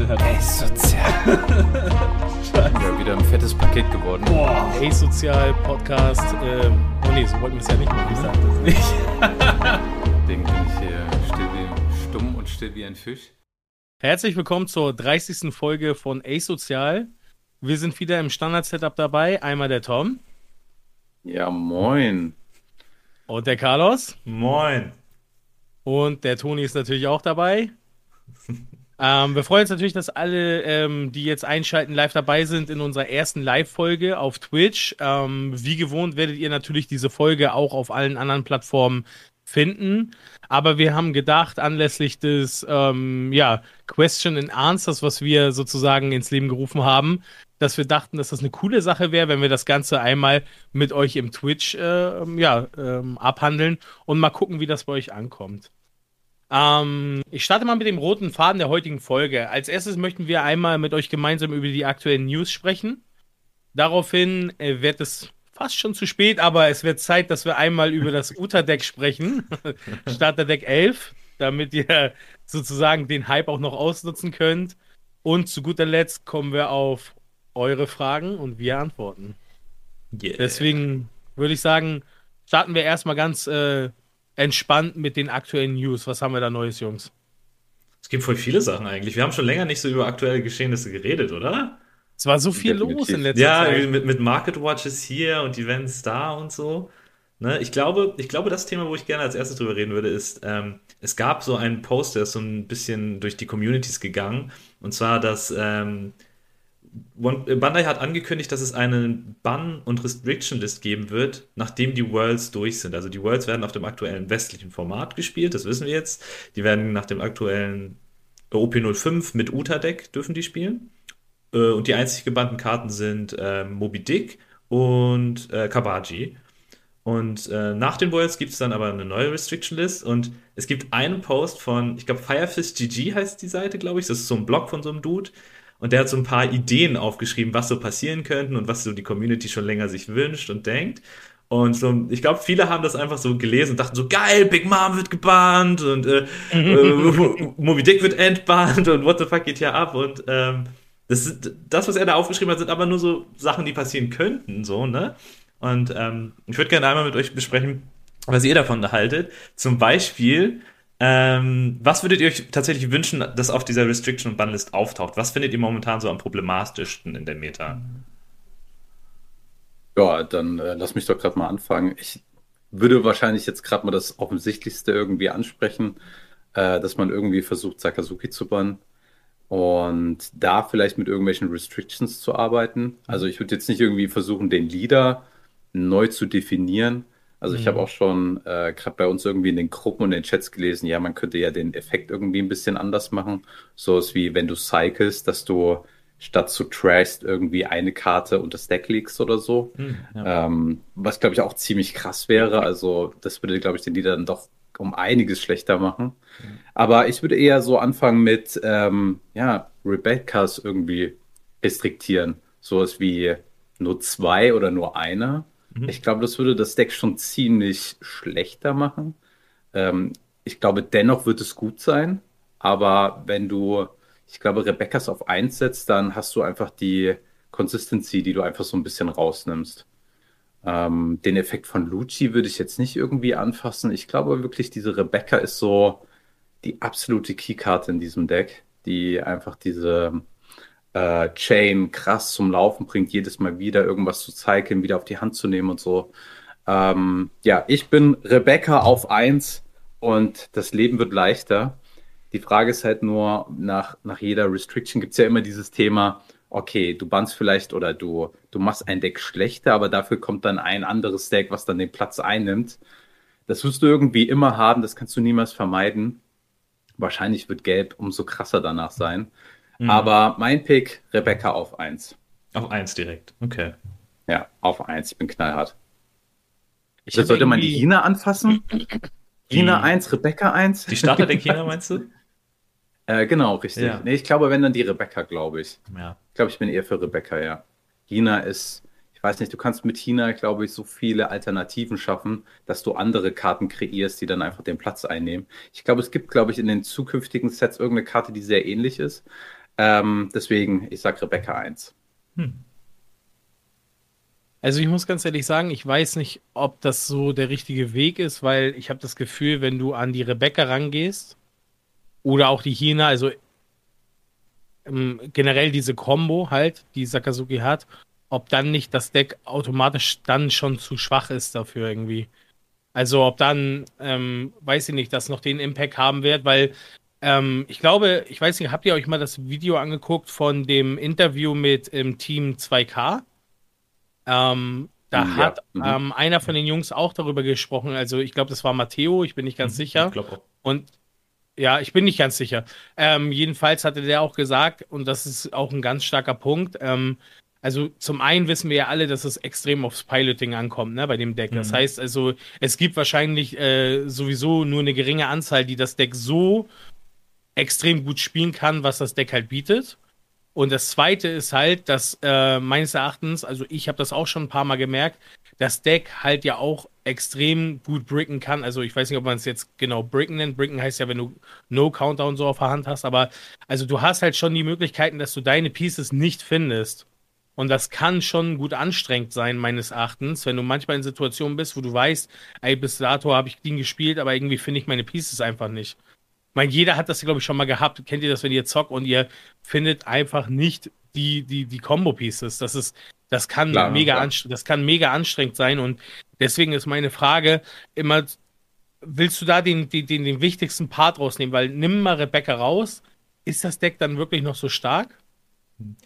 heute hat. Asozial. ja, wieder ein fettes Paket geworden. Boah. Asozial Podcast. Ähm, oh nee, so wollten wir es ja nicht machen. Ich sag das nicht. Deswegen bin ich hier still wie, stumm und still wie ein Fisch. Herzlich willkommen zur 30. Folge von Asozial. Wir sind wieder im Standard-Setup dabei. Einmal der Tom. Ja, moin. Und der Carlos. Moin. Und der Toni ist natürlich auch dabei. ähm, wir freuen uns natürlich, dass alle, ähm, die jetzt einschalten, live dabei sind in unserer ersten Live-Folge auf Twitch. Ähm, wie gewohnt werdet ihr natürlich diese Folge auch auf allen anderen Plattformen finden. Aber wir haben gedacht, anlässlich des ähm, ja, Question and Answers, was wir sozusagen ins Leben gerufen haben, dass wir dachten, dass das eine coole Sache wäre, wenn wir das Ganze einmal mit euch im Twitch äh, ja, ähm, abhandeln und mal gucken, wie das bei euch ankommt. Ähm, ich starte mal mit dem roten Faden der heutigen Folge. Als erstes möchten wir einmal mit euch gemeinsam über die aktuellen News sprechen. Daraufhin äh, wird es fast schon zu spät, aber es wird Zeit, dass wir einmal über das Uta-Deck sprechen. Starter-Deck 11, damit ihr sozusagen den Hype auch noch ausnutzen könnt. Und zu guter Letzt kommen wir auf eure Fragen und wir antworten. Yeah. Deswegen würde ich sagen, starten wir erstmal ganz äh, entspannt mit den aktuellen News. Was haben wir da Neues, Jungs? Es gibt voll viele Sachen eigentlich. Wir haben schon länger nicht so über aktuelle Geschehnisse geredet, oder? Es war so viel Definitiv. los in letzter ja, Zeit. Ja, mit, mit Market Watches hier und Events da und so. Ne, ich, glaube, ich glaube, das Thema, wo ich gerne als erstes drüber reden würde, ist, ähm, es gab so einen Post, der ist so ein bisschen durch die Communities gegangen. Und zwar, dass ähm, Bandai hat angekündigt, dass es einen Ban- und Restriction-List geben wird, nachdem die Worlds durch sind. Also die Worlds werden auf dem aktuellen westlichen Format gespielt, das wissen wir jetzt. Die werden nach dem aktuellen OP05 mit Uta-Deck dürfen die spielen. Äh, und die einzig gebannten Karten sind äh, Moby Dick und äh, Kabaji. Und äh, nach den Worlds gibt es dann aber eine neue Restriction List und es gibt einen Post von, ich glaube, Firefist GG heißt die Seite, glaube ich. Das ist so ein Blog von so einem Dude. Und der hat so ein paar Ideen aufgeschrieben, was so passieren könnten und was so die Community schon länger sich wünscht und denkt. Und so, ich glaube, viele haben das einfach so gelesen und dachten so, geil, Big Mom wird gebannt und äh, äh, Moby Dick wird entbannt und what the fuck geht hier ab und ähm, das, das, was er da aufgeschrieben hat, sind aber nur so Sachen, die passieren könnten, so, ne? Und ähm, ich würde gerne einmal mit euch besprechen, was ihr davon haltet. Zum Beispiel, ähm, was würdet ihr euch tatsächlich wünschen, dass auf dieser Restriction und Banlist auftaucht? Was findet ihr momentan so am problematischsten in der Meta? Ja, dann äh, lass mich doch gerade mal anfangen. Ich würde wahrscheinlich jetzt gerade mal das Offensichtlichste irgendwie ansprechen, äh, dass man irgendwie versucht, Sakazuki zu bannen und da vielleicht mit irgendwelchen Restrictions zu arbeiten. Also ich würde jetzt nicht irgendwie versuchen, den Leader neu zu definieren, also ich habe mhm. auch schon äh, gerade bei uns irgendwie in den Gruppen und den Chats gelesen, ja, man könnte ja den Effekt irgendwie ein bisschen anders machen. So ist wie wenn du cyclest, dass du statt zu trashst irgendwie eine Karte unter Stack legst oder so. Mhm, ja. ähm, was glaube ich auch ziemlich krass wäre. Also das würde, glaube ich, den Lieder dann doch um einiges schlechter machen. Mhm. Aber ich würde eher so anfangen mit, ähm, ja, Rebecca's irgendwie restriktieren. So ist wie nur zwei oder nur eine. Mhm. Ich glaube, das würde das Deck schon ziemlich schlechter machen. Ähm, ich glaube, dennoch wird es gut sein. Aber wenn du, ich glaube, Rebecca's auf 1 setzt, dann hast du einfach die Consistency, die du einfach so ein bisschen rausnimmst. Ähm, den Effekt von Lucci würde ich jetzt nicht irgendwie anfassen. Ich glaube wirklich, diese Rebecca ist so die absolute Keykarte in diesem Deck, die einfach diese äh, Chain krass zum Laufen bringt, jedes Mal wieder irgendwas zu zeigen, wieder auf die Hand zu nehmen und so. Ähm, ja, ich bin Rebecca auf 1 und das Leben wird leichter. Die Frage ist halt nur, nach, nach jeder Restriction gibt es ja immer dieses Thema, okay, du bannst vielleicht oder du, du machst ein Deck schlechter, aber dafür kommt dann ein anderes Deck, was dann den Platz einnimmt. Das wirst du irgendwie immer haben, das kannst du niemals vermeiden. Wahrscheinlich wird Gelb umso krasser danach sein. Mhm. Aber mein Pick, Rebecca auf 1. Auf 1 direkt, okay. Ja, auf 1, ich bin knallhart. Ich sollte irgendwie... man die China anfassen? China 1, Rebecca 1? Die Starter der China meinst du? äh, genau, richtig. Ja. Nee, ich glaube, wenn dann die Rebecca, glaube ich. Ja. Ich glaube, ich bin eher für Rebecca, ja. China ist ich weiß nicht, du kannst mit China, glaube ich, so viele Alternativen schaffen, dass du andere Karten kreierst, die dann einfach den Platz einnehmen. Ich glaube, es gibt, glaube ich, in den zukünftigen Sets irgendeine Karte, die sehr ähnlich ist. Ähm, deswegen, ich sag Rebecca 1. Hm. Also ich muss ganz ehrlich sagen, ich weiß nicht, ob das so der richtige Weg ist, weil ich habe das Gefühl, wenn du an die Rebecca rangehst oder auch die Hina, also ähm, generell diese Combo halt, die Sakazuki hat, ob dann nicht das Deck automatisch dann schon zu schwach ist dafür irgendwie. Also ob dann, ähm, weiß ich nicht, das noch den Impact haben wird, weil ähm, ich glaube, ich weiß nicht, habt ihr euch mal das Video angeguckt von dem Interview mit ähm, Team 2K? Ähm, da ja. hat mhm. ähm, einer von den Jungs auch darüber gesprochen. Also ich glaube, das war Matteo, ich bin nicht ganz mhm. sicher. Ich glaube auch. Und ja, ich bin nicht ganz sicher. Ähm, jedenfalls hatte der auch gesagt, und das ist auch ein ganz starker Punkt, ähm, also zum einen wissen wir ja alle, dass es extrem aufs Piloting ankommt, ne, bei dem Deck. Mhm. Das heißt also, es gibt wahrscheinlich äh, sowieso nur eine geringe Anzahl, die das Deck so extrem gut spielen kann, was das Deck halt bietet. Und das zweite ist halt, dass äh, meines Erachtens, also ich habe das auch schon ein paar Mal gemerkt, das Deck halt ja auch extrem gut bricken kann. Also ich weiß nicht, ob man es jetzt genau bricken nennt. Bricken heißt ja, wenn du No Countdown so auf der Hand hast, aber also du hast halt schon die Möglichkeiten, dass du deine Pieces nicht findest. Und das kann schon gut anstrengend sein, meines Erachtens, wenn du manchmal in Situationen bist, wo du weißt, ey, bis dato habe ich clean gespielt, aber irgendwie finde ich meine Pieces einfach nicht. Ich meine, jeder hat das, glaube ich, schon mal gehabt. Kennt ihr das, wenn ihr zockt und ihr findet einfach nicht die, die, die Combo-Pieces? Das ist, das kann klar, mega klar. das kann mega anstrengend sein. Und deswegen ist meine Frage immer, willst du da den, den, den, den wichtigsten Part rausnehmen? Weil nimm mal Rebecca raus. Ist das Deck dann wirklich noch so stark?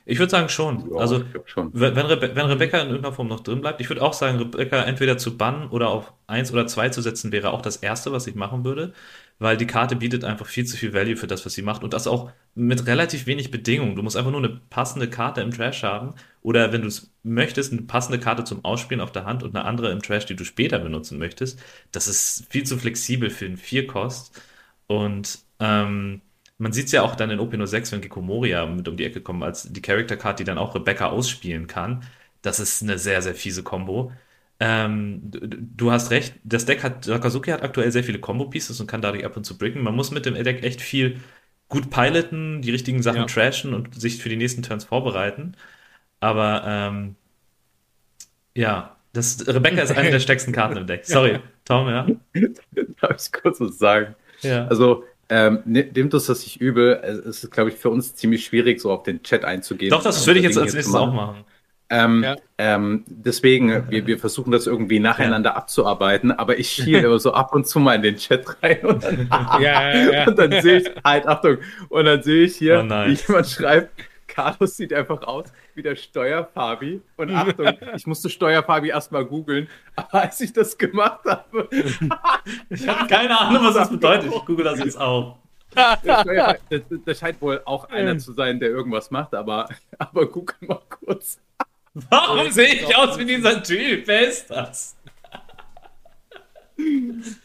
Ich würde sagen schon. Ja, also, schon. Wenn, Rebe wenn Rebecca in irgendeiner Form noch drin bleibt, ich würde auch sagen, Rebecca entweder zu bannen oder auf 1 oder 2 zu setzen, wäre auch das Erste, was ich machen würde weil die Karte bietet einfach viel zu viel Value für das, was sie macht und das auch mit relativ wenig Bedingungen. Du musst einfach nur eine passende Karte im Trash haben oder wenn du es möchtest, eine passende Karte zum Ausspielen auf der Hand und eine andere im Trash, die du später benutzen möchtest. Das ist viel zu flexibel für einen Vierkost und ähm, man sieht es ja auch dann in OP06, wenn Gikomoria mit um die Ecke kommt, als die Character Card, die dann auch Rebecca ausspielen kann. Das ist eine sehr, sehr fiese Combo. Ähm, du, hast recht, das Deck hat, Sakazuki hat aktuell sehr viele Combo-Pieces und kann dadurch ab und zu bricken. Man muss mit dem Deck echt viel gut piloten, die richtigen Sachen ja. trashen und sich für die nächsten Turns vorbereiten. Aber ähm, ja, das, Rebecca ist eine der stärksten Karten im Deck. Sorry, Tom, ja. Darf ich kurz was sagen? Ja. Also, ähm, ne, nehmt uns das nicht übel. Es ist, glaube ich, für uns ziemlich schwierig, so auf den Chat einzugehen. Doch, das würde ich jetzt als nächstes auch machen. Ähm, ja. ähm, deswegen, wir, wir versuchen das irgendwie nacheinander ja. abzuarbeiten, aber ich schiele immer so ab und zu mal in den Chat rein und dann, ja, und dann sehe ich, halt, Achtung, und dann sehe ich hier, oh wie jemand schreibt, Carlos sieht einfach aus wie der Steuerfabi. Und Achtung, ich musste Steuerfabi erstmal googeln, aber als ich das gemacht habe. ich habe keine Ahnung, was das bedeutet. Ich google das jetzt auch. Das, das, scheint wohl auch einer zu sein, der irgendwas macht, aber, aber google mal kurz. Warum sehe ich aus wie dieser Typ? Wer ist das?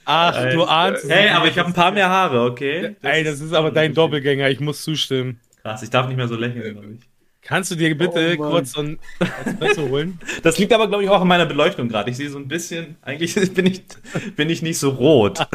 Ach, Alter. du ahnst. Hey, aber ich habe ein paar mehr Haare, okay? Das Ey, das ist aber dein Doppelgänger, ich muss zustimmen. Krass, ich darf nicht mehr so lächeln, glaube ich. Kannst du dir bitte oh, kurz so ein Espresso holen? Das liegt aber, glaube ich, auch an meiner Beleuchtung gerade. Ich sehe so ein bisschen, eigentlich bin ich, bin ich nicht so rot.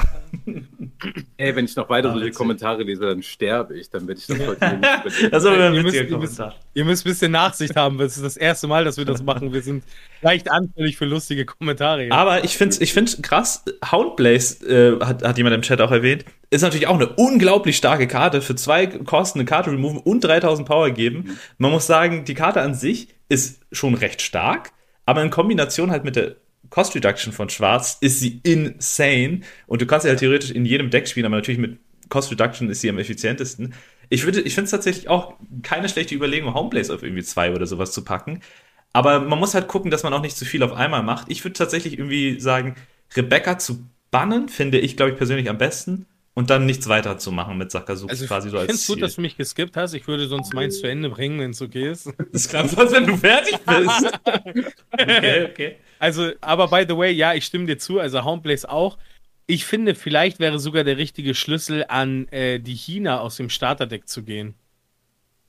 Ey, wenn ich noch weiter ah, solche Kommentare lese, dann sterbe ich. Dann werde ich das heute nicht Das ist aber ein witziger Kommentar. Ihr müsst ein bisschen Nachsicht haben. Das ist das erste Mal, dass wir das machen. Wir sind leicht anfällig für lustige Kommentare. Aber ich finde ich find krass, Houndblaze, äh, hat, hat jemand im Chat auch erwähnt, ist natürlich auch eine unglaublich starke Karte. Für zwei Kosten eine Karte removen und 3000 Power geben. Man muss sagen, die Karte an sich ist schon recht stark, aber in Kombination halt mit der Cost Reduction von Schwarz ist sie insane. Und du kannst sie halt theoretisch in jedem Deck spielen, aber natürlich mit Cost Reduction ist sie am effizientesten. Ich, würde, ich finde es tatsächlich auch keine schlechte Überlegung, Homeblaze auf irgendwie zwei oder sowas zu packen. Aber man muss halt gucken, dass man auch nicht zu viel auf einmal macht. Ich würde tatsächlich irgendwie sagen, Rebecca zu bannen, finde ich, glaube ich, persönlich am besten und dann nichts weiter zu machen mit Sakazuki also quasi so als Ich finde gut, dass du mich geskippt hast. Ich würde sonst meins zu Ende bringen, wenn es okay ist. Das klingt als wenn du fertig bist. okay, okay. Also, aber by the way, ja, ich stimme dir zu. Also Homeblaze auch. Ich finde, vielleicht wäre sogar der richtige Schlüssel an äh, die China aus dem Starterdeck zu gehen.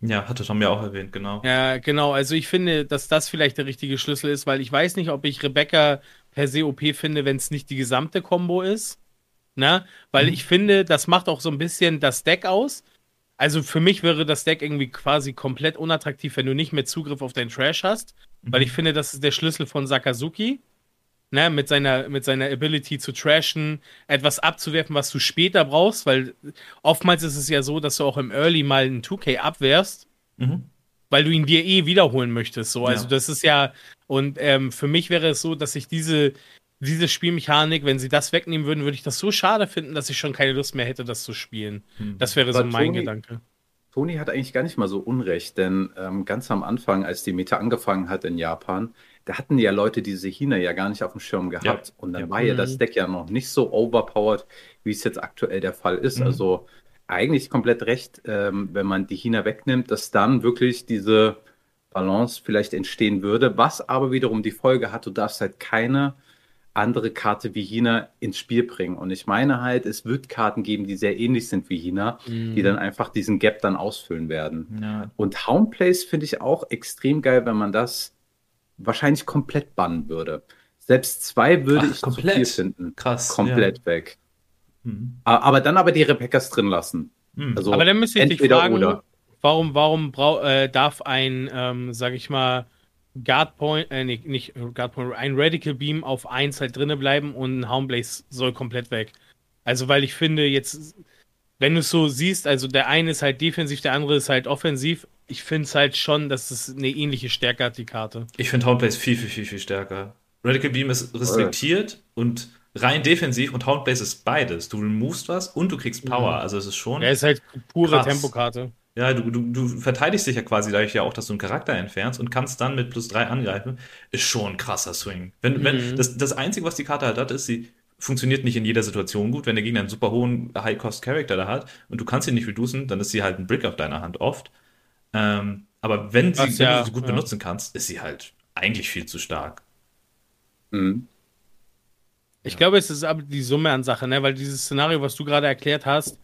Ja, hatte Tom ja auch erwähnt, genau. Ja, genau. Also ich finde, dass das vielleicht der richtige Schlüssel ist, weil ich weiß nicht, ob ich Rebecca per se OP finde, wenn es nicht die gesamte Combo ist. Ne? Weil mhm. ich finde, das macht auch so ein bisschen das Deck aus. also für mich wäre das Deck irgendwie quasi komplett unattraktiv, wenn du nicht mehr Zugriff auf deinen Trash hast, mhm. weil ich finde, das ist der Schlüssel von Sakazuki. Ne, mit seiner, mit seiner Ability zu trashen, etwas abzuwerfen, was du später brauchst, weil oftmals ist es ja so, dass du auch im Early mal einen 2K abwehrst, mhm. weil du ihn dir eh wiederholen möchtest. So. Also ja. das ist ja, und ähm, für mich wäre es so, dass ich diese, diese Spielmechanik, wenn sie das wegnehmen würden, würde ich das so schade finden, dass ich schon keine Lust mehr hätte, das zu spielen. Hm. Das wäre Aber so mein Tony, Gedanke. Toni hat eigentlich gar nicht mal so Unrecht, denn ähm, ganz am Anfang, als die Meta angefangen hat in Japan, da hatten ja Leute diese Hina ja gar nicht auf dem Schirm gehabt. Ja. Und dann ja. war ja das mhm. Deck ja noch nicht so overpowered, wie es jetzt aktuell der Fall ist. Mhm. Also eigentlich komplett recht, ähm, wenn man die Hina wegnimmt, dass dann wirklich diese Balance vielleicht entstehen würde, was aber wiederum die Folge hat, du darfst halt keine andere Karte wie China ins Spiel bringen. Und ich meine halt, es wird Karten geben, die sehr ähnlich sind wie China, mm. die dann einfach diesen Gap dann ausfüllen werden. Ja. Und Houndplays finde ich auch extrem geil, wenn man das wahrscheinlich komplett bannen würde. Selbst zwei würde Ach, ich komplett zu viel finden. Krass. Komplett ja. weg. Mhm. Aber dann aber die Rebecca's drin lassen. Mhm. Also aber dann müsste ich dich fragen, oder. warum, warum äh, darf ein, ähm, sag ich mal, Guard Point, äh, nicht, nicht Guard Point, ein Radical Beam auf 1 halt drinnen bleiben und ein Houndblaze soll komplett weg. Also, weil ich finde, jetzt, wenn du es so siehst, also der eine ist halt defensiv, der andere ist halt offensiv. Ich finde es halt schon, dass es eine ähnliche Stärke hat, die Karte. Ich finde Houndblaze viel, viel, viel, viel stärker. Radical Beam ist restriktiert oh. und rein defensiv und Houndblaze ist beides. Du removest was und du kriegst Power. Mhm. Also es ist schon. Er ist halt pure Tempokarte. Ja, du, du, du verteidigst dich ja quasi dadurch ja auch, dass du einen Charakter entfernst und kannst dann mit plus drei angreifen. Ist schon ein krasser Swing. Wenn, mhm. wenn, das, das Einzige, was die Karte halt hat, ist, sie funktioniert nicht in jeder Situation gut. Wenn der Gegner einen super hohen High-Cost-Character da hat und du kannst ihn nicht reducen, dann ist sie halt ein Brick auf deiner Hand oft. Ähm, aber wenn, sie, Ach, wenn du sie gut ja. benutzen kannst, ist sie halt eigentlich viel zu stark. Mhm. Ich glaube, es ist aber die Summe an Sachen, ne? weil dieses Szenario, was du gerade erklärt hast,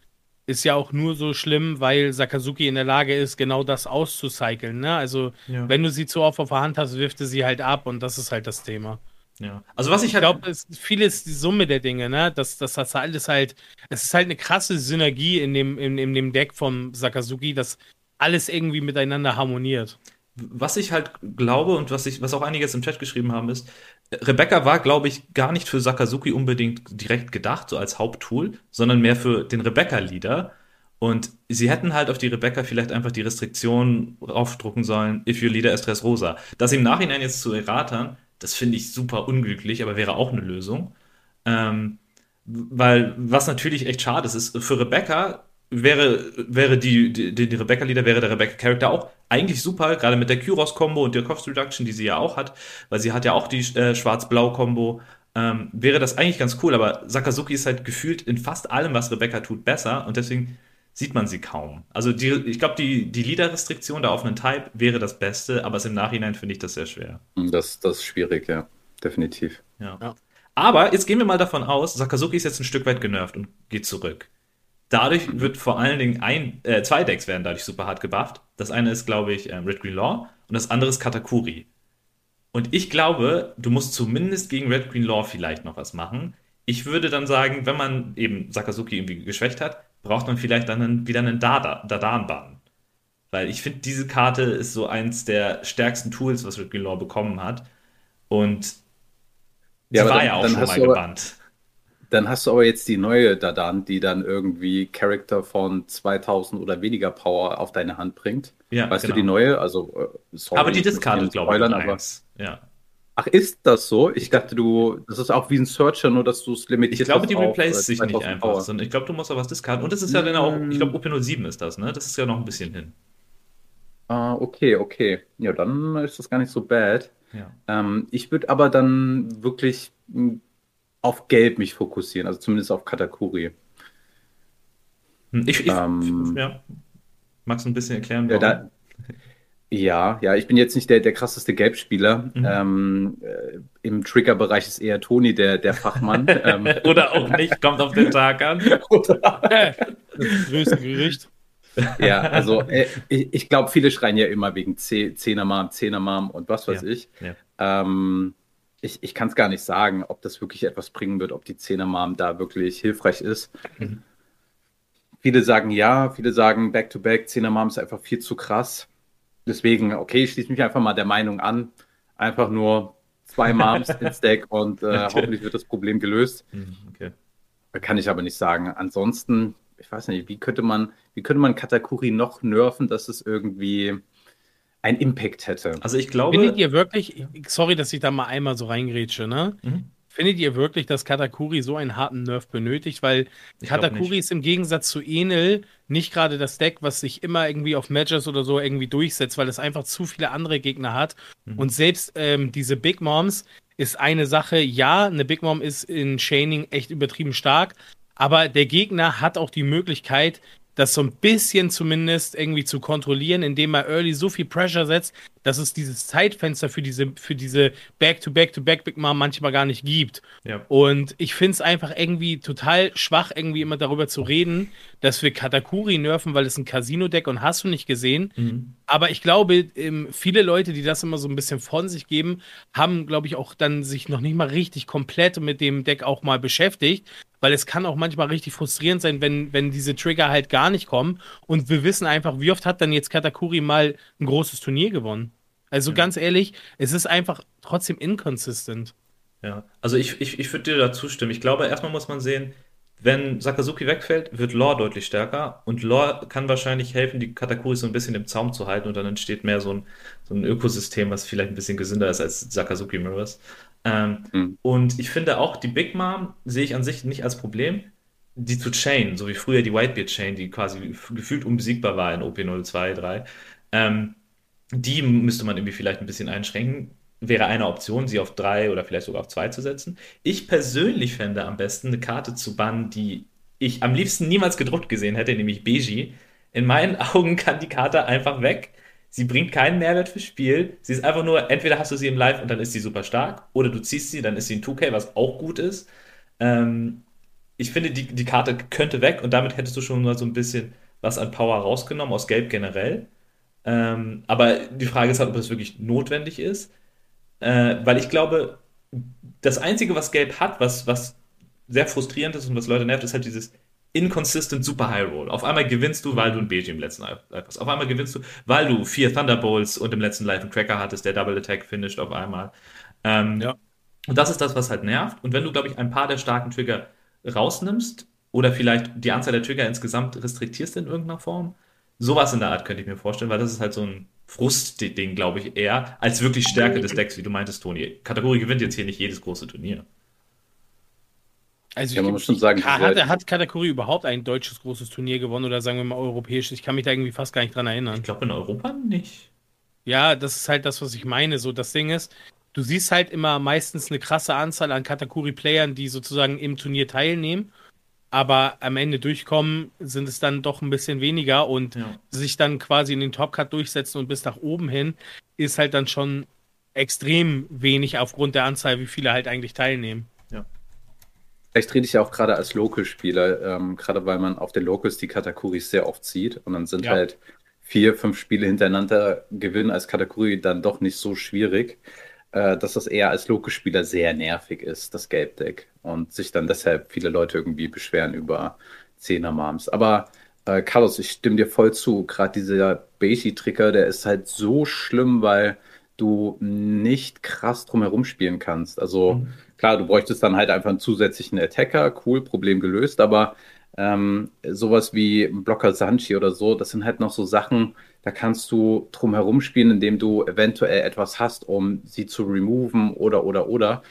ist ja auch nur so schlimm, weil Sakazuki in der Lage ist, genau das auszucyceln. Ne? Also, ja. wenn du sie zu oft auf der Hand hast, wirft er sie halt ab und das ist halt das Thema. Ja. Also was ich halt. Ich glaube, vieles die Summe der Dinge, ne? Das, das, das alles halt, es ist halt eine krasse Synergie in dem, in, in dem Deck vom Sakazuki, dass alles irgendwie miteinander harmoniert. Was ich halt glaube und was ich, was auch einige jetzt im Chat geschrieben haben, ist, Rebecca war, glaube ich, gar nicht für Sakazuki unbedingt direkt gedacht, so als Haupttool, sondern mehr für den Rebecca-Leader. Und sie hätten halt auf die Rebecca vielleicht einfach die Restriktion aufdrucken sollen, if your leader is Dress Rosa. Das im Nachhinein jetzt zu erratern, das finde ich super unglücklich, aber wäre auch eine Lösung. Ähm, weil, was natürlich echt schade ist, ist, für Rebecca wäre, wäre die, die, die Rebecca-Lieder, wäre der Rebecca-Charakter auch eigentlich super, gerade mit der Kyros-Kombo und der Cost Reduction, die sie ja auch hat, weil sie hat ja auch die äh, Schwarz-Blau-Kombo. Ähm, wäre das eigentlich ganz cool, aber Sakazuki ist halt gefühlt in fast allem, was Rebecca tut, besser und deswegen sieht man sie kaum. Also die, ich glaube, die, die Leader-Restriktion, der offenen Type, wäre das Beste, aber im Nachhinein finde ich das sehr schwer. Das, das ist schwierig, ja. Definitiv. Ja. ja. Aber jetzt gehen wir mal davon aus, Sakazuki ist jetzt ein Stück weit genervt und geht zurück. Dadurch wird vor allen Dingen ein, äh, zwei Decks werden dadurch super hard gebufft. Das eine ist, glaube ich, ähm, Red Green Law und das andere ist Katakuri. Und ich glaube, du musst zumindest gegen Red Green Law vielleicht noch was machen. Ich würde dann sagen, wenn man eben Sakazuki irgendwie geschwächt hat, braucht man vielleicht dann wieder einen Dadan-Ban. Weil ich finde, diese Karte ist so eins der stärksten Tools, was Red Green Law bekommen hat. Und ja, war dann, ja auch schon mal gebannt. Dann hast du aber jetzt die neue Dadan, die dann irgendwie Charakter von 2000 oder weniger Power auf deine Hand bringt. Ja, weißt genau. du die neue? Also, äh, sorry, aber die discardet, glaube ich, aber, ja. Ach, ist das so? Ich dachte, du, das ist auch wie ein Searcher, nur dass du es limitiert Ich glaube, die replaced sich nicht einfach, sondern ich glaube, du musst auch was discarden. Und das ist ja dann auch, ich glaube, OP07 ist das, ne? Das ist ja noch ein bisschen hin. Ah, okay, okay. Ja, dann ist das gar nicht so bad. Ja. Ähm, ich würde aber dann wirklich hm, auf Gelb mich fokussieren, also zumindest auf Katakuri. Hm, ich, ich ähm, ja. Magst du ein bisschen erklären, warum? Ja, da, ja, ja, ich bin jetzt nicht der, der krasseste Gelbspieler. Mhm. Ähm, äh, Im Trigger-Bereich ist eher Toni der, der Fachmann. ähm. Oder auch nicht, kommt auf den Tag an. das größte Gericht. Ja, also äh, ich, ich glaube, viele schreien ja immer wegen Zehner-Mom, Zehner-Mom und was weiß ja. ich. Ja. Ähm, ich, ich kann es gar nicht sagen, ob das wirklich etwas bringen wird, ob die Zehner-Mom da wirklich hilfreich ist. Mhm. viele sagen ja, viele sagen Back-to-Back, 10er Mom ist einfach viel zu krass. Deswegen, okay, ich schließe mich einfach mal der Meinung an. Einfach nur zwei Moms ins Deck und äh, hoffentlich wird das Problem gelöst. Hm, okay. Kann ich aber nicht sagen. Ansonsten, ich weiß nicht, wie könnte man, wie könnte man Katakuri noch nerven, dass es irgendwie einen Impact hätte? Also ich glaube. Findet ihr wirklich, sorry, dass ich da mal einmal so reingrätsche, ne? Mhm. Findet ihr wirklich, dass Katakuri so einen harten Nerf benötigt? Weil ich Katakuri ist im Gegensatz zu Enel nicht gerade das Deck, was sich immer irgendwie auf Matches oder so irgendwie durchsetzt, weil es einfach zu viele andere Gegner hat. Mhm. Und selbst ähm, diese Big Moms ist eine Sache, ja, eine Big Mom ist in Chaining echt übertrieben stark, aber der Gegner hat auch die Möglichkeit, das so ein bisschen zumindest irgendwie zu kontrollieren, indem er early so viel Pressure setzt, dass es dieses Zeitfenster für diese, für diese Back-to-Back-to-Back Big Mom manchmal gar nicht gibt. Ja. Und ich finde es einfach irgendwie total schwach, irgendwie immer darüber zu reden, dass wir Katakuri nerven, weil es ein Casino-Deck und hast du nicht gesehen. Mhm. Aber ich glaube, ähm, viele Leute, die das immer so ein bisschen von sich geben, haben, glaube ich, auch dann sich noch nicht mal richtig komplett mit dem Deck auch mal beschäftigt weil es kann auch manchmal richtig frustrierend sein, wenn, wenn diese Trigger halt gar nicht kommen. Und wir wissen einfach, wie oft hat dann jetzt Katakuri mal ein großes Turnier gewonnen? Also ja. ganz ehrlich, es ist einfach trotzdem inconsistent. Ja, also ich, ich, ich würde dir da zustimmen. Ich glaube, erstmal muss man sehen, wenn Sakazuki wegfällt, wird Lore deutlich stärker und Lore kann wahrscheinlich helfen, die Katakuri so ein bisschen im Zaum zu halten und dann entsteht mehr so ein, so ein Ökosystem, was vielleicht ein bisschen gesünder ist als Sakazuki Mirrors. Ähm, mhm. Und ich finde auch, die Big Mom sehe ich an sich nicht als Problem, die zu chain, so wie früher die Whitebeard Chain, die quasi gefühlt unbesiegbar war in OP023. Ähm, die müsste man irgendwie vielleicht ein bisschen einschränken. Wäre eine Option, sie auf drei oder vielleicht sogar auf zwei zu setzen. Ich persönlich fände am besten eine Karte zu bannen, die ich am liebsten niemals gedruckt gesehen hätte, nämlich Beji. In meinen Augen kann die Karte einfach weg. Sie bringt keinen Mehrwert fürs Spiel. Sie ist einfach nur, entweder hast du sie im Live und dann ist sie super stark, oder du ziehst sie, dann ist sie in 2K, was auch gut ist. Ähm, ich finde, die, die Karte könnte weg und damit hättest du schon mal so ein bisschen was an Power rausgenommen, aus Gelb generell. Ähm, aber die Frage ist halt, ob das wirklich notwendig ist. Äh, weil ich glaube, das Einzige, was Gelb hat, was, was sehr frustrierend ist und was Leute nervt, ist halt dieses inconsistent Super High Roll. Auf einmal gewinnst du, weil du ein BG im letzten Live hast. Auf einmal gewinnst du, weil du vier Thunderbolts und im letzten Live einen Cracker hattest, der Double Attack finisht auf einmal. Ähm, ja. Und das ist das, was halt nervt. Und wenn du, glaube ich, ein paar der starken Trigger rausnimmst oder vielleicht die Anzahl der Trigger insgesamt restriktierst in irgendeiner Form, sowas in der Art könnte ich mir vorstellen, weil das ist halt so ein Frustding, glaube ich, eher als wirklich Stärke des Decks, wie du meintest, Toni. Kategorie gewinnt jetzt hier nicht jedes große Turnier. Also ja, man muss schon sagen, hat, hat, hat Katakuri überhaupt ein deutsches großes Turnier gewonnen oder sagen wir mal europäisch? Ich kann mich da irgendwie fast gar nicht dran erinnern. Ich glaube in Europa nicht. Ja, das ist halt das, was ich meine. So, das Ding ist, du siehst halt immer meistens eine krasse Anzahl an Katakuri-Playern, die sozusagen im Turnier teilnehmen, aber am Ende durchkommen sind es dann doch ein bisschen weniger und ja. sich dann quasi in den Top-Cut durchsetzen und bis nach oben hin ist halt dann schon extrem wenig aufgrund der Anzahl, wie viele halt eigentlich teilnehmen. Vielleicht rede ich ja auch gerade als Local-Spieler, ähm, gerade weil man auf den Locals die Katakuris sehr oft sieht und dann sind ja. halt vier, fünf Spiele hintereinander gewinnen als Katakuri dann doch nicht so schwierig, äh, dass das eher als Local-Spieler sehr nervig ist, das Gelbdeck und sich dann deshalb viele Leute irgendwie beschweren über Zehner-Moms. Aber äh, Carlos, ich stimme dir voll zu, gerade dieser Beishi-Trigger, der ist halt so schlimm, weil du nicht krass drumherum spielen kannst. Also mhm. Klar, du bräuchtest dann halt einfach einen zusätzlichen Attacker, cool, Problem gelöst, aber ähm, sowas wie Blocker Sanchi oder so, das sind halt noch so Sachen, da kannst du drumherum spielen, indem du eventuell etwas hast, um sie zu removen oder oder oder.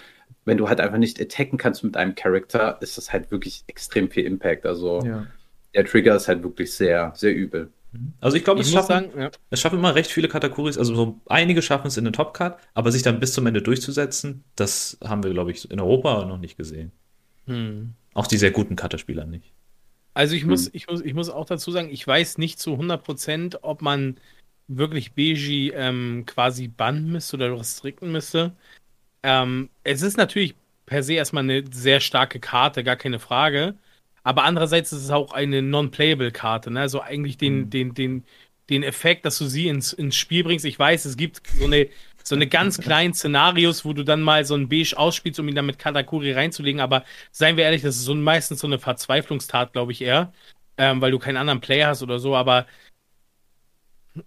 Wenn du halt einfach nicht attacken kannst mit einem Charakter, ist das halt wirklich extrem viel Impact. Also ja. der Trigger ist halt wirklich sehr, sehr übel. Mhm. Also ich glaube, es, schaffen, ja. es schaffen immer recht viele Kategories, also so einige schaffen es in den Top-Card, aber sich dann bis zum Ende durchzusetzen, das haben wir, glaube ich, in Europa noch nicht gesehen. Hm. Auch die sehr guten Cutter-Spieler nicht. Also ich muss, hm. ich, muss, ich muss auch dazu sagen, ich weiß nicht zu 100%, ob man wirklich Beji ähm, quasi bannen müsste oder restrikten müsste. Ähm, es ist natürlich per se erstmal eine sehr starke Karte, gar keine Frage. Aber andererseits ist es auch eine Non-Playable-Karte. Ne? Also eigentlich den, mhm. den, den, den Effekt, dass du sie ins, ins Spiel bringst. Ich weiß, es gibt so eine, so eine ganz kleinen Szenarios, wo du dann mal so ein Beige ausspielst, um ihn dann mit Katakuri reinzulegen. Aber seien wir ehrlich, das ist so meistens so eine Verzweiflungstat, glaube ich eher. ähm, weil du keinen anderen Player hast oder so, aber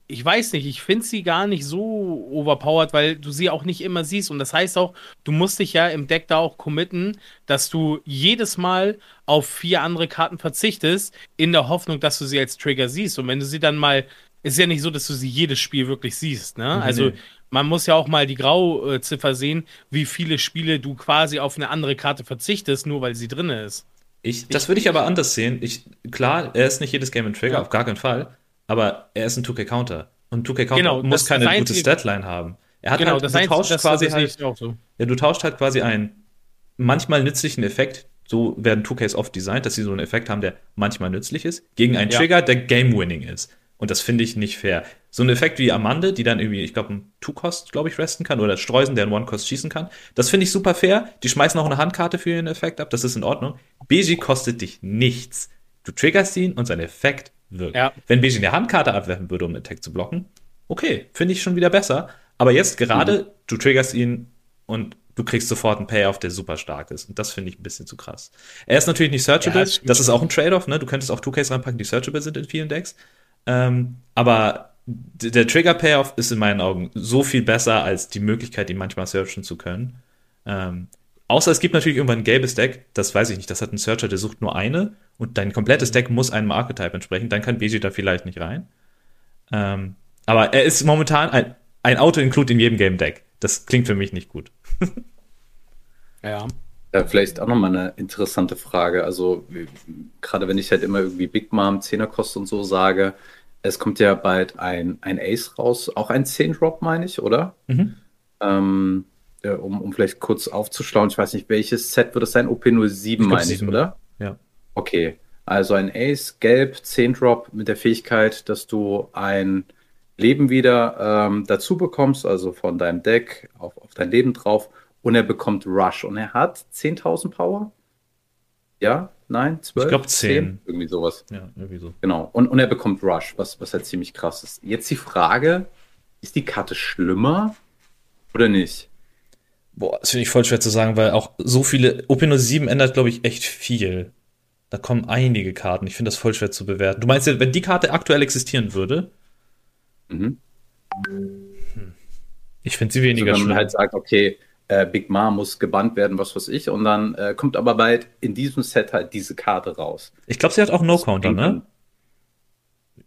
ich weiß nicht, ich finde sie gar nicht so overpowered, weil du sie auch nicht immer siehst. Und das heißt auch, du musst dich ja im Deck da auch committen, dass du jedes Mal auf vier andere Karten verzichtest, in der Hoffnung, dass du sie als Trigger siehst. Und wenn du sie dann mal, ist ja nicht so, dass du sie jedes Spiel wirklich siehst, ne? Nee. Also man muss ja auch mal die Grauziffer sehen, wie viele Spiele du quasi auf eine andere Karte verzichtest, nur weil sie drin ist. Ich, das würde ich aber anders sehen. Ich, klar, er ist nicht jedes Game ein Trigger, Ja. auf gar keinen Fall. Aber er ist ein 2K-Counter. Und 2K-Counter Genau, muss keine gute Statline haben. Er hat genau, halt, das du tauscht das, quasi das halt, auch so. ja, du tauscht halt quasi einen manchmal nützlichen Effekt. So werden 2Ks oft designt, dass sie so einen Effekt haben, der manchmal nützlich ist, gegen einen Ja. Trigger, der game-winning ist. Und das finde ich nicht fair. So ein Effekt wie Amande, die dann irgendwie, ich glaube, einen Two-Cost, glaube ich, resten kann, oder Streusen, der einen One-Cost schießen kann. Das finde ich super fair. Die schmeißen auch eine Handkarte für ihren Effekt ab, das ist in Ordnung. Beji kostet dich nichts. Du triggerst ihn und sein Effekt wirkt. Ja. Wenn Beji eine Handkarte abwerfen würde, um einen Attack zu blocken, okay, finde ich schon wieder besser. Aber jetzt gerade, du triggerst ihn und du kriegst sofort einen Payoff, der super stark ist. Und das finde ich ein bisschen zu krass. Er ist natürlich nicht searchable. Ja, das ist auch ein Trade-off, ne? Du könntest auch 2Ks reinpacken, die searchable sind in vielen Decks. Ähm, aber der Trigger-Payoff ist in meinen Augen so viel besser als die Möglichkeit, ihn manchmal searchen zu können. Ähm, außer es gibt natürlich irgendwann ein gelbes Deck, das weiß ich nicht, das hat einen Searcher, der sucht nur eine und dein komplettes Deck muss einem Archetype entsprechen, dann kann da vielleicht nicht rein. Ähm, aber er ist momentan ein, ein Auto-Include in jedem Game-Deck. Das klingt für mich nicht gut. Ja. Ja, vielleicht auch nochmal eine interessante Frage. Also, wie- gerade wenn ich halt immer irgendwie Big Mom, Zehnerkost und so sage, es kommt ja bald ein, ein Ace raus, auch ein 10-Drop, meine ich, oder? Mhm. Ähm, ja, um, um vielleicht kurz aufzuschlauen, ich weiß nicht, welches Set wird es sein? OP07, glaub, meine ich, oder? Ja. Okay, also ein Ace, gelb, 10-Drop mit der Fähigkeit, dass du ein Leben wieder ähm, dazu bekommst, also von deinem Deck auf, auf dein Leben drauf und er bekommt Rush und er hat 10.000 Power? Ja? Nein? 12? Ich glaub, 10. Irgendwie sowas. Ja, irgendwie so. Genau. Und, und er bekommt Rush, was, was halt ziemlich krass ist. Jetzt die Frage, ist die Karte schlimmer oder nicht? Boah, das finde ich voll schwer zu sagen, weil auch so viele. OP07 ändert, glaube ich, echt viel. Da kommen einige Karten. Ich finde das voll schwer zu bewerten. Du meinst, ja, wenn die Karte aktuell existieren würde, Mhm. ich finde sie Also weniger wenn man halt sagt, okay, äh, Big Ma muss gebannt werden, was weiß ich, und dann äh, kommt aber bald in diesem Set halt diese Karte raus. ich glaube, sie hat auch No-Counter, ne?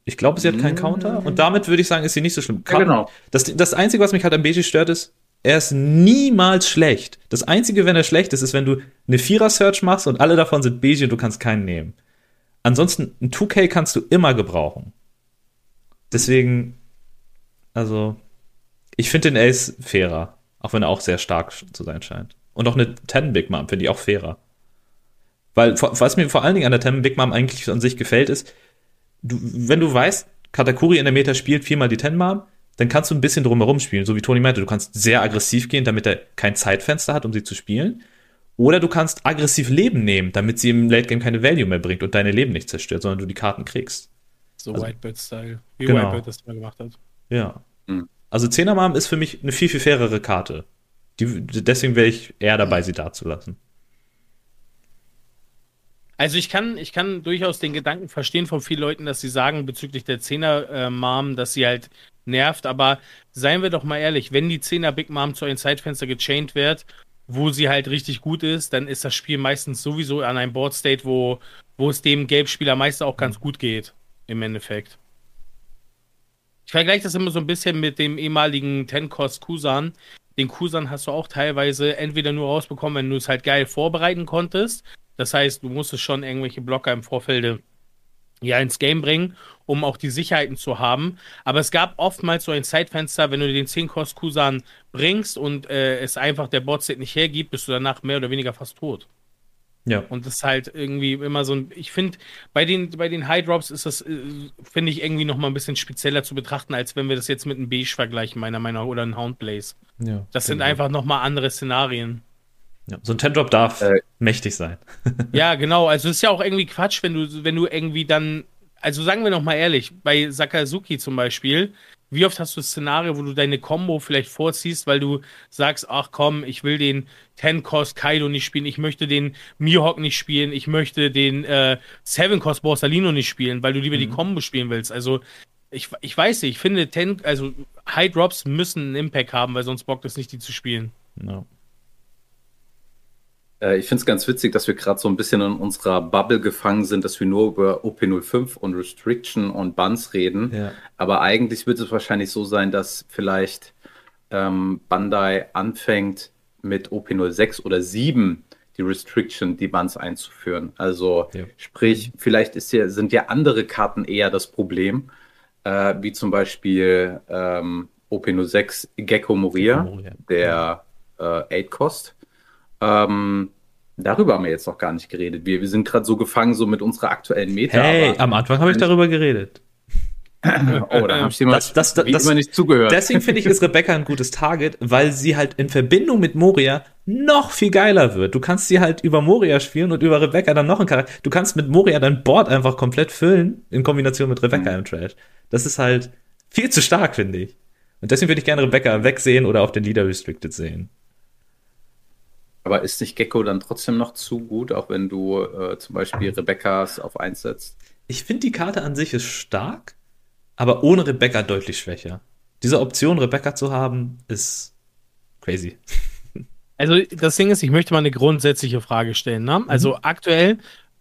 Ich glaube, sie hat keinen Mm. Counter und damit würde ich sagen, ist sie nicht so schlimm. Ja, genau. Das, das Einzige, was mich halt am Beji stört, ist, er ist niemals schlecht. Das Einzige, wenn er schlecht ist, ist, wenn du eine Vierer-Search machst und alle davon sind Beji und du kannst keinen nehmen. Ansonsten, ein 2K kannst du immer gebrauchen. Deswegen, also, ich finde den Ace fairer. Auch wenn er auch sehr stark zu sein scheint. Und auch eine 10 Big Mom finde ich auch fairer. Weil, was mir vor allen Dingen an der 10 Big Mom eigentlich an sich gefällt, ist, du, wenn du weißt, Katakuri in der Meta spielt viermal die 10 Mom, dann kannst du ein bisschen drumherum spielen, so wie Toni meinte. Du kannst sehr aggressiv gehen, damit er kein Zeitfenster hat, um sie zu spielen. Oder du kannst aggressiv Leben nehmen, damit sie im Late Game keine Value mehr bringt und deine Leben nicht zerstört, sondern du die Karten kriegst. So Also- Whitebird-Style. Wie Genau. Whitebird das mal gemacht hat. Ja. Mhm. Also 10er Mom ist für mich eine viel, viel fairere Karte. Die, deswegen wäre ich eher dabei, sie dazulassen. Also ich kann, ich kann durchaus den Gedanken verstehen von vielen Leuten, dass sie sagen bezüglich der 10er äh, Mom, dass sie halt nervt, aber seien wir doch mal ehrlich, wenn die 10er Big Mom zu einem Zeitfenster gechained wird, wo sie halt richtig gut ist, dann ist das Spiel meistens sowieso an einem Board State, wo, wo es dem Gelbspieler meist auch ganz gut geht, im Endeffekt. Ich vergleiche das immer so ein bisschen mit dem ehemaligen Ten-Cost Kusan. Den Kusan hast du auch teilweise entweder nur rausbekommen, wenn du es halt geil vorbereiten konntest. Das heißt, du musstest schon irgendwelche Blocker im Vorfeld ja ins Game bringen, um auch die Sicherheiten zu haben. Aber es gab oftmals so ein Zeitfenster, wenn du den 10 Kost Kusan bringst und äh, es einfach der Botstate nicht hergibt, bist du danach mehr oder weniger fast tot. Ja. Und das ist halt irgendwie immer so ein. Ich finde, bei den, bei den High Drops ist das, äh, finde ich, irgendwie noch mal ein bisschen spezieller zu betrachten, als wenn wir das jetzt mit einem Beige vergleichen, meiner Meinung nach, oder einem Houndblaze. ja Das sind einfach noch mal andere Szenarien. Ja. So ein 10-Drop darf Äh, mächtig sein. Ja, genau. Also es ist ja auch irgendwie Quatsch, wenn du, wenn du irgendwie dann also sagen wir noch mal ehrlich, bei Sakazuki zum Beispiel, wie oft hast du das Szenario, wo du deine Combo vielleicht vorziehst, weil du sagst, ach komm, ich will den Ten Cost Kaido nicht spielen, ich möchte den Mihawk nicht spielen, ich möchte den äh, Seven Cost Borsalino nicht spielen, weil du lieber mhm. die Combo spielen willst. Also ich, ich weiß nicht, ich finde Ten, also High Drops müssen einen Impact haben, weil sonst bockt es nicht, die zu spielen. No. Äh, ich finde es ganz witzig, dass wir gerade so ein bisschen in unserer Bubble gefangen sind, dass wir nur über OP05 und Restriction und Buns reden. Ja. Aber eigentlich wird es wahrscheinlich so sein, dass vielleicht ähm, Bandai anfängt mit OP06 oder 7 die Restriction, die Buns einzuführen. Also ja. sprich, vielleicht ist ja, sind ja andere Karten eher das Problem, äh, wie zum Beispiel ähm, OP06 Gecko Moria, Gecko Moria. der äh, 8-Cost. Ähm, darüber haben wir jetzt noch gar nicht geredet. Wir, wir sind gerade so gefangen, so mit unserer aktuellen Meta. Hey, am Anfang habe ich darüber geredet. oh, da habe ich dir das, das, das, das, nicht zugehört. Deswegen finde ich, ist Rebecca ein gutes Target, weil sie halt in Verbindung mit Moria noch viel geiler wird. Du kannst sie halt über Moria spielen und über Rebecca dann noch ein Charakter. Du kannst mit Moria dein Board einfach komplett füllen in Kombination mit Rebecca mhm. im Trash. Das ist halt viel zu stark, finde ich. Und deswegen würde ich gerne Rebecca wegsehen oder auf den Leader Restricted sehen. Aber ist nicht Gecko dann trotzdem noch zu gut, auch wenn du äh, zum Beispiel Rebecca's auf 1 setzt? Ich finde die Karte an sich ist stark, aber ohne Rebecca deutlich schwächer. Diese Option, Rebecca zu haben, ist crazy. Also das Ding ist, ich möchte mal eine grundsätzliche Frage stellen. Ne? Also mhm. aktuell,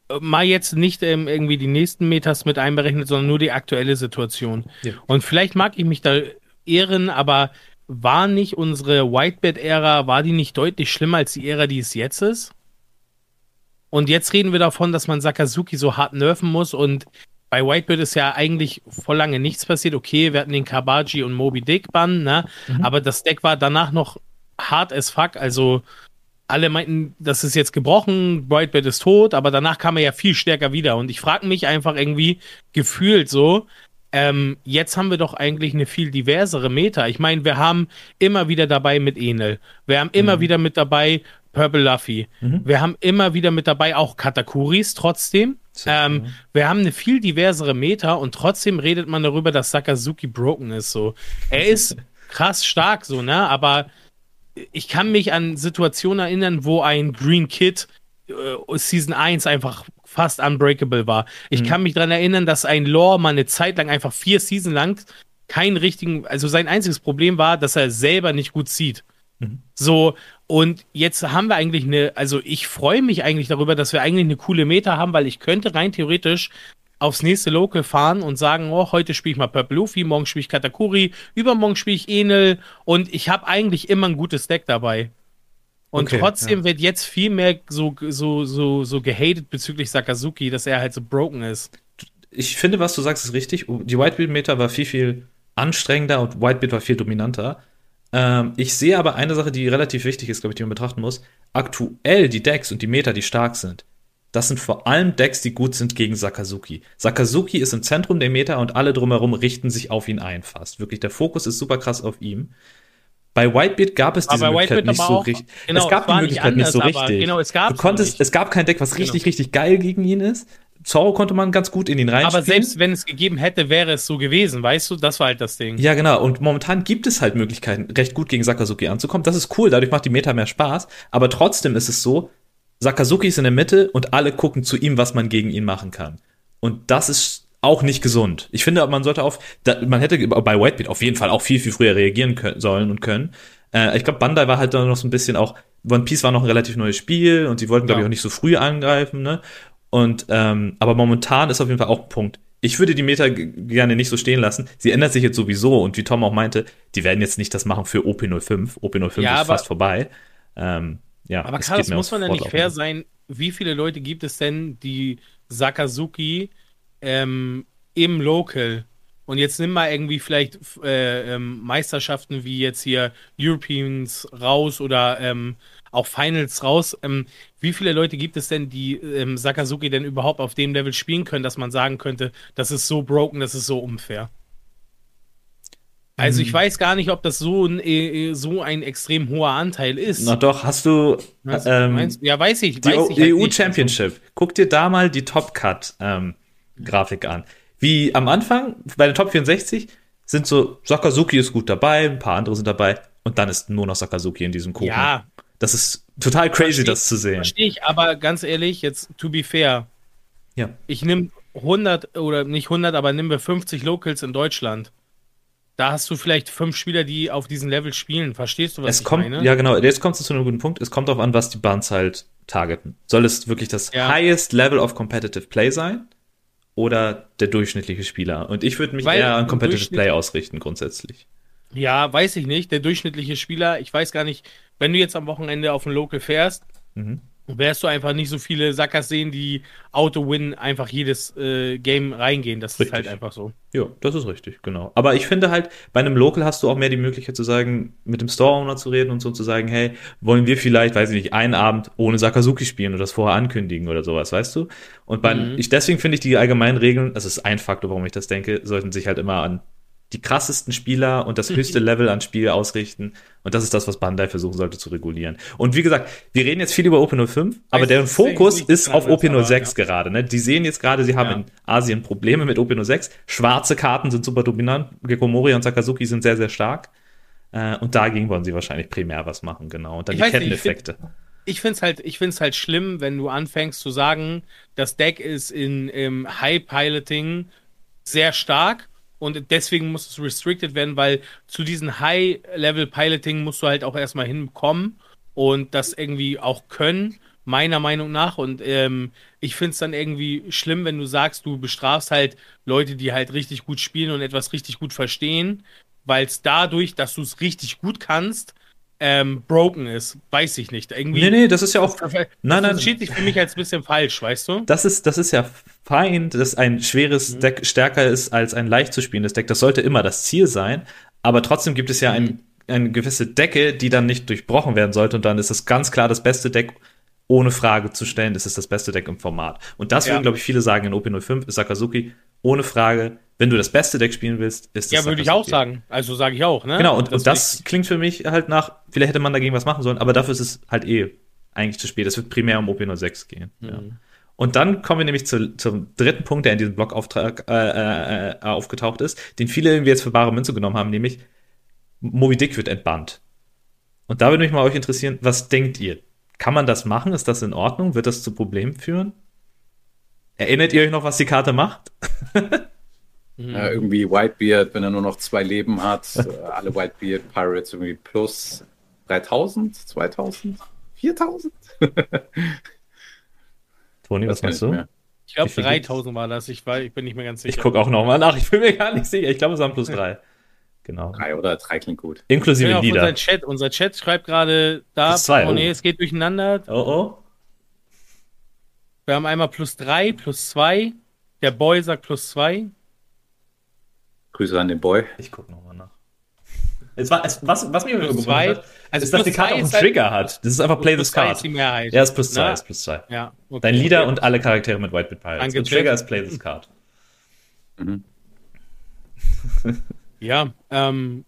äh, mal jetzt nicht ähm, irgendwie die nächsten Metas mit einberechnet, sondern nur die aktuelle Situation. Ja. Und vielleicht mag ich mich da ehren, aber war nicht unsere Whitebed-Ära, war die nicht deutlich schlimmer als die Ära, die es jetzt ist? Und jetzt reden wir davon, dass man Sakazuki so hart nerven muss und bei Whitebird ist ja eigentlich vor lange nichts passiert. Okay, wir hatten den Kabaji und Moby Dick Bann, ne? Mhm. Aber das Deck war danach noch hart as fuck. Also alle meinten, das ist jetzt gebrochen, Whitebird ist tot, aber danach kam er ja viel stärker wieder. Und ich frage mich einfach irgendwie gefühlt so, ähm, jetzt haben wir doch eigentlich eine viel diversere Meta. Ich meine, wir haben immer wieder dabei mit Enel. Wir haben immer mhm. wieder mit dabei Purple Luffy. Mhm. Wir haben immer wieder mit dabei auch Katakuris trotzdem. Ähm, wir haben eine viel diversere Meta und trotzdem redet man darüber, dass Sakazuki broken ist. So, er ist krass stark, so ne, aber ich kann mich an Situationen erinnern, wo ein Green Kid äh, Season 1 einfach fast unbreakable war. Ich mhm. kann mich daran erinnern, dass ein Lore mal eine Zeit lang einfach vier Season lang keinen richtigen, also sein einziges Problem war, dass er selber nicht gut sieht. Mhm. So, und jetzt haben wir eigentlich eine, also ich freue mich eigentlich darüber, dass wir eigentlich eine coole Meta haben, weil ich könnte rein theoretisch aufs nächste Local fahren und sagen, oh, heute spiele ich mal Purple Luffy, morgen spiele ich Katakuri, übermorgen spiele ich Enel und ich habe eigentlich immer ein gutes Deck dabei. Und okay, trotzdem ja. wird jetzt viel mehr so, so, so, so gehatet bezüglich Sakazuki, dass er halt so broken ist. Ich finde, was du sagst, ist richtig. Die Whitebeard-Meta war viel, viel anstrengender und Whitebeard war viel dominanter. Ähm, ich sehe aber eine Sache, die relativ wichtig ist, glaube ich, die man betrachten muss. Aktuell die Decks und die Meta, die stark sind, das sind vor allem Decks, die gut sind gegen Sakazuki. Sakazuki ist im Zentrum der Meta und alle drumherum richten sich auf ihn ein fast. Wirklich, der Fokus ist super krass auf ihm. Bei Whitebeard gab es diese Möglichkeit nicht so richtig. Genau, es gab die Möglichkeit nicht, anders, nicht so richtig. Genau, es gab du konntest, es gab kein Deck, was richtig, genau. richtig geil gegen ihn ist. Zorro konnte man ganz gut in ihn reinspielen. Aber selbst wenn es gegeben hätte, wäre es so gewesen, weißt du? Das war halt das Ding. Ja, genau. Und momentan gibt es halt Möglichkeiten, recht gut gegen Sakazuki anzukommen. Das ist cool, dadurch macht die Meta mehr Spaß. Aber trotzdem ist es so, Sakazuki ist in der Mitte und alle gucken zu ihm, was man gegen ihn machen kann. Und das ist auch nicht gesund. Ich finde, man sollte auf, man hätte bei Whitebeard auf jeden Fall auch viel, viel früher reagieren können, sollen und können. Äh, ich glaube, Bandai war halt da noch so ein bisschen auch, One Piece war noch ein relativ neues Spiel und sie wollten, glaube ich, auch nicht so früh angreifen, ne? Und, ähm, aber momentan ist auf jeden Fall auch ein Punkt. Ich würde die Meta gerne nicht so stehen lassen. Sie ändert sich jetzt sowieso und wie Tom auch meinte, die werden jetzt nicht das machen für OP05. OP05 ja, ist fast vorbei. Ähm, ja, aber Carlos, muss man ja nicht fair sein? Wie viele Leute gibt es denn, die Sakazuki ähm, im Local und jetzt nimm mal irgendwie vielleicht äh, ähm, Meisterschaften wie jetzt hier Europeans raus oder ähm, auch Finals raus. Ähm, wie viele Leute gibt es denn, die ähm, Sakazuki denn überhaupt auf dem Level spielen können, dass man sagen könnte, das ist so broken, das ist so unfair? Also ich hm. weiß gar nicht, ob das so ein, äh, so ein extrem hoher Anteil ist. Na doch, hast du ähm, ja weiß ich, die weiß ich halt EU Championship. Guck dir da mal die Top Cut ähm, Grafik an wie am Anfang bei den Top 64 sind so, Sakazuki ist gut dabei, ein paar andere sind dabei und dann ist nur noch Sakazuki in diesem Kuchen. Ja, Das ist total crazy, Versteh- das zu sehen. verstehe ich, aber ganz ehrlich, jetzt to be fair, Ja. ich nehme 100 oder nicht 100, aber nehmen wir 50 Locals in Deutschland. Da hast du vielleicht fünf Spieler, die auf diesem Level spielen. Verstehst du, was Es ich kommt, meine? ja genau, jetzt kommst du zu einem guten Punkt. Es kommt darauf an, was die Bands halt targeten. Soll es wirklich das Ja. highest level of competitive play sein? Oder der durchschnittliche Spieler? Und ich würde mich Weil eher an competitive play ausrichten, grundsätzlich. Ja, weiß ich nicht. Der durchschnittliche Spieler, ich weiß gar nicht, wenn du jetzt am Wochenende auf ein Local fährst, Mhm. Wirst du einfach nicht so viele Sackers sehen, die Auto-Win einfach jedes äh, Game reingehen. Das ist Richtig. halt einfach so. Ja, das ist richtig, genau. Aber ich finde halt, bei einem Local hast du auch mehr die Möglichkeit zu sagen, mit dem Store-Owner zu reden und so zu sagen, hey, wollen wir vielleicht, weiß ich nicht, einen Abend ohne Sakazuki spielen oder das vorher ankündigen oder sowas, weißt du? Und bei, Mhm. ich, deswegen finde ich die allgemeinen Regeln, das ist ein Faktor, warum ich das denke, sollten sich halt immer an die krassesten Spieler und das höchste Level an Spiel ausrichten. Und das ist das, was Bandai versuchen sollte zu regulieren. Und wie gesagt, wir reden jetzt viel über OP05, aber deren Fokus ist auf anders, OP06 aber, gerade. Ne? Die sehen jetzt gerade, sie haben Ja. in Asien Probleme mit OP06. Schwarze Karten sind super dominant. Gekomori und Sakazuki sind sehr, sehr stark. Äh, und dagegen wollen sie wahrscheinlich primär was machen, genau. Und dann Ich die Ketteneffekte. Ich finde es halt, ich find's halt schlimm, wenn du anfängst zu sagen, das Deck ist in im High-Piloting sehr stark und deswegen muss es restricted werden, weil zu diesen High-Level-Piloting musst du halt auch erstmal hinkommen und das irgendwie auch können, meiner Meinung nach. Und ähm, ich finde es dann irgendwie schlimm, wenn du sagst, du bestrafst halt Leute, die halt richtig gut spielen und etwas richtig gut verstehen, weil es dadurch, dass du es richtig gut kannst, ähm, broken ist. Weiß ich nicht. Irgendwie. Nee, nee, das ist ja auch. Das Nein, nein. entschied sich für mich als ein bisschen falsch, weißt du? Das ist, das ist ja fein, dass ein schweres Mhm. Deck stärker ist als ein leicht zu spielendes Deck. Das sollte immer das Ziel sein. Aber trotzdem gibt es ja Mhm. ein, eine gewisse Decke, die dann nicht durchbrochen werden sollte. Und dann ist es ganz klar das beste Deck, ohne Frage zu stellen. Das ist das beste Deck im Format. Und das Ja. würden, glaube ich, viele sagen in OP05 ist Sakazuki ohne Frage. Wenn du das beste Deck spielen willst, ist Ja, das würde ich auch sagen. Also sage ich auch, ne? Genau, und, und will das klingt für mich halt nach, vielleicht hätte man dagegen was machen sollen, aber dafür ist es halt eh eigentlich zu spät. Es wird primär um OP06 gehen. Ja. Mhm. Und dann kommen wir nämlich zu, zum dritten Punkt, der in diesem Blogauftrag äh, äh, aufgetaucht ist, den viele irgendwie jetzt für bare Münze genommen haben, nämlich Moby Dick wird entbannt. Und da würde mich mal euch interessieren, was denkt ihr? Kann man das machen? Ist das in Ordnung? Wird das zu Problemen führen? Erinnert ihr euch noch, was die Karte macht? ich. Ja, irgendwie Whitebeard, wenn er nur noch zwei Leben hat, äh, alle Whitebeard Pirates irgendwie plus 3000, 2000, 4000? Toni, was meinst du? mehr. Ich glaube, Wie viel 3000 war das. Ich, war, ich bin nicht mehr ganz sicher. Ich gucke auch noch mal nach. Ich bin mir gar nicht sicher. Ich glaube, es waren plus drei. Genau. Drei oder drei klingt gut. Inklusive Ja, Lieder. unser Chat, unser Chat schreibt gerade da, zwei, oh nee, oh. es geht durcheinander. Oh, oh. Wir haben einmal plus 3, plus 2. Der Boy sagt plus 2. Grüße an den Boy. Ich gucke noch mal nach. Es war, es, was, was mich Plus 2. hat, ist, dass die Karte auch einen Trigger hat. Das ist einfach Play this zwei card. ist die Mehrheit. Ja, ist plus zwei, Na? ist plus zwei. Ja, okay, Dein Leader okay. und alle Charaktere mit Whitebit Pirates. Danke, Und Trigger ist Play this card. Ja, ähm,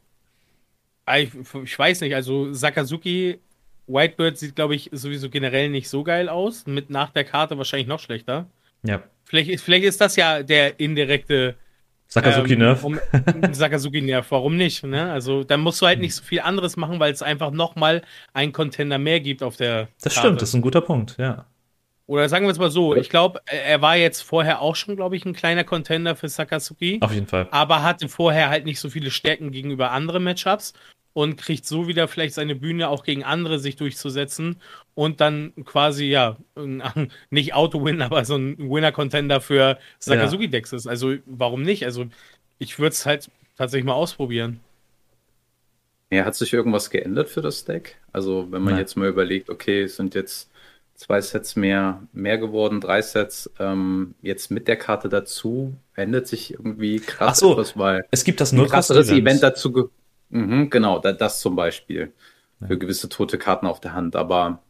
ich, ich weiß nicht, also Sakazuki, Whitebird sieht, glaube ich, sowieso generell nicht so geil aus. Mit nach der Karte wahrscheinlich noch schlechter. Ja. Vielleicht ist, vielleicht ist das ja der indirekte Sakazuki ähm, Nerf. Um, Sakazuki Nerf, warum nicht? Ne? Also dann musst du halt nicht so viel anderes machen, weil es einfach nochmal einen Contender mehr gibt auf der Das Karte. stimmt, das ist ein guter Punkt, ja. Oder sagen wir es mal so, ich glaube, er war jetzt vorher auch schon, glaube ich, ein kleiner Contender für Sakazuki, Auf jeden Fall. aber hatte vorher halt nicht so viele Stärken gegenüber anderen Matchups und kriegt so wieder vielleicht seine Bühne auch gegen andere sich durchzusetzen und dann quasi, ja, nicht Auto-Win, aber so ein Winner-Contender für Sakazuki-Decks ist. Also warum nicht? Also ich würde es halt tatsächlich mal ausprobieren. Ja, hat sich irgendwas geändert für das Deck? Also, wenn man Nein. jetzt mal überlegt, okay, es sind jetzt zwei Sets mehr, mehr geworden, drei Sets, ähm, jetzt mit der Karte dazu, ändert sich irgendwie krass Ach so, etwas, weil Es gibt das ein krasseres. Event dazu. Mhm, genau, da, das zum Beispiel. Für gewisse tote Karten auf der Hand, aber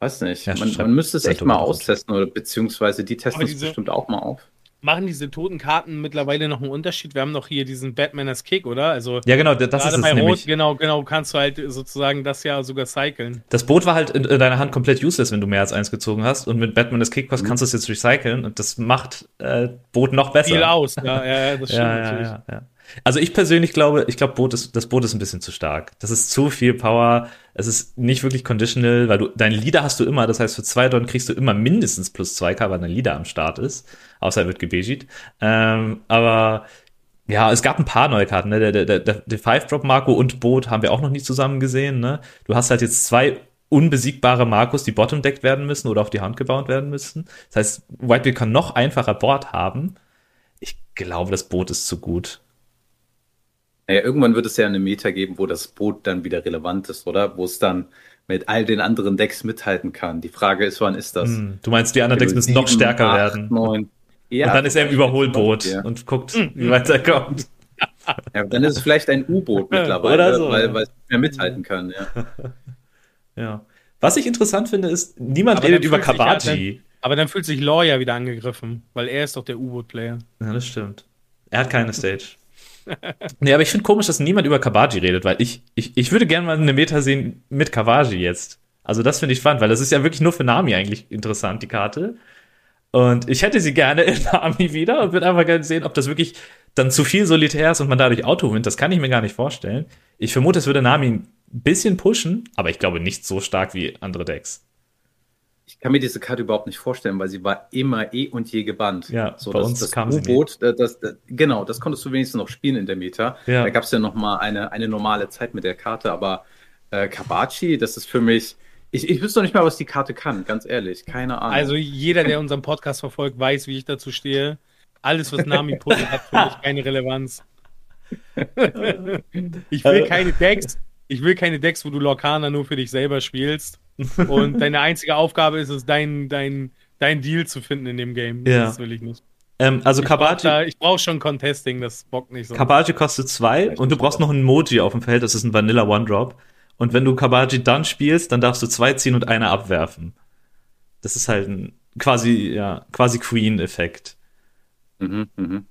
weiß nicht. Ja, man, man müsste es Sehr echt mal austesten oder beziehungsweise die testen es bestimmt auch mal auf. machen diese toten Karten mittlerweile noch einen Unterschied? Wir haben noch hier diesen Batman as Kick, oder? Also ja, genau, das ist es bei nämlich. Rot, genau, genau, kannst du halt sozusagen das ja sogar cyclen. Das Boot war halt in, in deiner Hand komplett useless, wenn du mehr als eins gezogen hast. Und mit Batman as Kick kannst du es jetzt recyceln und das macht äh, Boot noch besser. Viel aus, ja, ja das stimmt ja, ja, natürlich. Ja, ja. Also ich persönlich glaube, ich glaube, Boot ist, das Boot ist ein bisschen zu stark. Das ist zu viel Power. Es ist nicht wirklich conditional, weil du, dein Leader hast du immer. Das heißt, für zwei Don kriegst du immer mindestens plus zwei K, weil dein Leader am Start ist. Außer er wird gebejit. Ähm, aber ja, es gab ein paar neue Karten. Ne? Der, der, der, der Five-Drop-Marco und Boot haben wir auch noch nie zusammen gesehen. Ne? Du hast halt jetzt zwei unbesiegbare Markus, die bottom-deckt werden müssen oder auf die Hand gebaut werden müssen. Das heißt, Whitebeard kann noch einfacher Board haben. Ich glaube, das Boot ist zu gut. Naja, irgendwann wird es ja eine Meta geben, wo das Boot dann wieder relevant ist, oder? Wo es dann mit all den anderen Decks mithalten kann. Die Frage ist, wann ist das? Hm, du meinst, die anderen Decks müssen noch stärker 8, werden. 9. Ja, und dann ist er im Überholboot ja. und guckt, Hm, wie weit er kommt. Ja, dann ist es vielleicht ein U-Boot mittlerweile, so, weil, weil es nicht mehr mithalten kann. Ja. ja. Was ich interessant finde, ist, niemand aber redet über Kabaji. Aber dann fühlt sich Law ja wieder angegriffen, weil er ist doch der U-Boot-Player. Ja, das stimmt. Er hat keine Stage. nee, aber ich finde komisch, dass niemand über Kabaji redet, weil ich, ich, ich würde gerne mal eine Meta sehen mit Kabaji jetzt. Also das finde ich spannend, weil das ist ja wirklich nur für Nami eigentlich interessant, die Karte. Und ich hätte sie gerne in Nami wieder und würde einfach gerne sehen, ob das wirklich dann zu viel Solitär ist und man dadurch Auto gewinnt. Das kann ich mir gar nicht vorstellen. Ich vermute, es würde Nami ein bisschen pushen, aber ich glaube nicht so stark wie andere Decks. Ich kann mir diese Karte überhaupt nicht vorstellen, weil sie war immer eh und je gebannt. Ja, so, bei das, uns das kam U-Boot, das, das, das, genau, das konntest du wenigstens noch spielen in der Meta. Ja. Da gab es ja noch mal eine, eine normale Zeit mit der Karte, aber äh, Kabachi, das ist für mich, ich, ich wüsste noch nicht mal, was die Karte kann, ganz ehrlich, keine Ahnung. Also jeder, der unseren Podcast verfolgt, weiß, wie ich dazu stehe. Alles, was Nami puzzelt, hat für mich keine Relevanz. ich will keine Decks, ich will keine Decks, wo du Lorcana nur für dich selber spielst. Und deine einzige Aufgabe ist es, dein, dein, dein Deal zu finden in dem Game. Ja. Das will ich nicht. Ähm, also Ich brauche Kabaji, brauch schon Contesting, das bockt nicht so. Kabaji kostet zwei und du brauchst noch ein Moji auf dem Feld, das ist ein Vanilla One-Drop. Und wenn du Kabaji dann spielst, dann darfst du zwei ziehen und eine abwerfen. Das ist halt ein quasi, ja, quasi Queen-Effekt. mhm, mhm.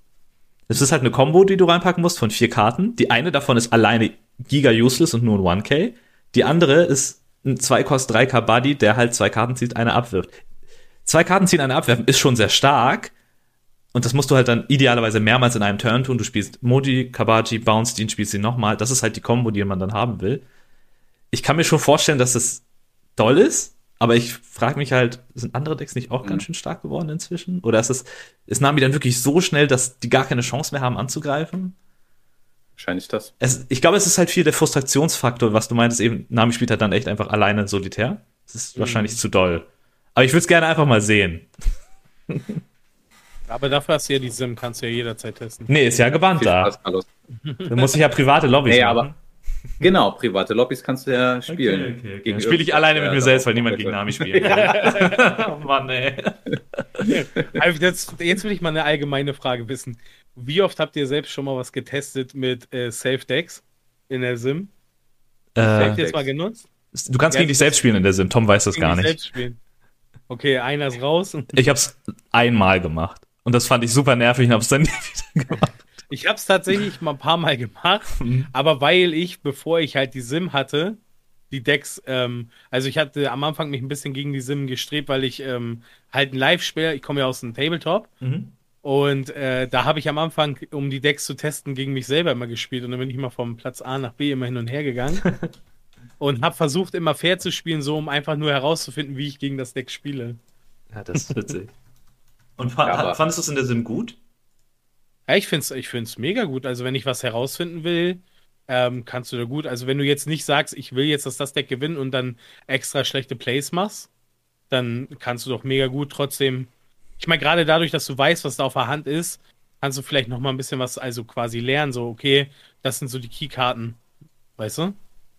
Es ist halt eine Combo, die du reinpacken musst von vier Karten. Die eine davon ist alleine giga useless und nur ein 1K. Die andere ist ein 2 Cost 3K Buddy, der halt zwei Karten zieht, eine abwirft. Zwei Karten ziehen, eine abwerfen ist schon sehr stark. Und das musst du halt dann idealerweise mehrmals in einem Turn tun. Du spielst Moji, Kabaji, Bounce, den spielst du nochmal. Das ist halt die Combo, die man dann haben will. Ich kann mir schon vorstellen, dass das toll ist, aber ich frage mich halt, sind andere Decks nicht auch Mhm. ganz schön stark geworden inzwischen? Oder ist es, ist Nami dann wirklich so schnell, dass die gar keine Chance mehr haben anzugreifen? Wahrscheinlich das. Es, ich glaube, es ist halt viel der Frustrationsfaktor, was du meintest, eben, Nami spielt halt dann echt einfach alleine solitär. Das ist Mhm. wahrscheinlich zu doll. Aber ich würde es gerne einfach mal sehen. Aber dafür hast du ja die Sim, kannst du ja jederzeit testen. Nee, ist ja gebannt da. Da muss ich ja private Lobbys Nee, machen. aber genau, private Lobbys kannst du ja spielen. Okay, okay, okay. Gegen Dann spiele ich alleine mit mir selbst, weil niemand gegen Nami spielt. oh Mann, ey. Also jetzt, jetzt will ich mal eine allgemeine Frage wissen. Wie oft habt ihr selbst schon mal was getestet mit äh, Safe Decks in der Sim? Habt Äh, ihr das mal genutzt? du kannst Ja, gegen dich selbst spielen in der Sim. Tom weiß das Gegen gar dich nicht. Selbst spielen. Okay, einer ist raus. Ich habe es einmal gemacht. Und das fand ich super nervig und habe es dann nie wieder gemacht. ich habe es tatsächlich mal ein paar Mal gemacht, Mhm. aber weil ich, bevor ich halt die Sim hatte, die Decks, ähm, also ich hatte am Anfang mich ein bisschen gegen die Sim gestrebt, weil ich ähm, halt ein Live-Spieler, ich komme ja aus dem Tabletop, Mhm. Und äh, da habe ich am Anfang, um die Decks zu testen, gegen mich selber immer gespielt. Und dann bin ich immer vom Platz A nach B immer hin und her gegangen. und habe versucht, immer fair zu spielen, so um einfach nur herauszufinden, wie ich gegen das Deck spiele. Ja, das ist witzig. Und fa Ja, fandest du es in der Sim gut? Ja, ich finde es ich find's mega gut. Also, wenn ich was herausfinden will, ähm, kannst du da gut. Also, wenn du jetzt nicht sagst, ich will jetzt, dass das Deck gewinnt und dann extra schlechte Plays machst, dann kannst du doch mega gut trotzdem. Ich meine, gerade dadurch, dass du weißt, was da auf der Hand ist, kannst du vielleicht noch mal ein bisschen was, also quasi lernen. So, okay, das sind so die Keykarten. Weißt du?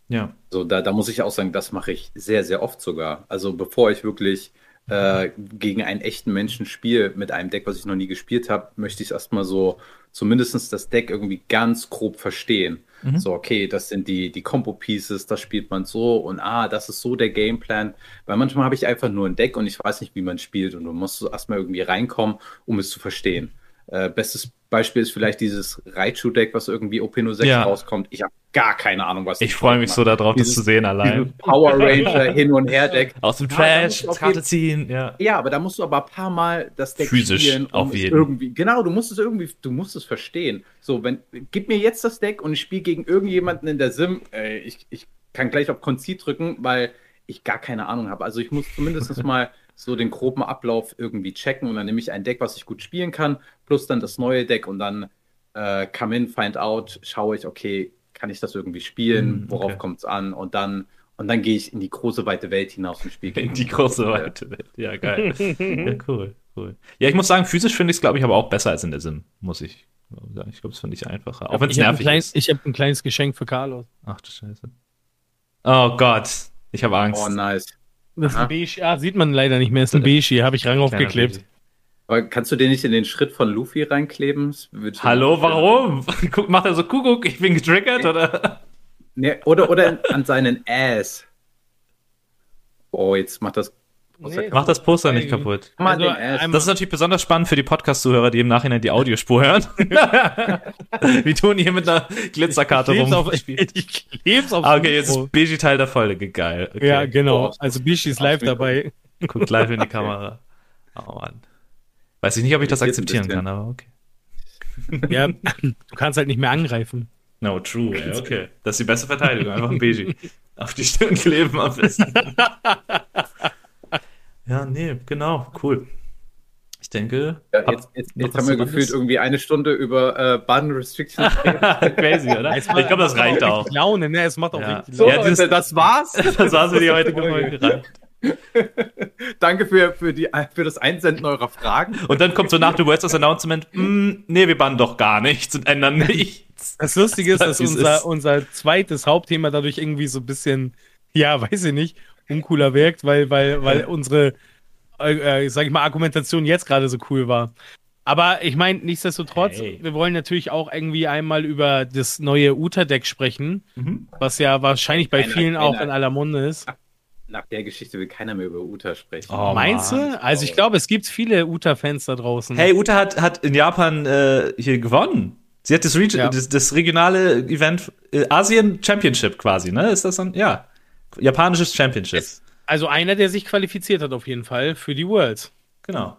Ja. So, da, da muss ich auch sagen, das mache ich sehr, sehr oft sogar. Also bevor ich wirklich äh, gegen einen echten Menschen spiele mit einem Deck, was ich noch nie gespielt habe, möchte ich erstmal so zumindest das Deck irgendwie ganz grob verstehen. Mhm. So, okay, das sind die, die Combo-Pieces, das spielt man so und ah, das ist so der Gameplan. Weil manchmal habe ich einfach nur ein Deck und ich weiß nicht, wie man spielt und du musst erstmal irgendwie reinkommen, um es zu verstehen. Äh, bestes Beispiel ist vielleicht dieses Raichu-Deck, was irgendwie OP06 Ja. rauskommt. Ich habe gar keine Ahnung, was Ich freue mich so darauf, das zu sehen allein. Power Ranger hin und her Deck. Aus dem Ja, Trash, auf Karte ziehen, ja. Ja, aber da musst du aber ein paar Mal das Deck Physisch, spielen, um auf jeden. irgendwie. Genau, du musst es irgendwie, du musst es verstehen. So, wenn gib mir jetzt das Deck und ich spiele gegen irgendjemanden in der Sim, ey, ich, ich kann gleich auf Konzit drücken, weil ich gar keine Ahnung habe. Also ich muss zumindest mal so den groben Ablauf irgendwie checken und dann nehme ich ein Deck, was ich gut spielen kann, plus dann das neue Deck und dann äh, come in, find out, schaue ich, okay, kann ich das irgendwie spielen, Hm, worauf okay. kommt es an und dann und dann gehe ich in die große weite Welt hinaus und spiele In die große weite Welt. Ja, geil. ja, cool, cool. Ja, ich muss sagen, physisch finde ich es, glaube ich, aber auch besser als in der Sim, muss ich sagen. Ich glaube, das finde ich einfacher. Auch wenn es habe nervig klein, ist. ich hab ein kleines Geschenk für Carlos. Ach du Scheiße. Oh Gott, ich habe Angst. Oh, nice. Das ist ein Beige. Ah, sieht man leider nicht mehr. Das ist ein Beige. Habe ich Rang aufgeklebt. Aber kannst du den nicht in den Schritt von Luffy ich- Hallo, warum? Guck, macht er so Kuckuck, ich bin getriggert, oder? Nee, oder, oder an seinen Ass. Oh, jetzt macht das. Nee. Mach das Poster nicht kaputt. Also, einmal- Das ist natürlich besonders spannend für die Podcast-Zuhörer, die im Nachhinein die Audiospur hören. Wie Toni hier mit einer Glitzerkarte Ich kleb's auf, rumspielt. ich kleb's auf. Ah, okay, jetzt ist Beji Teil der Folge. Geil. Okay. Ja, genau. Also Bishi ist live dabei. Guckt live in die Kamera. Oh Mann. Weiß ich nicht, ob ich das akzeptieren kann, aber okay. Ja, du kannst halt nicht mehr angreifen. No, true, ey, okay. Das ist die beste Verteidigung. Einfach ein Beji. Auf die Stirn kleben am besten. Ja, nee, genau. Cool. Ich denke. Ja, hab jetzt jetzt, jetzt haben wir gefühlt irgendwie eine Stunde über äh, Button Restrictions. Crazy, oder? Ich glaube, das reicht auch. Laune, ne? Es macht auch Ja. richtig so. Ja, Leute, das war's. Das war's für die heutige Folge. Danke für, für, die, für das Einsenden eurer Fragen. Und dann kommt so nach The Words das Announcement, mm, nee, wir bannen doch gar nichts und ändern nichts. Das Lustige ist, dass unser, ist. unser zweites Hauptthema dadurch irgendwie so ein bisschen, ja, weiß ich nicht, uncooler wirkt, weil, weil, weil unsere, äh, äh, sag ich mal, Argumentation jetzt gerade so cool war. Aber ich meine, nichtsdestotrotz, Hey. wir wollen natürlich auch irgendwie einmal über das neue Uta-Deck sprechen, Mhm. was ja wahrscheinlich bei Keiner- vielen auch keiner- in aller Munde ist. Nach der Geschichte will keiner mehr über Uta sprechen. Oh, Meinst Mann. du? Also ich glaube, es gibt viele Uta-Fans da draußen. Hey, Uta hat, hat in Japan äh, hier gewonnen. Sie hat das, Reg Ja. das, das regionale Event äh, Asien Championship quasi, ne? Ist das dann? Ja. Japanisches Championship. Es- Also einer, der sich qualifiziert hat auf jeden Fall für die Worlds. Genau.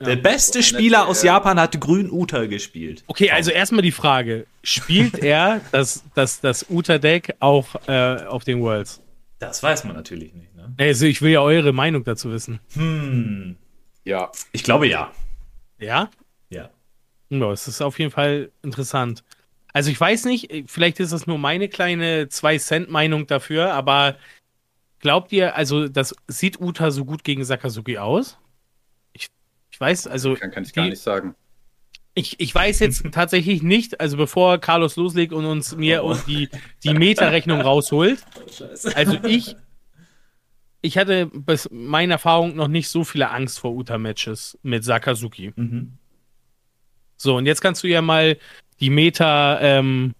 Ja. Der beste Spieler aus Japan hat Grün Uta gespielt. Okay, also erstmal die Frage: Spielt er das, das, das Uta-Deck auch äh, auf den Worlds? Das weiß man natürlich nicht, ne? Also, ich will ja eure Meinung dazu wissen. Hm. Ja. Ich glaube ja. Ja? Ja. Ja, es ist auf jeden Fall interessant. Also, ich weiß nicht, vielleicht ist das nur meine kleine 2-Cent-Meinung dafür, aber glaubt ihr, also, das sieht Uta so gut gegen Sakazuki aus? Ich, ich weiß, also. Kann, kann ich die- gar nicht sagen. Ich, ich weiß jetzt tatsächlich nicht, also bevor Carlos loslegt und uns mir und die, die Meta-Rechnung rausholt. Also ich, ich hatte bis meiner Erfahrung noch nicht so viele Angst vor Uta-Matches mit Sakazuki. Mhm. So, und jetzt kannst du ja mal die Meta, ähm,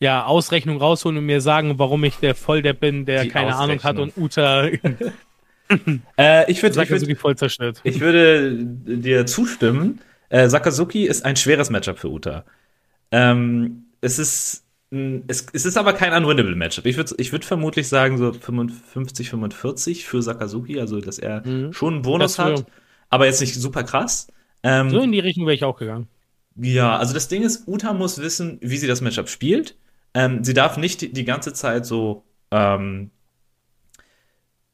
ja, Ausrechnung rausholen und mir sagen, warum ich der Volldepp bin, der Die keine Ahnung hat und Uta Äh, ich würde ich würd, ich würde dir zustimmen. Äh, Sakazuki ist ein schweres Matchup für Uta. Ähm, es ist es, es ist aber kein unwinnable Matchup. Ich würde ich würd vermutlich sagen so 55, 45 für Sakazuki, also dass er Mhm. schon einen Bonus Das hat, aber jetzt nicht super krass. Ähm, So in die Richtung wäre ich auch gegangen. Ja, also das Ding ist, Uta muss wissen, wie sie das Matchup spielt. Ähm, sie darf nicht die, die ganze Zeit so ähm,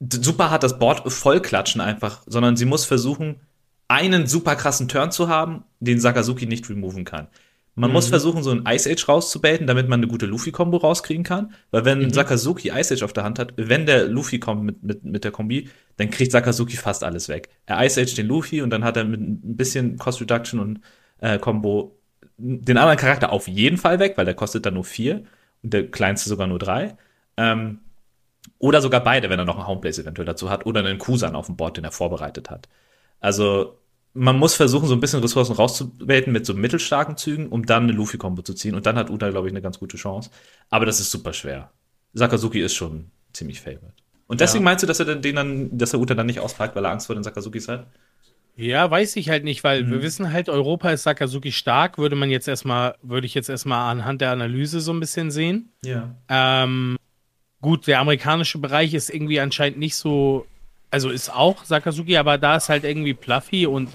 super hart das Board voll klatschen einfach, sondern sie muss versuchen, einen super krassen Turn zu haben, den Sakazuki nicht removen kann. Man muss versuchen, so ein Ice Age rauszubaiten, damit man eine gute Luffy-Kombo rauskriegen kann. Weil wenn Sakazuki Ice Age auf der Hand hat, wenn der Luffy kommt mit, mit, mit der Kombi, dann kriegt Sakazuki fast alles weg. Er Ice Age den Luffy und dann hat er mit ein bisschen Cost Reduction und äh, Combo den anderen Charakter auf jeden Fall weg, weil der kostet dann nur vier und der kleinste sogar nur drei. Ähm, oder sogar beide, wenn er noch einen Homeplace eventuell dazu hat oder einen Kusan auf dem Board, den er vorbereitet hat. Also man muss versuchen, so ein bisschen Ressourcen rauszuwählen mit so mittelstarken Zügen, um dann eine Luffy-Kombo zu ziehen. Und dann hat Uta, glaube ich, eine ganz gute Chance. Aber das ist super schwer. Sakazuki ist schon ziemlich favored. Und deswegen Ja. meinst du, dass er den dann, dass er Uta dann nicht auspackt, weil er Angst vor den Sakazukis hat? Ja, weiß ich halt nicht, weil Mhm. wir wissen halt, Europa ist Sakazuki stark, würde man jetzt erstmal, würde ich jetzt erstmal anhand der Analyse so ein bisschen sehen. Ja. Ähm, gut, der amerikanische Bereich ist irgendwie anscheinend nicht so, also ist auch Sakazuki, aber da ist halt irgendwie Pluffy und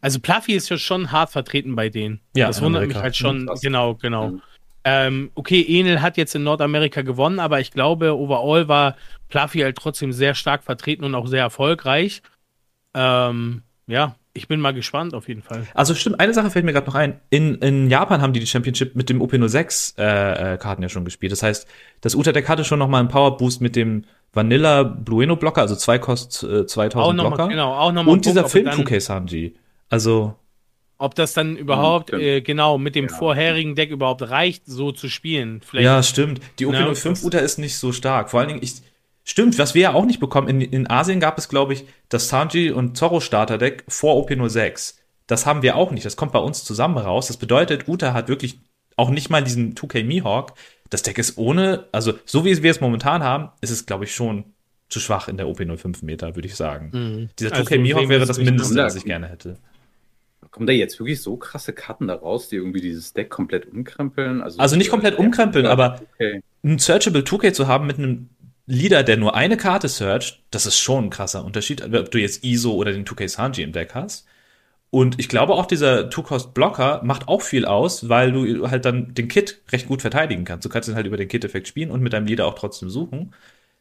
also Pluffy ist ja schon hart vertreten bei denen. Ja, das wundert Amerika. mich halt schon. Krass. Genau, genau. Mhm. Ähm, okay, Enel hat jetzt in Nordamerika gewonnen, aber ich glaube, overall war Pluffy halt trotzdem sehr stark vertreten und auch sehr erfolgreich. Ähm, ja, ich bin mal gespannt auf jeden Fall. Also stimmt, eine Sache fällt mir gerade noch ein. In, in Japan haben die die Championship mit dem OP06 äh, äh, Karten ja schon gespielt. Das heißt, das Uta-Deck hatte schon noch mal einen Powerboost mit dem Vanilla Blueno Blocker, also zwei kost äh, 2000 Auch nochmal, Blocker. genau, auch nochmal. Und dieser Film 2K Sanji. Also, Ob das dann überhaupt, äh, genau, mit dem Ja. vorherigen Deck überhaupt reicht, so zu spielen. Vielleicht ja, stimmt. Die Na, OP05 das- Uta ist nicht so stark. Vor allen Dingen, ich, stimmt, was wir ja auch nicht bekommen. In, in Asien gab es, glaube ich, das Sanji und Zorro Starter-Deck vor OP06. Das haben wir auch nicht. Das kommt bei uns zusammen raus. Das bedeutet, Uta hat wirklich auch nicht mal diesen 2K Mihawk. Das Deck ist ohne, also so wie wir es momentan haben, ist es, glaube ich, schon zu schwach in der OP05 Meter, würde ich sagen. Mhm. Dieser Also 2K Mihawk sehen wäre das Mindeste, was ich gerne hätte. Kommen da jetzt wirklich so krasse Karten da raus, die irgendwie dieses Deck komplett umkrempeln? Also nicht komplett umkrempeln, aber Okay. ein Searchable 2K zu haben mit einem Leader, der nur eine Karte searcht, das ist schon ein krasser Unterschied, ob du jetzt ISO oder den 2K Sanji im Deck hast. Und ich glaube auch dieser Two-Cost-Blocker macht auch viel aus, weil du halt dann den Kit recht gut verteidigen kannst. Du kannst ihn halt über den Kit-Effekt spielen und mit deinem Leader auch trotzdem suchen.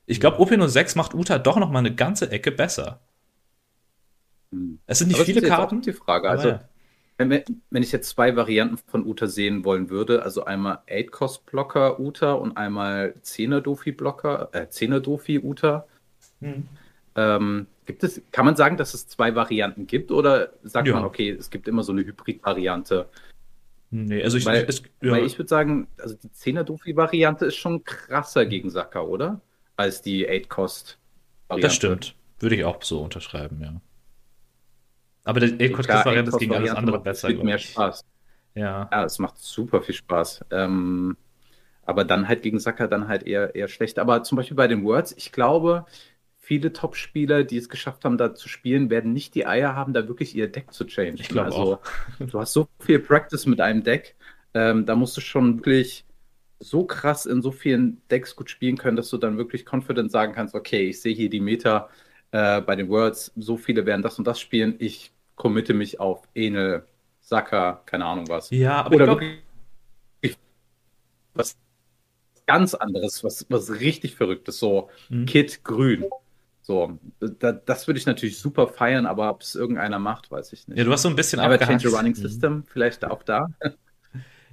Ich glaube, OP06 macht Uta doch noch mal eine ganze Ecke besser. Hm. Es sind nicht Aber viele Karten. Die Frage. Also, ja. Wenn, wenn ich jetzt zwei Varianten von Uta sehen wollen würde, also einmal 8-Cost-Blocker Uta und einmal 10er-Dofi-Blocker, äh, 10er-Dofi-Uta, Hm. ähm, gibt es, kann man sagen, dass es zwei Varianten gibt oder sagt Ja. man, okay, es gibt immer so eine Hybrid-Variante? Nee, also ich, Weil- es, ja, Weil ich würde sagen, also die 10er-Dofi-Variante ist schon krasser gegen Saka, oder? Als die 8-Cost-Variante. das stimmt. Würde ich auch so unterschreiben, ja. Aber der Klar, A-Variante ist gegen alles 8-Cost-Variante andere macht besser, glaub mehr. Spaß. Ja. Ja, es macht super viel Spaß. Ähm, aber dann halt gegen Saka dann halt eher, eher schlecht. Aber zum Beispiel bei den Worlds, ich glaube, viele Top-Spieler, die es geschafft haben, da zu spielen, werden nicht die Eier haben, da wirklich ihr Deck zu changen. Ich glaube also, Du hast so viel Practice mit einem Deck, ähm, da musst du schon wirklich so krass in so vielen Decks gut spielen können, dass du dann wirklich confident sagen kannst, okay, ich sehe hier die Meta äh, bei den Worlds, so viele werden das und das spielen, ich committe mich auf Enel, Saka, keine Ahnung was. Ja, aber Oder ich glaub, wirklich was ganz anderes, was, was richtig verrücktes, so Mhm. Kit Grün. So, da, das würde ich natürlich super feiern, aber ob es irgendeiner macht, weiß ich nicht. ja, du hast so ein bisschen aber. Change the Running Mhm. System, vielleicht auch da.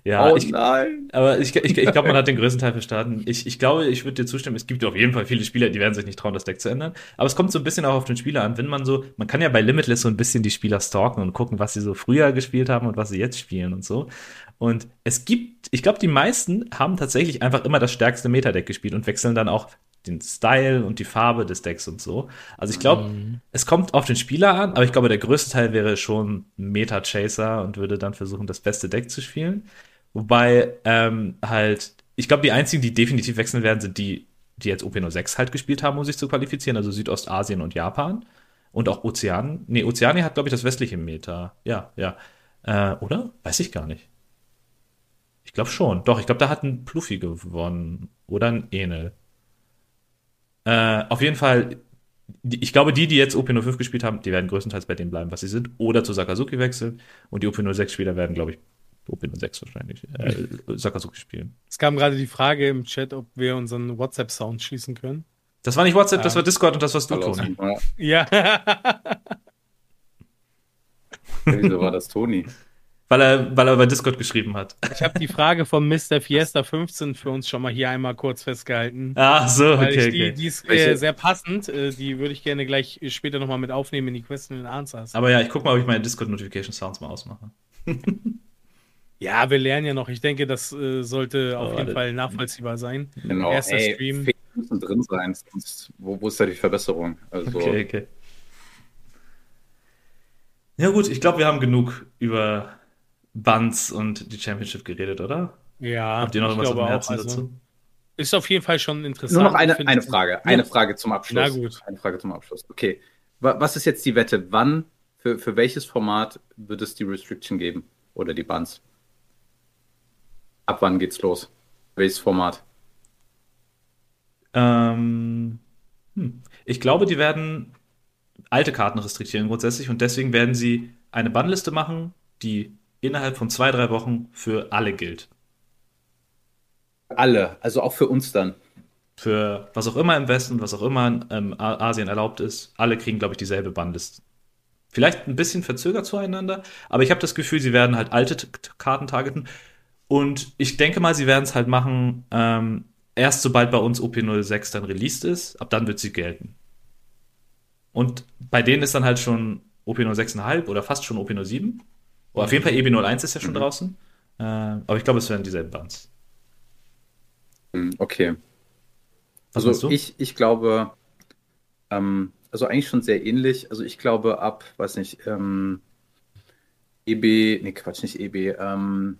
Ja, oh ich, nein. aber ich, ich, ich glaube, man hat den größten Teil verstanden. Ich, ich glaube, ich würde dir zustimmen, es gibt auf jeden Fall viele Spieler, die werden sich nicht trauen, das Deck zu ändern. Aber es kommt so ein bisschen auch auf den Spieler an. Wenn man so, man kann ja bei Limitless so ein bisschen die Spieler stalken und gucken, was sie so früher gespielt haben und was sie jetzt spielen und so. Und es gibt, ich glaube, die meisten haben tatsächlich einfach immer das stärkste Meta-Deck gespielt und wechseln dann auch den Style und die Farbe des Decks und so. Also ich glaube, Mhm. es kommt auf den Spieler an, aber ich glaube, der größte Teil wäre schon Meta-Chaser und würde dann versuchen, das beste Deck zu spielen. Wobei ähm, halt, ich glaube, die einzigen, die definitiv wechseln werden, sind die, die jetzt OP06 halt gespielt haben, um sich zu qualifizieren, also Südostasien und Japan. Und auch Ozean. Nee, Ozeanien hat, glaube ich, das westliche Meta. Ja, ja. Äh, oder? Weiß ich gar nicht. Ich glaube schon. Doch, ich glaube, da hat ein Pluffy gewonnen. Oder ein Enel. Äh, auf jeden Fall, ich glaube, die, die jetzt OP05 gespielt haben, die werden größtenteils bei dem bleiben, was sie sind. Oder zu Sakazuki wechseln. Und die OP06-Spieler werden, glaube ich, OP06 wahrscheinlich, äh, Sakazuki spielen. Es kam gerade die Frage im Chat, ob wir unseren WhatsApp-Sound schließen können. Das war nicht WhatsApp, das Ja. war Discord und das warst du. Toni. Ja, Ja. wieso war das Toni? Weil er, weil er bei Discord geschrieben hat. ich habe die Frage von Mr. Fiesta 15 für uns schon mal hier einmal kurz festgehalten. Ach so, Weil okay, ich die, okay. die ist äh, sehr passend. Äh, die würde ich gerne gleich später nochmal mit aufnehmen in die Question and Answers. Aber ja, ich guck mal, ob ich meine Discord-Notification-Sounds mal ausmache. Ja, wir lernen ja noch. Ich denke, das äh, sollte auf jeden Fall nachvollziehbar sein. Genau, Erster ey, Stream. Fehler müssen drin sein, sonst, wo, wo ist da die Verbesserung? Also, Okay, okay. Ja gut, ich glaube, wir haben genug über Buns und die Championship geredet, oder? Ja, Habt ihr noch ich was auf dem Herzen auch, also, dazu? Ist auf jeden Fall schon interessant. Nur noch eine, eine Frage, eine Frage zum Abschluss. Na gut. Eine Frage zum Abschluss. Okay, Wa- was ist jetzt die Wette? Wann für, für welches Format wird es die Restriction geben? Oder die Buns? Ab wann geht's los? Welches Format? Ähm, hm. Ich glaube, die werden alte Karten restriktieren grundsätzlich und deswegen werden sie eine Bannliste machen, die innerhalb von zwei, drei Wochen für alle gilt. Alle, also auch für uns dann. Für was auch immer im Westen, was auch immer in ähm, Asien erlaubt ist, alle kriegen, glaube ich, dieselbe Bannliste. Vielleicht ein bisschen verzögert zueinander, aber ich habe das Gefühl, sie werden halt alte Karten targeten. Und ich denke mal, sie werden es halt machen, ähm, erst sobald bei uns OP06 dann released ist, ab dann wird sie gelten. Und bei denen ist dann halt schon OP06,5 oder fast schon OP07. Oder auf jeden Fall EB01 ist ja schon mhm. draußen. Äh, aber ich glaube, es werden dieselben Bands. Hm, okay. Was also ich, ich glaube, ähm, also eigentlich schon sehr ähnlich. Also ich glaube ab, weiß nicht, ähm, EB, nee, Quatsch, nicht EB, ähm,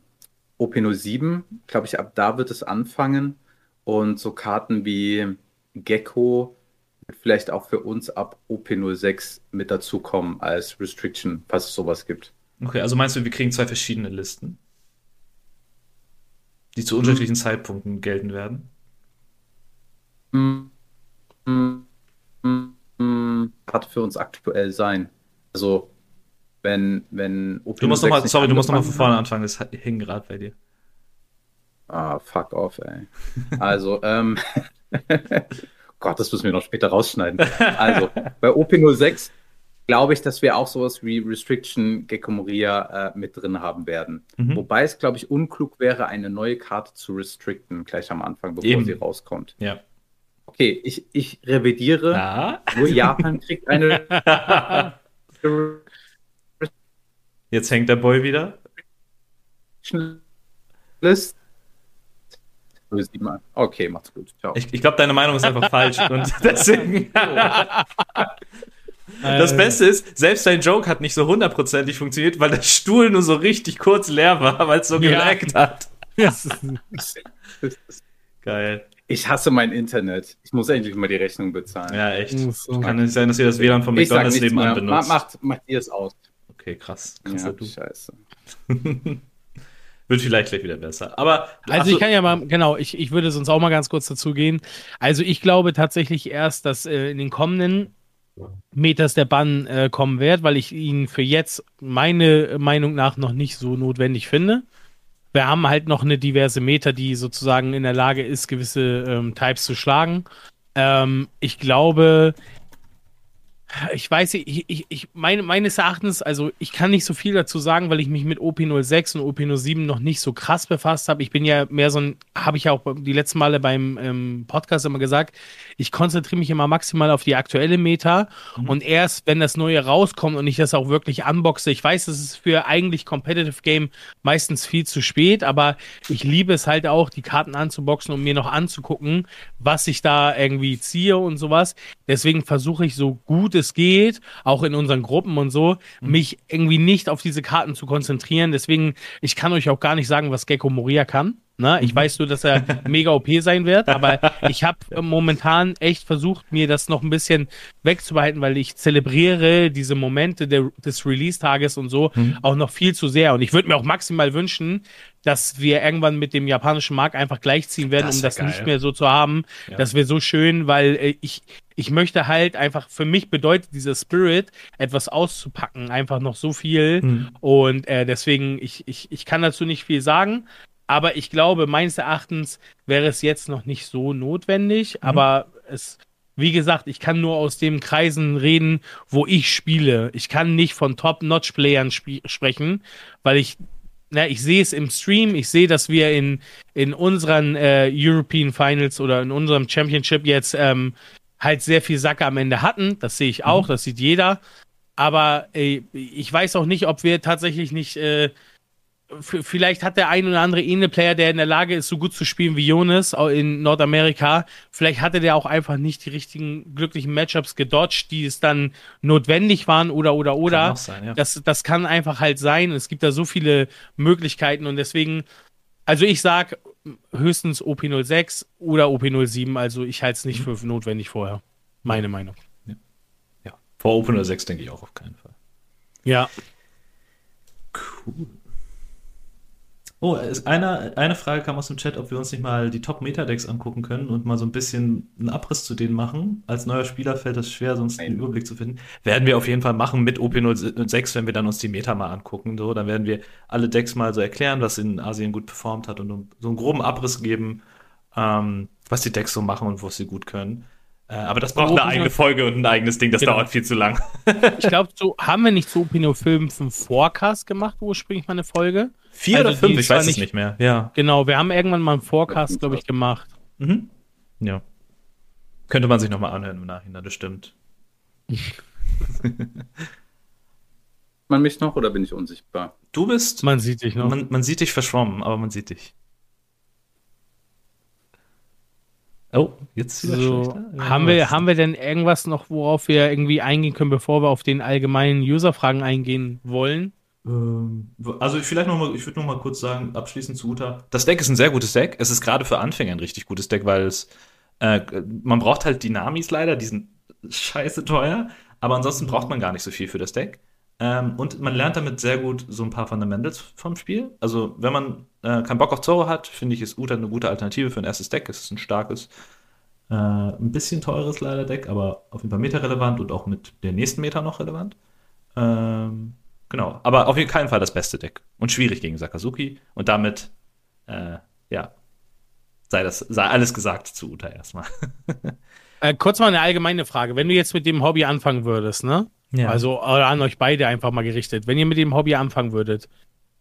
OP07, glaube ich, ab da wird es anfangen. Und so Karten wie Gecko wird vielleicht auch für uns ab OP06 mit dazukommen als Restriction, falls es sowas gibt. Okay, also meinst du, wir kriegen zwei verschiedene Listen, die zu unterschiedlichen hm. Zeitpunkten gelten werden? Hm. Hm. Hat für uns aktuell sein. Also, wenn, wenn OP Du musst nochmal, sorry, du musst nochmal von vorne anfangen, das hing gerade bei dir. Ah, fuck off, ey. Also, ähm, Gott, das müssen wir noch später rausschneiden. Also, bei OP06 glaube ich, dass wir auch sowas wie Restriction Gecko Moria äh, mit drin haben werden. Mhm. Wobei es, glaube ich, unklug wäre, eine neue Karte zu restricten, gleich am Anfang, bevor Eben. sie rauskommt. Ja. Okay, ich, ich revidiere. Ja. Nur Japan kriegt eine. Jetzt hängt der Boy wieder. List. Okay, macht's gut. Ciao. Ich, ich glaube, deine Meinung ist einfach falsch und deswegen. Das äh. Beste ist, selbst dein Joke hat nicht so hundertprozentig funktioniert, weil der Stuhl nur so richtig kurz leer war, weil es so ja. geleckt hat. Geil. Ich hasse mein Internet. Ich muss endlich mal die Rechnung bezahlen. Ja, echt. So. Kann nicht sein, dass ihr das WLAN vom McDonalds nebenan benutzt. Macht, macht ihr es aus. Okay, krass. krass ja, du. Scheiße. Wird vielleicht gleich wieder besser. Aber. Also ich kann ja mal, genau, ich, ich würde sonst auch mal ganz kurz dazu gehen. Also ich glaube tatsächlich erst, dass äh, in den kommenden Meters der Bann äh, kommen wird, weil ich ihn für jetzt meine Meinung nach noch nicht so notwendig finde. Wir haben halt noch eine diverse Meter, die sozusagen in der Lage ist, gewisse ähm, Types zu schlagen. Ähm, ich glaube, ich weiß, ich, ich, ich meine, meines Erachtens, also ich kann nicht so viel dazu sagen, weil ich mich mit OP06 und OP07 noch nicht so krass befasst habe. Ich bin ja mehr so ein, habe ich ja auch die letzten Male beim ähm, Podcast immer gesagt, ich konzentriere mich immer maximal auf die aktuelle Meta mhm. und erst, wenn das Neue rauskommt und ich das auch wirklich unboxe, ich weiß, es ist für eigentlich Competitive Game meistens viel zu spät, aber ich liebe es halt auch, die Karten anzuboxen und mir noch anzugucken, was ich da irgendwie ziehe und sowas. Deswegen versuche ich so gut es geht, auch in unseren Gruppen und so, mhm. mich irgendwie nicht auf diese Karten zu konzentrieren. Deswegen, ich kann euch auch gar nicht sagen, was Gecko Moria kann. Ne? Ich mhm. weiß nur, dass er mega OP sein wird, aber ich habe momentan echt versucht, mir das noch ein bisschen wegzubehalten, weil ich zelebriere diese Momente der, des Release-Tages und so mhm. auch noch viel zu sehr. Und ich würde mir auch maximal wünschen, dass wir irgendwann mit dem japanischen Markt einfach gleichziehen werden, das um das geil. nicht mehr so zu haben. Ja. Das wäre so schön, weil äh, ich, ich möchte halt einfach, für mich bedeutet dieser Spirit, etwas auszupacken, einfach noch so viel. Mhm. Und äh, deswegen, ich, ich, ich kann dazu nicht viel sagen. Aber ich glaube, meines Erachtens wäre es jetzt noch nicht so notwendig. Mhm. Aber es, wie gesagt, ich kann nur aus den Kreisen reden, wo ich spiele. Ich kann nicht von Top-Notch-Playern sprechen, weil ich, na, ich sehe es im Stream. Ich sehe, dass wir in, in unseren äh, European Finals oder in unserem Championship jetzt ähm, halt sehr viel Sacke am Ende hatten. Das sehe ich auch, mhm. das sieht jeder. Aber äh, ich weiß auch nicht, ob wir tatsächlich nicht äh, vielleicht hat der ein oder andere Ene-Player, der in der Lage ist, so gut zu spielen wie Jonas in Nordamerika, vielleicht hatte der auch einfach nicht die richtigen glücklichen Matchups gedodged, die es dann notwendig waren oder oder oder. Sein, ja. das, das kann einfach halt sein. Es gibt da so viele Möglichkeiten und deswegen, also ich sag höchstens OP06 oder OP07, also ich halte es nicht mhm. für notwendig vorher. Meine Meinung. Ja. ja. Vor OP06 denke ich auch auf keinen Fall. Ja. Cool. Oh, eine, eine Frage kam aus dem Chat, ob wir uns nicht mal die Top-Meta-Decks angucken können und mal so ein bisschen einen Abriss zu denen machen. Als neuer Spieler fällt es schwer, sonst einen Überblick zu finden. Werden wir auf jeden Fall machen mit OP06, wenn wir dann uns die Meta mal angucken. So, dann werden wir alle Decks mal so erklären, was in Asien gut performt hat und so einen groben Abriss geben, ähm, was die Decks so machen und wo sie gut können. Äh, aber das braucht eine eigene Folge und ein eigenes Ding, das genau. dauert viel zu lang. ich glaube, so haben wir nicht so Opino Film 5 Forecast gemacht, ursprünglich mal eine Folge. Vier also oder fünf, ich weiß es nicht mehr. Ja. Genau, wir haben irgendwann mal einen Forecast, glaube ich, gemacht. Mhm. Ja. Könnte man sich nochmal anhören im Nachhinein, das stimmt. man mich noch oder bin ich unsichtbar? Du bist. Man sieht dich noch. Man, man sieht dich verschwommen, aber man sieht dich. Oh, jetzt so, ja, haben, wir, haben wir denn irgendwas noch, worauf wir irgendwie eingehen können, bevor wir auf den allgemeinen User-Fragen eingehen wollen? Ähm, also vielleicht noch mal, ich würde noch mal kurz sagen, abschließend zu Uta. Das Deck ist ein sehr gutes Deck. Es ist gerade für Anfänger ein richtig gutes Deck, weil es äh, man braucht halt Dynamis leider, die sind scheiße teuer, aber ansonsten braucht man gar nicht so viel für das Deck. Ähm, und man lernt damit sehr gut so ein paar Fundamentals vom Spiel. Also, wenn man äh, keinen Bock auf Zorro hat, finde ich, ist Uta eine gute Alternative für ein erstes Deck. Es ist ein starkes, äh, ein bisschen teures leider Deck, aber auf jeden Fall meta-relevant und auch mit der nächsten Meta noch relevant. Ähm, genau, aber auf jeden keinen Fall das beste Deck. Und schwierig gegen Sakazuki. Und damit, äh, ja, sei das, sei alles gesagt zu Uta erstmal. äh, kurz mal eine allgemeine Frage. Wenn du jetzt mit dem Hobby anfangen würdest, ne? Ja. Also oder an euch beide einfach mal gerichtet. Wenn ihr mit dem Hobby anfangen würdet,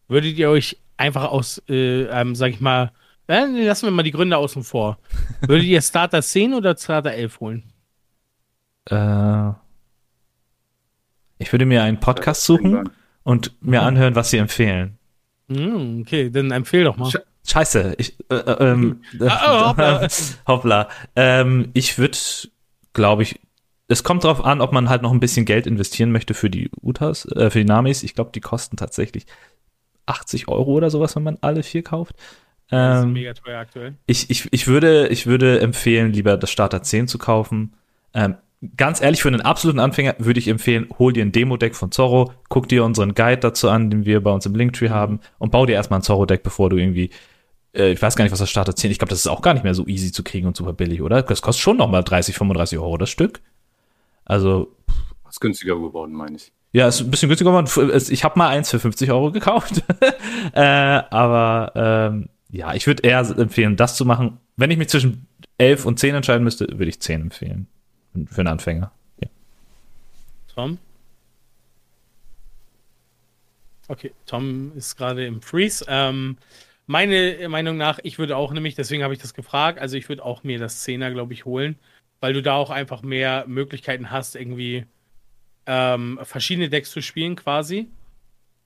würdet ihr euch einfach aus, äh, ähm, sag ich mal, äh, lassen wir mal die Gründe außen vor. würdet ihr Starter 10 oder Starter 11 holen? Äh, ich würde mir einen Podcast suchen und mir mhm. anhören, was sie empfehlen. Mm, okay, dann empfehl doch mal. Scheiße, ich, äh, äh ähm, ah, oh, hoppla. hoppla. Ähm, ich würde, glaube ich, es kommt darauf an, ob man halt noch ein bisschen Geld investieren möchte für die Utas, äh, für die Namis. Ich glaube, die kosten tatsächlich 80 Euro oder sowas, wenn man alle vier kauft. Ähm, das ist ähm, mega teuer aktuell. Ich, ich, ich, würde, ich würde empfehlen, lieber das Starter 10 zu kaufen. Ähm, ganz ehrlich, für einen absoluten Anfänger würde ich empfehlen, hol dir ein Demo-Deck von Zorro, guck dir unseren Guide dazu an, den wir bei uns im Linktree haben und bau dir erstmal ein Zorro-Deck, bevor du irgendwie äh, ich weiß gar nicht, was das Starter 10, ich glaube, das ist auch gar nicht mehr so easy zu kriegen und super billig, oder? Das kostet schon nochmal 30, 35 Euro das Stück. Also. Ist günstiger geworden, meine ich. Ja, ist ein bisschen günstiger geworden. Ich habe mal eins für 50 Euro gekauft. äh, aber ähm, ja, ich würde eher empfehlen, das zu machen. Wenn ich mich zwischen 11 und 10 entscheiden müsste, würde ich 10 empfehlen. Für einen Anfänger. Ja. Tom? Okay, Tom ist gerade im Freeze. Ähm, meine Meinung nach, ich würde auch nämlich, deswegen habe ich das gefragt, also ich würde auch mir das 10er, glaube ich, holen weil du da auch einfach mehr Möglichkeiten hast, irgendwie ähm, verschiedene Decks zu spielen quasi.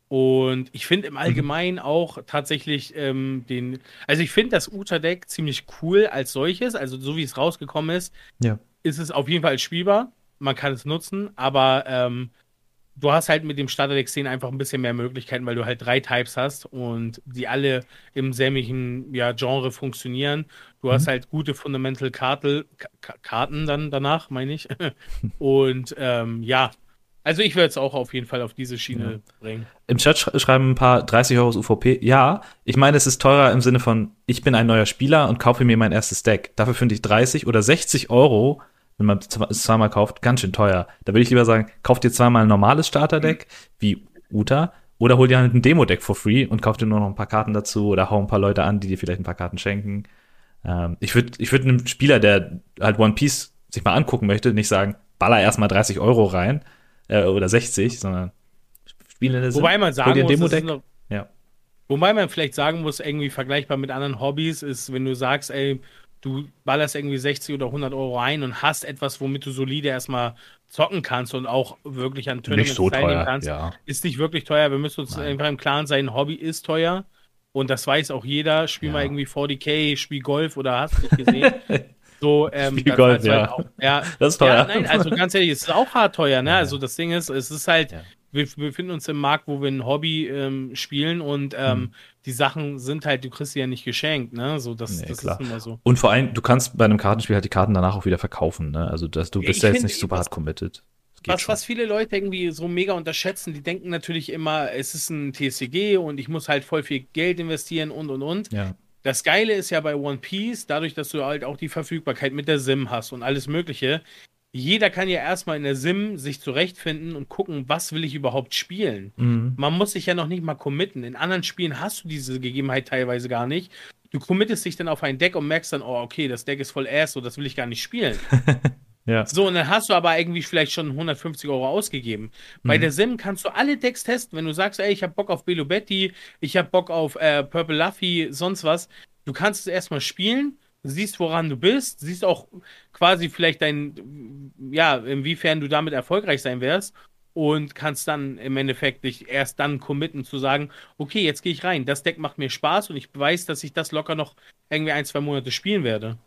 Und ich finde im mhm. Allgemeinen auch tatsächlich ähm, den, also ich finde das Uta-Deck ziemlich cool als solches, also so wie es rausgekommen ist, ja. ist es auf jeden Fall spielbar. Man kann es nutzen, aber ähm, du hast halt mit dem Starterdeck 10 einfach ein bisschen mehr Möglichkeiten, weil du halt drei Types hast und die alle im sämtlichen ja, Genre funktionieren. Du mhm. hast halt gute Fundamental Kartel, Karten dann danach, meine ich. und ähm, ja, also ich werde es auch auf jeden Fall auf diese Schiene ja. bringen. Im Chat sch schreiben ein paar 30 Euro UVP. Ja, ich meine, es ist teurer im Sinne von, ich bin ein neuer Spieler und kaufe mir mein erstes Deck. Dafür finde ich 30 oder 60 Euro wenn man es zweimal kauft, ganz schön teuer. Da würde ich lieber sagen, kauf dir zweimal ein normales Starterdeck, wie Uta, oder hol dir halt ein Demo-Deck for free und kauf dir nur noch ein paar Karten dazu oder hau ein paar Leute an, die dir vielleicht ein paar Karten schenken. Ähm, ich würde ich würd einem Spieler, der halt One Piece sich mal angucken möchte, nicht sagen, baller erstmal 30 Euro rein äh, oder 60, sondern spiele eine Wobei man sagen muss, Demo-Deck. Noch, ja. Wobei man vielleicht sagen muss, irgendwie vergleichbar mit anderen Hobbys ist, wenn du sagst, ey, du ballerst irgendwie 60 oder 100 Euro ein und hast etwas, womit du solide erstmal zocken kannst und auch wirklich an Tournaments so teilnehmen kannst, ja. ist nicht wirklich teuer. Wir müssen uns Nein. einfach im Klaren sein, Hobby ist teuer und das weiß auch jeder. Spiel ja. mal irgendwie 40k, spiel Golf oder hast du nicht gesehen. So, ähm, Spiel Golf, ja. Halt ja. Das ist teuer. Ja, nein, also ganz ehrlich, es ist auch hart teuer, ne? Also das Ding ist, es ist halt, wir befinden uns im Markt, wo wir ein Hobby ähm, spielen und ähm, mhm. die Sachen sind halt, du kriegst sie ja nicht geschenkt, ne? So, das, nee, das ist immer so. Und vor allem, du kannst bei einem Kartenspiel halt die Karten danach auch wieder verkaufen, ne? Also das, du bist ja jetzt nicht super hart committed. was, was viele Leute irgendwie so mega unterschätzen, die denken natürlich immer, es ist ein TCG und ich muss halt voll viel Geld investieren und und und. Ja. Das Geile ist ja bei One Piece, dadurch, dass du halt auch die Verfügbarkeit mit der SIM hast und alles Mögliche, jeder kann ja erstmal in der SIM sich zurechtfinden und gucken, was will ich überhaupt spielen. Mhm. Man muss sich ja noch nicht mal committen. In anderen Spielen hast du diese Gegebenheit teilweise gar nicht. Du committest dich dann auf ein Deck und merkst dann, oh, okay, das Deck ist voll ass, so das will ich gar nicht spielen. Ja. So, und dann hast du aber irgendwie vielleicht schon 150 Euro ausgegeben. Bei Mhm. der Sim kannst du alle Decks testen. Wenn du sagst, ey, ich hab Bock auf Belo Betty, ich hab Bock auf äh, Purple Luffy, sonst was, du kannst es erstmal spielen, siehst, woran du bist, siehst auch quasi vielleicht dein, ja, inwiefern du damit erfolgreich sein wirst und kannst dann im Endeffekt dich erst dann committen zu sagen, okay, jetzt gehe ich rein, das Deck macht mir Spaß und ich weiß, dass ich das locker noch irgendwie ein, zwei Monate spielen werde.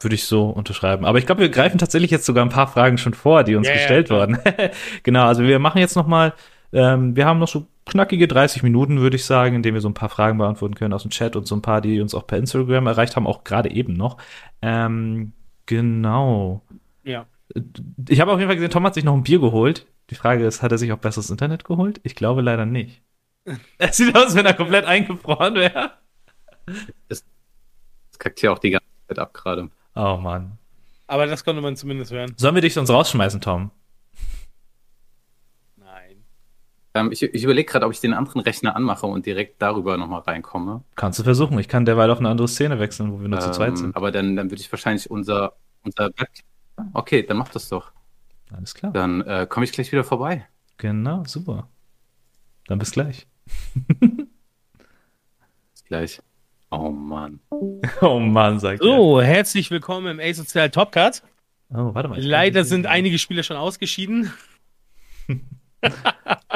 Würde ich so unterschreiben. Aber ich glaube, wir greifen tatsächlich jetzt sogar ein paar Fragen schon vor, die uns ja, gestellt klar. wurden. genau, also wir machen jetzt noch mal, ähm, wir haben noch so knackige 30 Minuten, würde ich sagen, in denen wir so ein paar Fragen beantworten können aus dem Chat und so ein paar, die uns auch per Instagram erreicht haben, auch gerade eben noch. Ähm, genau. Ja. Ich habe auf jeden Fall gesehen, Tom hat sich noch ein Bier geholt. Die Frage ist, hat er sich auch besseres Internet geholt? Ich glaube leider nicht. Es sieht aus, wenn er komplett eingefroren wäre. Das kackt hier auch die ganze Zeit ab gerade. Oh Mann. Aber das konnte man zumindest hören. Sollen wir dich sonst rausschmeißen, Tom? Nein. Ähm, ich ich überlege gerade, ob ich den anderen Rechner anmache und direkt darüber nochmal reinkomme. Kannst du versuchen. Ich kann derweil auf eine andere Szene wechseln, wo wir nur zu zweit Ähm, sind. aber dann, dann würde ich wahrscheinlich unser, unser Okay, dann mach das doch. Alles klar. Dann äh, komme ich gleich wieder vorbei. Genau, super. Dann bis gleich. Bis gleich. Oh Mann. Oh Mann, sagt So, herzlich willkommen im Asozial Topcut. er. Oh, warte mal. Leider sind sehen. einige Spieler schon ausgeschieden.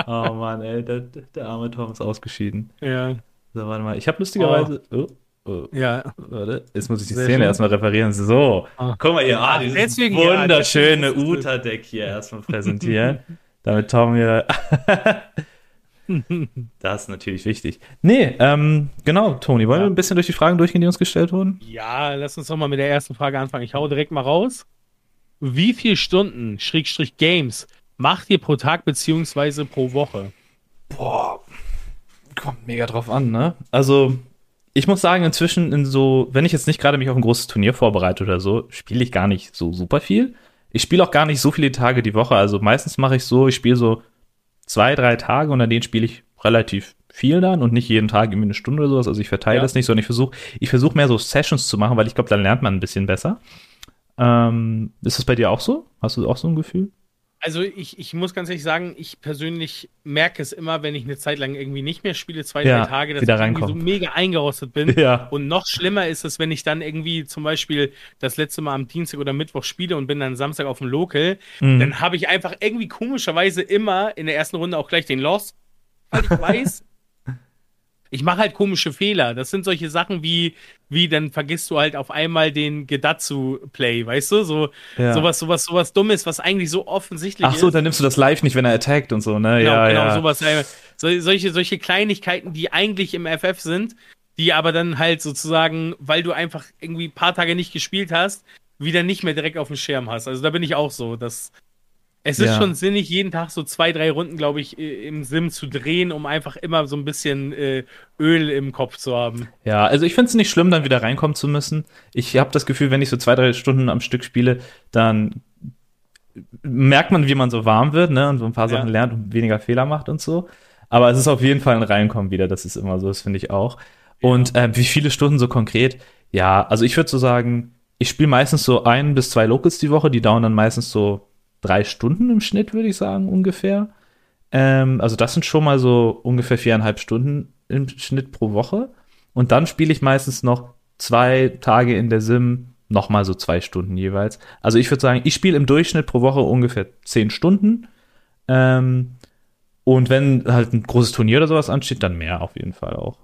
Oh Mann, ey, der, der arme Tom ist ausgeschieden. Ja. So, warte mal. Ich habe lustigerweise. Oh. Oh, Ja. warte. Jetzt muss ich die Sehr Szene schön. erstmal referieren. So. Ah. Guck mal hier. Ah, dieses Deswegen, ja, wunderschöne es- Uta-Deck hier erstmal präsentieren. damit Tom hier. das ist natürlich wichtig. Nee, ähm, genau, Toni, wollen Ja. wir ein bisschen durch die Fragen durchgehen, die uns gestellt wurden? Ja, lass uns doch mal mit der ersten Frage anfangen. Ich hau direkt mal raus. Wie viel Stunden, Schrägstrich Games, macht ihr pro Tag beziehungsweise pro Woche? Boah, kommt mega drauf an, ne? Also, ich muss sagen, inzwischen in so, wenn ich jetzt nicht gerade mich auf ein großes Turnier vorbereite oder so, spiele ich gar nicht so super viel. Ich spiele auch gar nicht so viele Tage die Woche. Also meistens mache ich so, ich spiele so zwei, drei Tage und an denen spiele ich relativ viel dann und nicht jeden Tag irgendwie eine Stunde oder sowas. Also ich verteile Ja. das nicht, sondern ich versuche, ich versuche mehr so Sessions zu machen, weil ich glaube, dann lernt man ein bisschen besser. Ähm, ist das bei dir auch so? Hast du auch so ein Gefühl? Also ich, ich muss ganz ehrlich sagen, ich persönlich merke es immer, wenn ich eine Zeit lang irgendwie nicht mehr spiele, zwei, Ja, drei Tage, dass ich irgendwie so mega eingerostet bin. Ja. Und noch schlimmer ist es, wenn ich dann irgendwie zum Beispiel das letzte Mal am Dienstag oder Mittwoch spiele und bin dann Samstag auf dem Local, Mhm. dann habe ich einfach irgendwie komischerweise immer in der ersten Runde auch gleich den Loss, weil ich weiß, ich mache halt komische Fehler. Das sind solche Sachen wie, wie dann vergisst du halt auf einmal den Gedatsu-Play, weißt du? So, Ja. sowas, sowas, sowas Dummes, was eigentlich so offensichtlich Ach so, ist. dann nimmst du das live nicht, wenn er attackt und so, ne? Genau, ja, genau, ja. sowas. So, solche, solche Kleinigkeiten, die eigentlich im FF sind, die aber dann halt sozusagen, weil du einfach irgendwie ein paar Tage nicht gespielt hast, wieder nicht mehr direkt auf dem Schirm hast. Also da bin ich auch so, dass es ist Ja. schon sinnig, jeden Tag so zwei, drei Runden, glaube ich, im Sim zu drehen, um einfach immer so ein bisschen äh, Öl im Kopf zu haben. Ja, also ich finde es nicht schlimm, dann wieder reinkommen zu müssen. Ich habe das Gefühl, wenn ich so zwei, drei Stunden am Stück spiele, dann merkt man, wie man so warm wird, ne, und so ein paar Ja. Sachen lernt und weniger Fehler macht und so. Aber es ist auf jeden Fall ein Reinkommen wieder, das ist immer so, das finde ich auch. Und äh, wie viele Stunden so konkret? Ja, also ich würde so sagen, ich spiele meistens so ein bis zwei Locals die Woche, die dauern dann meistens so drei Stunden im Schnitt, würde ich sagen, ungefähr. Ähm, also das sind schon mal so ungefähr viereinhalb Stunden im Schnitt pro Woche. Und dann spiele ich meistens noch zwei Tage in der Sim, noch mal so zwei Stunden jeweils. Also ich würde sagen, ich spiele im Durchschnitt pro Woche ungefähr zehn Stunden. Ähm, und wenn halt ein großes Turnier oder sowas ansteht, dann mehr auf jeden Fall auch.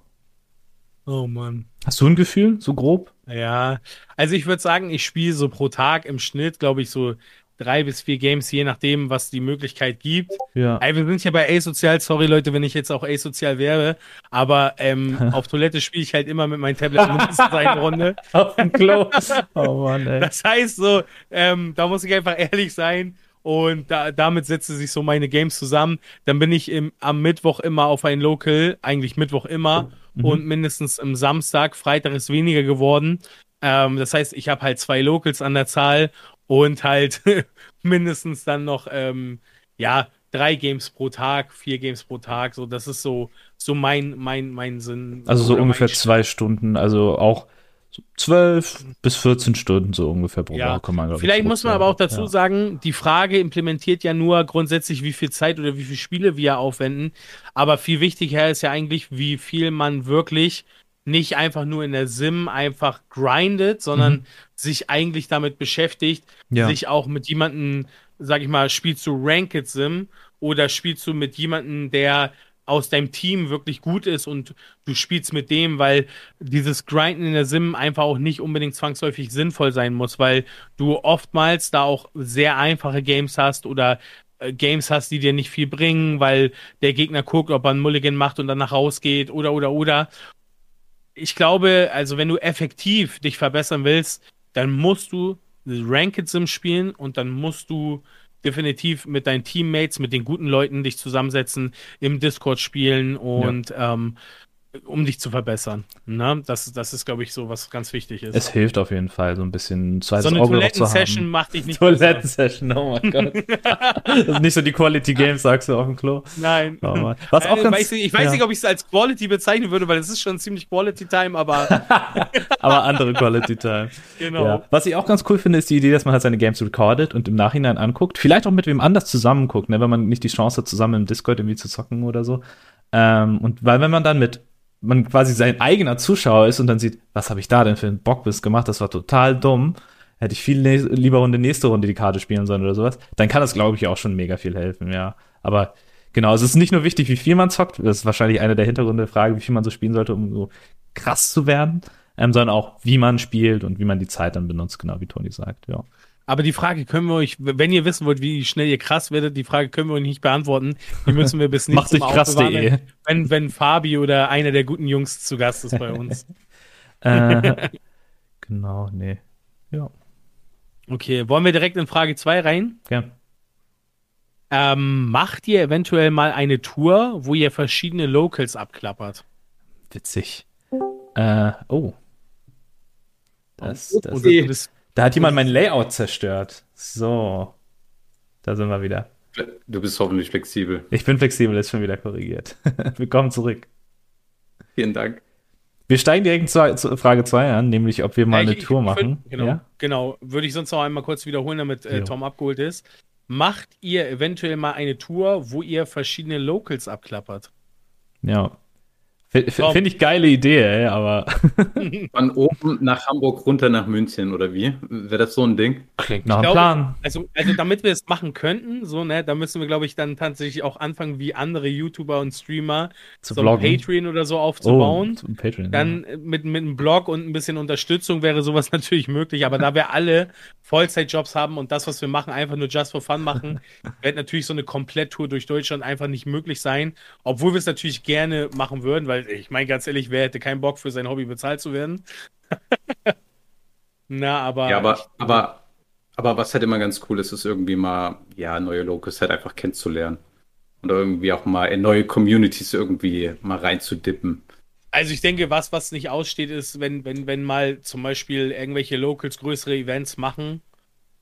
Oh Mann. Hast du ein Gefühl, so grob? Ja, also ich würde sagen, ich spiele so pro Tag im Schnitt, glaube ich, so drei bis vier Games, je nachdem, was die Möglichkeit gibt. Ja. Ey, wir sind ja bei Asozial, sorry Leute, wenn ich jetzt auch Asozial wäre, aber ähm, auf Toilette spiele ich halt immer mit meinem Tablet mindestens eine Runde. Auf dem Klo. Oh Mann, ey. Das heißt so, ähm, da muss ich einfach ehrlich sein Und da, damit setze sich so meine Games zusammen. Dann bin ich im, am Mittwoch immer auf ein Local, eigentlich Mittwoch immer. Mhm. Und mindestens im Samstag, Freitag ist weniger geworden. Ähm, das heißt, ich habe halt zwei Locals an der Zahl und halt mindestens dann noch, ähm, ja, drei Games pro Tag, vier Games pro Tag. So, das ist so, so mein, mein, mein Sinn. Also so ungefähr zwei Stunden, also auch zwölf bis 14 Stunden so ungefähr pro ja. Woche man Vielleicht muss man aber auch dazu ja. sagen, die Frage implementiert ja nur grundsätzlich, wie viel Zeit oder wie viele Spiele wir aufwenden. Aber viel wichtiger ist ja eigentlich, wie viel man wirklich nicht einfach nur in der Sim einfach grindet, sondern mhm. sich eigentlich damit beschäftigt, ja. sich auch mit jemandem, sag ich mal, spielst du Ranked Sim oder spielst du mit jemandem, der aus deinem Team wirklich gut ist und du spielst mit dem, weil dieses Grinden in der Sim einfach auch nicht unbedingt zwangsläufig sinnvoll sein muss, weil du oftmals da auch sehr einfache Games hast oder äh, Games hast, die dir nicht viel bringen, weil der Gegner guckt, ob er einen Mulligan macht und danach rausgeht oder oder oder ich glaube, also wenn du effektiv dich verbessern willst, dann musst du Ranked Sim spielen und dann musst du definitiv mit deinen Teammates, mit den guten Leuten dich zusammensetzen, im Discord spielen und ja. ähm, um dich zu verbessern. Ne? Das, das ist, glaube ich, so, was ganz wichtig ist. Es hilft auf jeden Fall, so ein bisschen zweites So eine Toiletten-Session macht dich nicht Toiletten-Session, oh mein Gott. das ist nicht so die Quality Games, sagst du auf dem Klo. Nein. Oh was auch äh, ganz, ich, ich weiß ja. nicht, ob ich es als Quality bezeichnen würde, weil es ist schon ziemlich Quality Time, aber. aber andere Quality Time. Genau. Ja. Was ich auch ganz cool finde, ist die Idee, dass man halt seine Games recordet und im Nachhinein anguckt. Vielleicht auch mit wem anders zusammen guckt, ne? wenn man nicht die Chance hat, zusammen im Discord irgendwie zu zocken oder so. Ähm, und weil wenn man dann mit man quasi sein eigener Zuschauer ist und dann sieht, was habe ich da denn für einen Bockbiss gemacht, das war total dumm. Hätte ich viel lieber Runde nächste Runde die Karte spielen sollen oder sowas, dann kann das, glaube ich, auch schon mega viel helfen, ja. Aber genau, es ist nicht nur wichtig, wie viel man zockt, das ist wahrscheinlich eine der Hintergründe der Frage, wie viel man so spielen sollte, um so krass zu werden, ähm, sondern auch, wie man spielt und wie man die Zeit dann benutzt, genau wie Toni sagt, ja. Aber die Frage können wir euch, wenn ihr wissen wollt, wie schnell ihr krass werdet, die Frage können wir euch nicht beantworten. Die müssen wir bis nächstes Mal krass.de. Wenn, wenn Fabi oder einer der guten Jungs zu Gast ist bei uns. äh, genau, nee. Ja. Okay, wollen wir direkt in Frage 2 rein? Ja. Ähm, macht ihr eventuell mal eine Tour, wo ihr verschiedene Locals abklappert? Witzig. Äh, oh. Das, das, das, das da hat jemand mein Layout zerstört. So. Da sind wir wieder. Du bist hoffentlich flexibel. Ich bin flexibel, ist schon wieder korrigiert. Willkommen zurück. Vielen Dank. Wir steigen direkt zu Frage 2 an, nämlich ob wir mal ja, ich, eine Tour machen. Genau, ja? genau. Würde ich sonst noch einmal kurz wiederholen, damit äh, Tom abgeholt ist. Macht ihr eventuell mal eine Tour, wo ihr verschiedene Locals abklappert? Ja. Finde ich geile Idee, ey, aber. Von oben nach Hamburg runter nach München oder wie? Wäre das so ein Ding? Klingt nach einem Plan. Also, also, damit wir es machen könnten, so, ne, da müssen wir, glaube ich, dann tatsächlich auch anfangen, wie andere YouTuber und Streamer Zu so ein Patreon oder so aufzubauen. Oh, Patreon, dann ja. mit, mit einem Blog und ein bisschen Unterstützung wäre sowas natürlich möglich, aber da wir alle Vollzeitjobs haben und das, was wir machen, einfach nur just for fun machen, wird natürlich so eine Kompletttour durch Deutschland einfach nicht möglich sein, obwohl wir es natürlich gerne machen würden, weil ich meine ganz ehrlich, wer hätte keinen Bock für sein Hobby bezahlt zu werden? Na, aber. Ja, aber, aber, aber was halt immer ganz cool ist, ist irgendwie mal, ja, neue Locals halt einfach kennenzulernen. Und irgendwie auch mal in neue Communities irgendwie mal reinzudippen. Also ich denke, was, was nicht aussteht, ist, wenn, wenn, wenn mal zum Beispiel irgendwelche Locals größere Events machen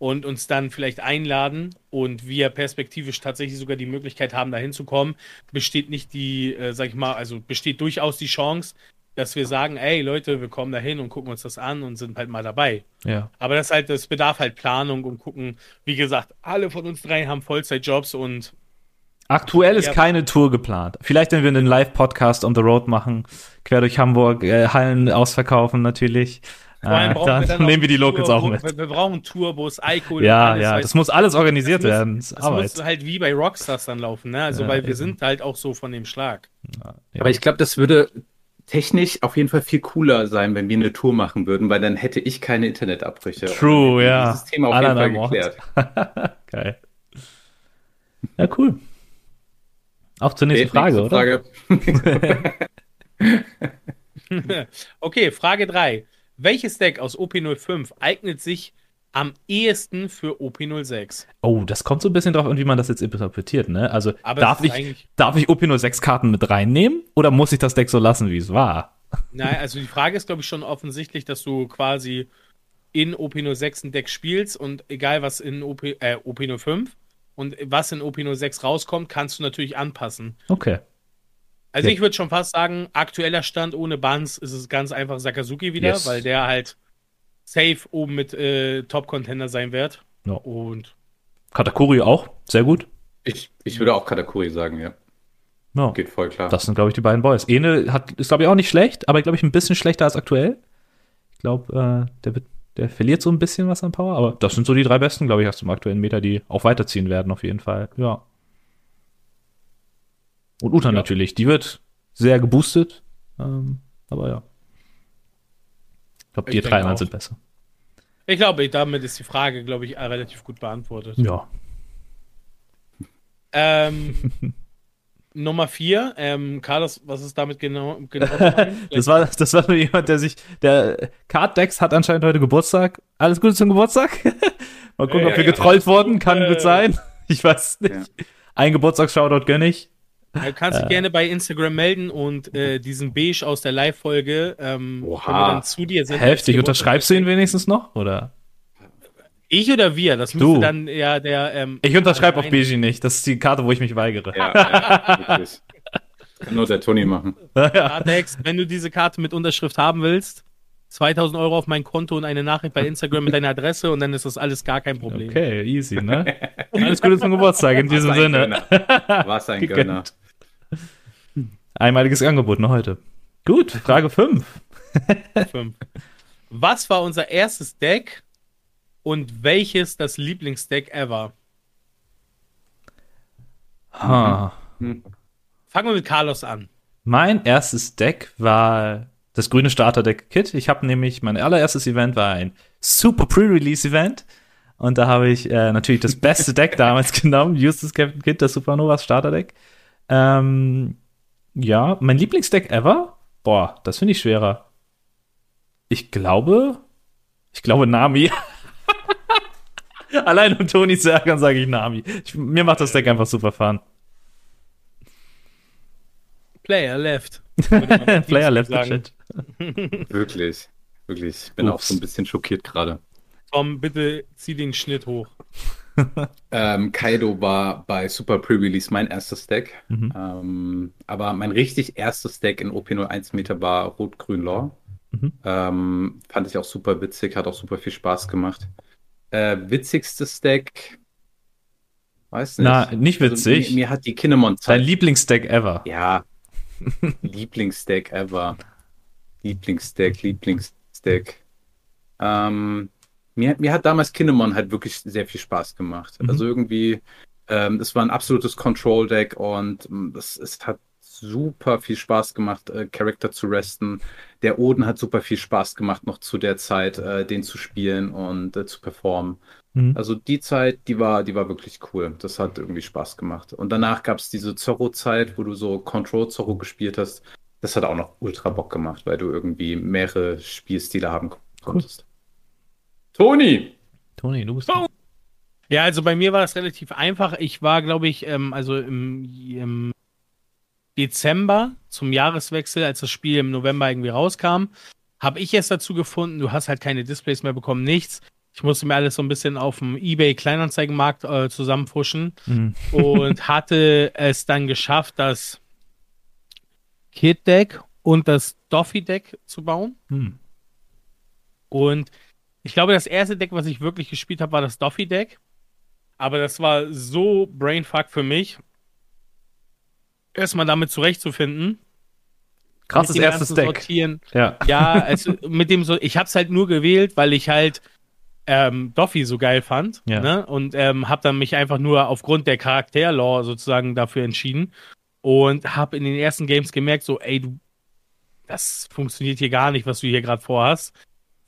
und uns dann vielleicht einladen und wir perspektivisch tatsächlich sogar die Möglichkeit haben, da hinzukommen, besteht nicht die, äh, sag ich mal, also besteht durchaus die Chance, dass wir sagen, ey Leute, wir kommen da hin und gucken uns das an und sind halt mal dabei. Ja. Aber das halt, das bedarf halt Planung und gucken, wie gesagt, alle von uns drei haben Vollzeitjobs und Aktuell ist ja. keine Tour geplant. Vielleicht, wenn wir einen Live-Podcast on the road machen, quer durch Hamburg, äh, Hallen ausverkaufen natürlich. Äh, dann, dann nehmen wir die Locals Tour, auch mit. Wir, wir brauchen Tourbus, Alkohol. Ja, alles, ja, das muss alles organisiert das werden. Das, das muss halt wie bei Rockstars dann laufen, ne? Also, ja, weil wir eben. sind halt auch so von dem Schlag. Ja, Aber ich glaube, das würde technisch auf jeden Fall viel cooler sein, wenn wir eine Tour machen würden, weil dann hätte ich keine Internetabbrüche. True, ja. Dieses Thema auf jeden Fall geklärt. Geil. Ja, cool. Auch zur nächsten Frage, oder? Frage. okay, Frage 3. Welches Deck aus OP05 eignet sich am ehesten für OP06. Oh, das kommt so ein bisschen drauf an, wie man das jetzt interpretiert, ne? Also darf ich, darf ich OP06-Karten mit reinnehmen oder muss ich das Deck so lassen, wie es war? Nein, also die Frage ist, glaube ich, schon offensichtlich, dass du quasi in OP06 ein Deck spielst und egal was in OP, äh, OP05 und was in OP06 rauskommt, kannst du natürlich anpassen. Okay. Also okay. ich würde schon fast sagen, aktueller Stand ohne Bans ist es ganz einfach Sakazuki wieder, yes. weil der halt safe oben mit äh, Top-Contender sein wird. Ja. Und Katakuri auch, sehr gut. Ich, ich würde auch Katakuri sagen, ja. ja. Geht voll klar. Das sind, glaube ich, die beiden Boys. Ene hat, ist, glaube ich, auch nicht schlecht, aber, glaube ich, ein bisschen schlechter als aktuell. Ich glaube, äh, der, der verliert so ein bisschen was an Power, aber das sind so die drei besten, glaube ich, aus dem aktuellen Meter, die auch weiterziehen werden, auf jeden Fall. Ja. Und Uta ja. natürlich, die wird sehr geboostet. Ähm, aber ja. Ich glaube, die drei anderen sind besser. Ich glaube, damit ist die Frage, glaube ich, relativ gut beantwortet. Ja. Ähm, Nummer vier, ähm, Carlos, was ist damit genau? genau das, war, das war nur jemand, der sich, der Card Dex hat anscheinend heute Geburtstag. Alles Gute zum Geburtstag. Mal gucken, äh, ob wir getrollt ja. wurden. Kann äh, gut sein. Ich weiß nicht. Ja. Ein Geburtstagsshoutout gönne ich. Du kannst dich äh. gerne bei Instagram melden und äh, diesen Beige aus der Live-Folge, ähm, dann zu dir sind. Heftig, unterschreibst du ihn wenigstens noch? Oder? Ich oder wir? Das müsste dann ja der. Ähm, ich unterschreibe auf Beige nicht. Das ist die Karte, wo ich mich weigere. Ja, ja, Kann nur der Toni machen. Kartex, wenn du diese Karte mit Unterschrift haben willst, 2000 Euro auf mein Konto und eine Nachricht bei Instagram mit deiner Adresse und dann ist das alles gar kein Problem. Okay, easy, ne? Alles Gute zum Geburtstag in diesem Sinne. Was ein Gönner. Einmaliges Angebot noch heute. Gut, Frage 5. Was war unser erstes Deck und welches das Lieblingsdeck ever? Ha. Fangen wir mit Carlos an. Mein erstes Deck war das grüne Starter-Deck-Kit. Ich habe nämlich, mein allererstes Event war ein super Pre-Release-Event. Und da habe ich äh, natürlich das beste Deck damals genommen, Justus Captain Kit, das Supernovas Starter-Deck. Ähm, ja, mein Lieblingsdeck ever? Boah, das finde ich schwerer. Ich glaube, ich glaube Nami. Allein um Toni zu ärgern, sage ich Nami. Ich, mir macht das Deck einfach super fun. Player left. Player left shit. wirklich, wirklich. Ich bin Ups. auch so ein bisschen schockiert gerade. Tom, bitte zieh den Schnitt hoch ähm, Kaido war bei Super Pre-Release mein erstes Deck. Mhm. Ähm, aber mein richtig erstes Deck in OP01 Meter war Rot-Grün Law. Mhm. Ähm, fand ich auch super witzig, hat auch super viel Spaß gemacht. Äh, witzigstes Deck. Weiß nicht. Na, nicht also, witzig. Also, mir, mir, hat die Kinemon Dein Lieblingsdeck ever. Ja. Lieblingsdeck ever. Lieblingsdeck, Lieblingsdeck. Ähm, mir, mir hat damals Kinemon halt wirklich sehr viel Spaß gemacht. Mhm. Also irgendwie, ähm, es war ein absolutes Control-Deck und es, es hat super viel Spaß gemacht, äh, Charakter zu resten. Der Oden hat super viel Spaß gemacht, noch zu der Zeit, äh, den zu spielen und äh, zu performen. Mhm. Also die Zeit, die war, die war wirklich cool. Das hat irgendwie Spaß gemacht. Und danach gab es diese Zorro-Zeit, wo du so Control-Zorro gespielt hast. Das hat auch noch ultra Bock gemacht, weil du irgendwie mehrere Spielstile haben konntest. Cool. Toni! Toni, du bist. Oh. Ja, also bei mir war es relativ einfach. Ich war, glaube ich, ähm, also im, im, Dezember zum Jahreswechsel, als das Spiel im November irgendwie rauskam, habe ich es dazu gefunden, du hast halt keine Displays mehr bekommen, nichts. Ich musste mir alles so ein bisschen auf dem eBay Kleinanzeigenmarkt äh, zusammenfuschen mhm. und hatte es dann geschafft, das Kit Deck und das Doffy Deck zu bauen. Mhm. Und ich glaube, das erste Deck, was ich wirklich gespielt habe, war das Doffy-Deck. Aber das war so Brainfuck für mich, erstmal damit zurechtzufinden. Krasses erstes Deck. Sortieren. Ja, ja also mit dem so, ich habe es halt nur gewählt, weil ich halt ähm, Doffy so geil fand. Ja. Ne? Und ähm, habe dann mich einfach nur aufgrund der Charakterlore sozusagen dafür entschieden. Und habe in den ersten Games gemerkt, so, ey, du, das funktioniert hier gar nicht, was du hier gerade vorhast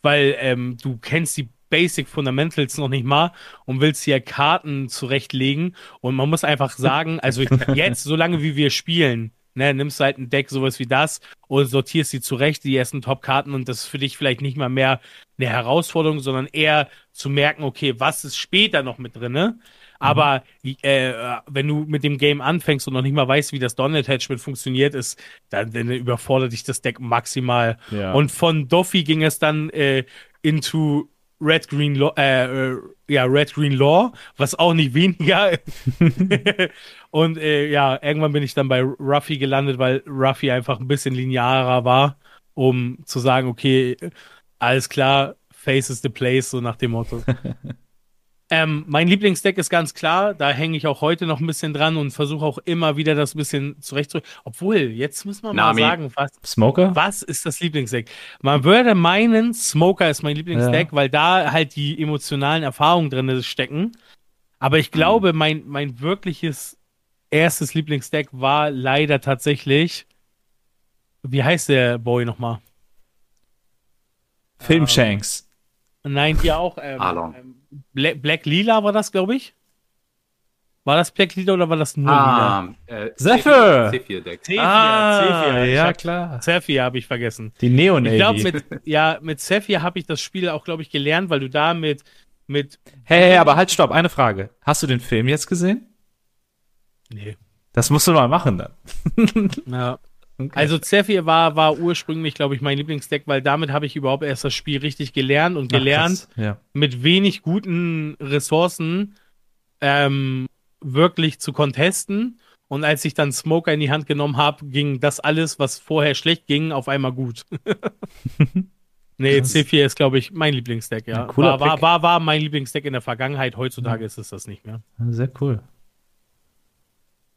weil ähm, du kennst die Basic Fundamentals noch nicht mal und willst hier Karten zurechtlegen. Und man muss einfach sagen, also jetzt, solange wie wir spielen, ne, nimmst du halt ein Deck, sowas wie das, und sortierst sie zurecht, die ersten Top-Karten, und das ist für dich vielleicht nicht mal mehr eine Herausforderung, sondern eher zu merken, okay, was ist später noch mit drin, ne? Aber äh, wenn du mit dem Game anfängst und noch nicht mal weißt, wie das Don-Attachment funktioniert, ist, dann, dann überfordert dich das Deck maximal. Ja. Und von Doffy ging es dann äh, into Red Green Law, äh, äh, ja, Red Green Law, was auch nicht weniger. und äh, ja, irgendwann bin ich dann bei Ruffy gelandet, weil Ruffy einfach ein bisschen linearer war, um zu sagen, okay, alles klar, Face is the place, so nach dem Motto. Ähm, mein Lieblingsdeck ist ganz klar, da hänge ich auch heute noch ein bisschen dran und versuche auch immer wieder das ein bisschen zurechtzurücken. Obwohl, jetzt müssen wir Nami. mal sagen, was, Smoker? was ist das Lieblingsdeck? Man würde meinen, Smoker ist mein Lieblingsdeck, weil da halt die emotionalen Erfahrungen drin stecken. Aber ich glaube, mein, mein wirkliches erstes Lieblingsdeck war leider tatsächlich. Wie heißt der Boy nochmal? Filmshanks. Nein, hier auch. Ähm, Arlong. ähm, Black, Black Lila war das, glaube ich. War das Black Lila oder war das nur Lila? Ah, äh, Zephyr! Zephyr-Deck. Zephyr, Ah, Zephyr. Ja klar. Zephyr habe ich vergessen. Die Neon Ich glaube, mit, ja, mit Zephyr habe ich das Spiel auch, glaube ich, gelernt, weil du da mit, mit, Hey, hey, aber halt, stopp, eine Frage. Hast du den Film jetzt gesehen? nee, Das musst du mal machen dann. ja. Okay. Also Zephyr war, war ursprünglich, glaube ich, mein Lieblingsdeck, weil damit habe ich überhaupt erst das Spiel richtig gelernt und Ach, gelernt, krass. Ja. mit wenig guten Ressourcen ähm, wirklich zu contesten. Und als ich dann Smoker in die Hand genommen habe, ging das alles, was vorher schlecht ging, auf einmal gut. nee, Krass. C4 ist, glaube ich, mein Lieblingsdeck, ja. War, war, war, war mein Lieblingsdeck in der Vergangenheit. Heutzutage ist es das nicht mehr. Sehr cool.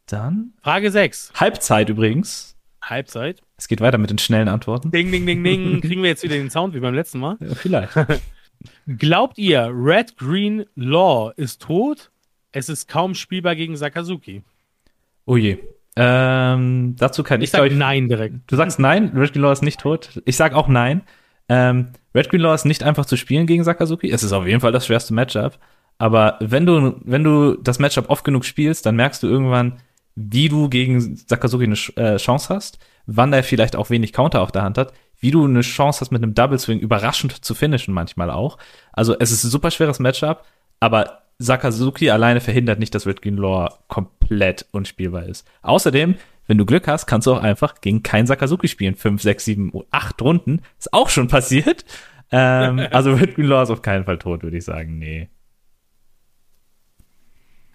Dann Frage 6. Halbzeit übrigens. Halbzeit. Es geht weiter mit den schnellen Antworten. Ding, ding, ding, ding. Kriegen wir jetzt wieder den Sound wie beim letzten Mal? Ja, vielleicht. Glaubt ihr, Red Green Law ist tot? Es ist kaum spielbar gegen Sakazuki. Oh je. Ähm, dazu kann ich, Ich sag ich nein direkt. Du sagst nein, Red Green Law ist nicht tot. Ich sag auch nein. Ähm, Red Green Law ist nicht einfach zu spielen gegen Sakazuki. Es ist auf jeden Fall das schwerste Matchup. Aber wenn du, wenn du das Matchup oft genug spielst, dann merkst du irgendwann, wie du gegen Sakazuki eine äh, Chance hast, wann er vielleicht auch wenig Counter auf der Hand hat, wie du eine Chance hast, mit einem Double Swing überraschend zu finishen manchmal auch. Also es ist ein super schweres Matchup, aber Sakazuki alleine verhindert nicht, dass Red Green Law komplett unspielbar ist. Außerdem, wenn du Glück hast, kannst du auch einfach gegen kein Sakazuki spielen. Fünf, sechs, sieben, acht Runden. Ist auch schon passiert. Ähm, also Red Green Law ist auf keinen Fall tot, würde ich sagen. Nee.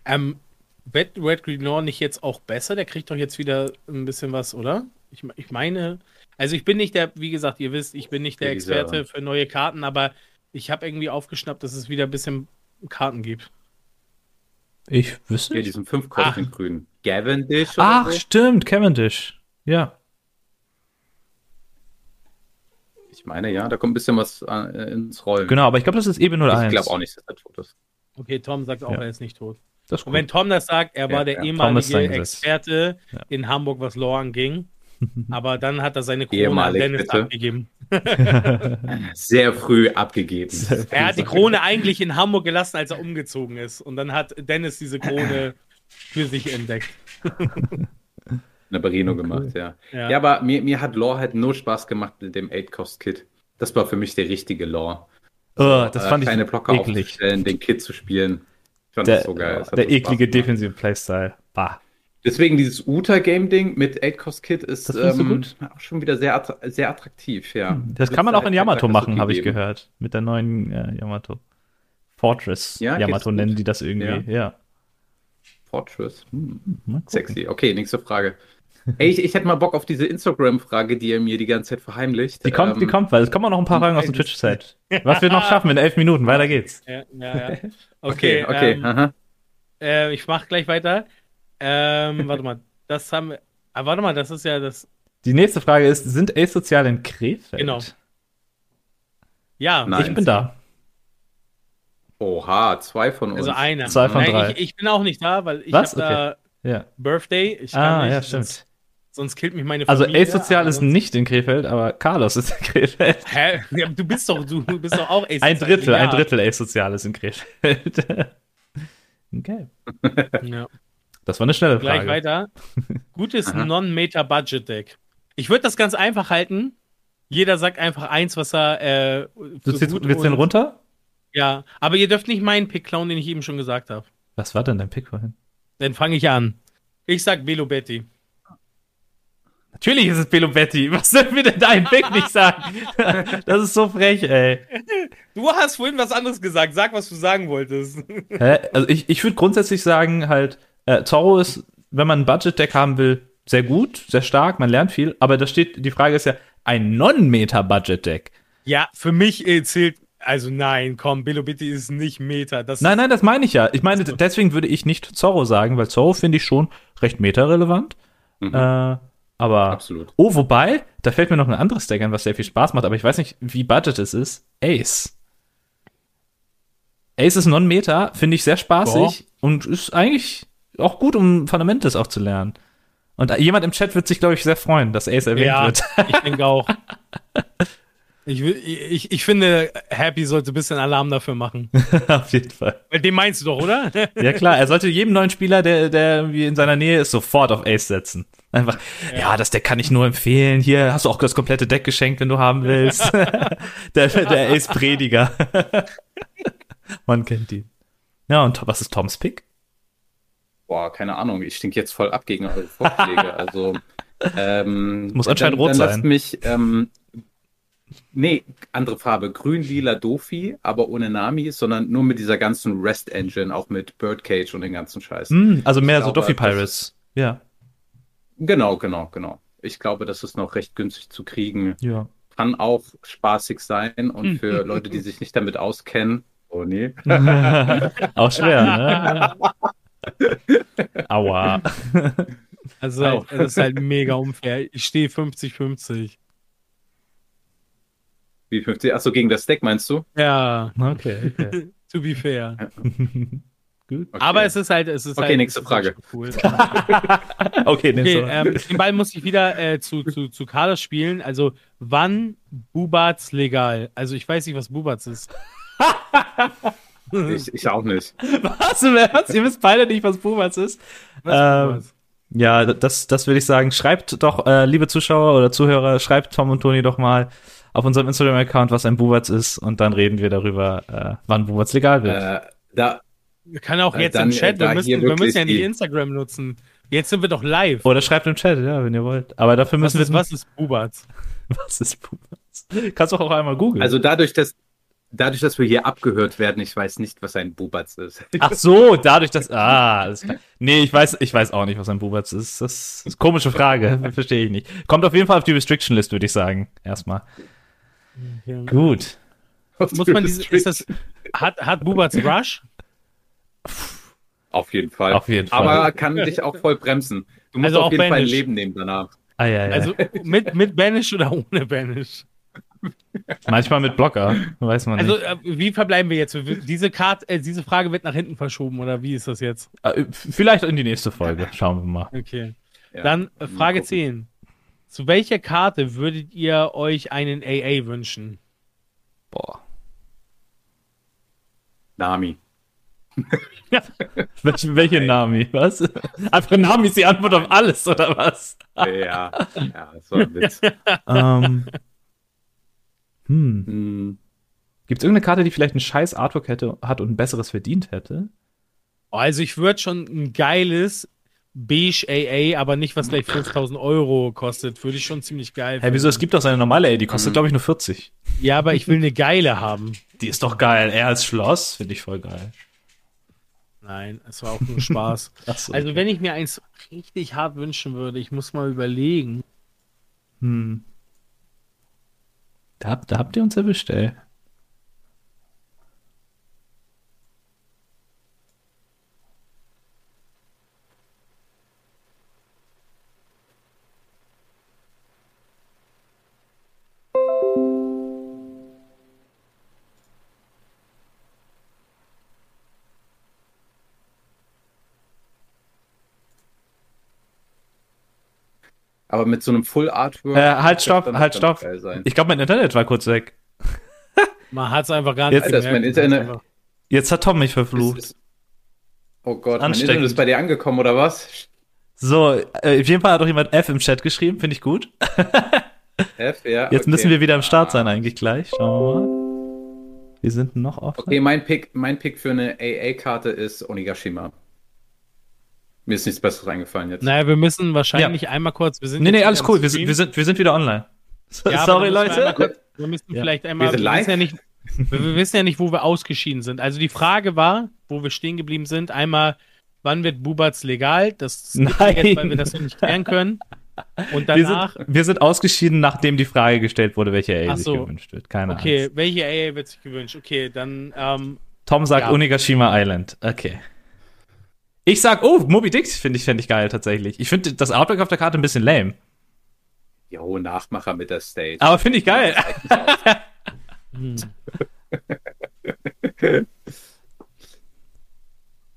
Ähm, wird Red Green Law nicht jetzt auch besser? Der kriegt doch jetzt wieder ein bisschen was, oder? Ich, ich meine, also ich bin nicht der, wie gesagt, ihr wisst, ich bin nicht der Ja, Experte für neue Karten, aber ich habe irgendwie aufgeschnappt, dass es wieder ein bisschen Karten gibt. Ich wüsste Hier, nicht. diesen fünf Kosten in grün. Cavendish oder Ach, so? stimmt, Cavendish. Ja. Ich meine, ja, da kommt ein bisschen was äh, ins Rollen. Genau, aber ich glaube, das ist EB01. Ich glaube auch nicht, dass er tot ist. Okay, Tom sagt auch, Ja. er ist nicht tot. Und wenn Tom das sagt, er Ja, war der ja. Ehemalige. Experte Ja. in Hamburg, was Law anging. Aber dann hat er seine Krone an Ehemalig, Dennis bitte. abgegeben. Sehr früh abgegeben. Er hat die Krone eigentlich in Hamburg gelassen, als er umgezogen ist. Und dann hat Dennis diese Krone für sich entdeckt. Eine Barino gemacht, ja. Ja. Ja, aber mir, mir hat Lore halt nur Spaß gemacht mit dem 8-Cost-Kit. Das war für mich der richtige Lore. oh, das Äh, fand ich kleine Blocker eklig. aufzustellen, den Kit zu spielen. Fand Der, das so geil. Das der so eklige defensive Playstyle. Bah. Deswegen dieses Uta-Game-Ding mit 8-Cost-Kit ist Das ähm, gut? auch schon wieder sehr, attra sehr attraktiv, ja. Das kann man auch in Yamato machen, habe ich gehört. Mit der neuen äh, Yamato. Fortress Ja, Yamato nennen die das irgendwie. Ja. Fortress. Hm. Sexy. Okay, nächste Frage. Ey, ich, ich hätte mal Bock auf diese Instagram-Frage, die ihr mir die ganze Zeit verheimlicht. Die kommt, die Ähm, kommt, weil es kommen auch noch ein paar Fragen aus dem Twitch-Chat. Was wir noch schaffen in elf Minuten, weiter geht's. Ja, ja, ja. Okay, Okay, okay. Ähm, aha. äh, ich mach gleich weiter. Ähm, warte mal, das haben wir. Ah, warte mal, das ist ja das. Die nächste Frage ist, sind Ace-Soziale in Krefeld? Genau. Ja, Nein. Ich bin da. Oha, zwei von uns. also einer. Zwei von Nein, drei. Ich, ich bin auch nicht da, weil ich Was? habe da Ja. Birthday. Ich kann Ah, nicht, ja, stimmt. Sonst killt mich meine Also Familie. Ace-Sozial aber ist sonst- nicht in Krefeld, aber Carlos ist in Krefeld. Hä? Ja, du bist doch, du bist doch auch Ace Ein Drittel, ja. ein Drittel Ace-Sozial ist in Krefeld. okay. Ja. Das war eine schnelle Gleich Frage. weiter. Gutes. Non-Meta-Budget-Deck. Ich würde das ganz einfach halten. Jeder sagt einfach eins, was er. Äh, Du ziehst, gut willst du den runter? Ja, aber ihr dürft nicht meinen Pick klauen, den ich eben schon gesagt habe. Was war denn dein Pick vorhin? Dann fange ich an. Ich sag Velo Betty. Natürlich ist es Belobetti. Was sollen wir denn deinen Pick nicht sagen? das ist so frech, ey. Du hast vorhin was anderes gesagt. Sag, was du sagen wolltest. Hä? Also ich, ich würde grundsätzlich sagen, halt, äh, Zorro ist, wenn man ein Budget-Deck haben will, sehr gut, sehr stark, man lernt viel, aber da steht, die Frage ist ja, ein Non-Meta-Budget-Deck. Ja, für mich äh, zählt. Also nein, komm, Velo Betty ist nicht Meta. Das Nein, nein, das meine ich ja. Ich meine, deswegen würde ich nicht Zorro sagen, weil Zorro finde ich schon recht meta-relevant. Mhm. Äh, aber. Absolut. Oh, wobei, da fällt mir noch ein anderes Deck an, was sehr viel Spaß macht, aber ich weiß nicht, wie Budget es ist. Ace. Ace ist Non-Meta, finde ich sehr spaßig und ist eigentlich auch gut, um Fundamentals auch zu lernen. Und jemand im Chat wird sich, glaube ich, sehr freuen, dass Ace erwähnt Ja, wird. ich denke auch. Ich, ich, ich finde, Happy sollte ein bisschen Alarm dafür machen. Auf jeden Fall. Den meinst du doch, oder? Ja, klar, er sollte jedem neuen Spieler, der, der irgendwie in seiner Nähe ist, sofort auf Ace setzen. Einfach, ja. das Deck kann ich nur empfehlen. Hier hast du auch das komplette Deck geschenkt, wenn du haben willst. der, der Ace-Prediger. Man kennt ihn. Ja, und was ist Toms Pick? Boah, keine Ahnung. Ich stink jetzt voll ab gegen eure Vorschläge. also, ähm, Muss anscheinend dann, rot dann sein. Lasst mich, ähm, nee, andere Farbe. Grün, lila, Dofi, aber ohne Nami, sondern nur mit dieser ganzen Rest-Engine, auch mit Birdcage und den ganzen Scheiß. Hm, also mehr so glaube, Doffy das- Pirates. Ja. Genau, genau, genau. Ich glaube, das ist noch recht günstig zu kriegen. Ja. Kann auch spaßig sein und für Leute, die sich nicht damit auskennen, oh nee. auch schwer, ne? Aua. Also, Au. das ist halt mega unfair. Ich stehe 50-50. Wie 50? Achso, gegen das Deck meinst du? Ja, Okay, okay. to be fair. Gut. Okay. Aber es ist halt, es ist Okay, halt. nächste halt Frage. Cool. Okay, nimmst Okay, du. ähm, den Ball muss ich wieder äh, zu, zu, zu Carlos spielen. Also, wann Bubats legal? Also, ich weiß nicht, was Bubats ist. Ich, ich auch nicht. Was im Ernst? Ihr wisst beide nicht, was Bubats ist? Was ist Ähm, Bubats? Ja, das, das würde ich sagen. Schreibt doch, äh, liebe Zuschauer oder Zuhörer, schreibt Tom und Toni doch mal auf unserem Instagram-Account, was ein Bubats ist und dann reden wir darüber, äh, wann Bubats legal wird. Äh, da, Kann auch jetzt dann, im Chat, äh, wir da müssen, wir müssen ja nicht Instagram nutzen. Jetzt sind wir doch live. Oder schreibt im Chat, ja, wenn ihr wollt. Aber dafür was, müssen ist, wir was ist Bubats? was ist Bubats? Kannst du auch einmal googeln. also dadurch, dass dadurch, dass wir hier abgehört werden, ich weiß nicht, was ein Bubatz ist. Ach so, dadurch, dass. Ah, alles klar. Nee, ich weiß, ich weiß auch nicht, was ein Bubats ist. Das ist eine komische Frage. Verstehe ich nicht. Kommt auf jeden Fall auf die Restriction List, würde ich sagen. Erstmal. Gut. Muss man diese, ist das, hat, hat Bubats Rush? Auf jeden Fall. Auf jeden Fall. Aber kann dich auch voll bremsen. Du musst Also auf auch jeden Fall ein Banish. Leben nehmen danach. Ah, ja, ja. Also mit, mit Banish oder ohne Banish? Manchmal mit Blocker. Weiß man Also nicht. äh, wie verbleiben wir jetzt? Diese, Karte, äh, diese Frage wird nach hinten verschoben oder wie ist das jetzt? Äh, Vielleicht in die nächste Folge. Schauen wir mal. Okay. Ja. Dann äh, Frage gucken. 10. Zu welcher Karte würdet ihr euch einen AA wünschen? Boah. Nami. Welche, welche Nami? Was? Einfach Nami ist die Antwort auf alles, oder was? Ja, ja, das war ein Witz. ähm. Hm. Hm, Gibt es irgendeine Karte, die vielleicht ein scheiß Artwork hätte, hat und ein besseres verdient hätte? Also ich würde schon ein geiles Beige AA, aber nicht was gleich 5000 Euro kostet, würde ich schon ziemlich geil Hä, wieso? Es gibt doch seine normale, ey, die kostet, Mhm. glaube ich, nur 40. Ja, aber ich will eine geile haben. Die ist doch geil. Er als Schloss finde ich voll geil. Nein, es war auch nur Spaß. So, Also okay. wenn ich mir eins richtig hart wünschen würde, ich muss mal überlegen. Hm. Da, habt- da habt ihr uns erwischt, ey. Aber mit so einem Full Artwork. Äh, halt, stopp, halt, stopp. Ich glaube, mein Internet war kurz weg. Man hat es einfach gar nicht Jetzt- ist mein gemerkt. Internet- Jetzt hat Tom mich verflucht. ist- Oh Gott, mein Internet ist bei dir angekommen, oder was? So, äh, auf jeden Fall hat doch jemand F im Chat geschrieben, finde ich gut. F, ja. Jetzt okay. müssen wir wieder im Start sein, eigentlich gleich. Schauen wir mal. Wir sind noch offen. Okay, mein Pick, mein Pick für eine AA-Karte ist Onigashima. Mir ist nichts Besseres eingefallen jetzt. Naja, wir müssen wahrscheinlich ja. einmal kurz. Wir sind nee, nee, alles cool. Wir sind, wir, sind, wir sind wieder online. Ja, Sorry, Leute. Wir, kurz, wir müssen ja. vielleicht einmal. Wir, wir wissen ja nicht, wir wissen ja nicht, wo wir ausgeschieden sind. Also die Frage war, wo wir stehen geblieben sind. Einmal, wann wird Bubats legal? Das Nein. Jetzt, weil wir das noch nicht klären können. Und danach. Wir sind, wir sind, ausgeschieden, nachdem die Frage gestellt wurde, welche AA so. sich gewünscht wird. Keine Ahnung. Okay, Angst. welche AA wird sich gewünscht? Okay, dann. Ähm, Tom sagt ja. Onigashima Island. Okay. Ich sag, oh, Moby Dick finde ich, find ich geil tatsächlich. Ich finde das Artwork auf der Karte ein bisschen lame. Jo, Nachmacher mit der Stage. Aber finde ich geil.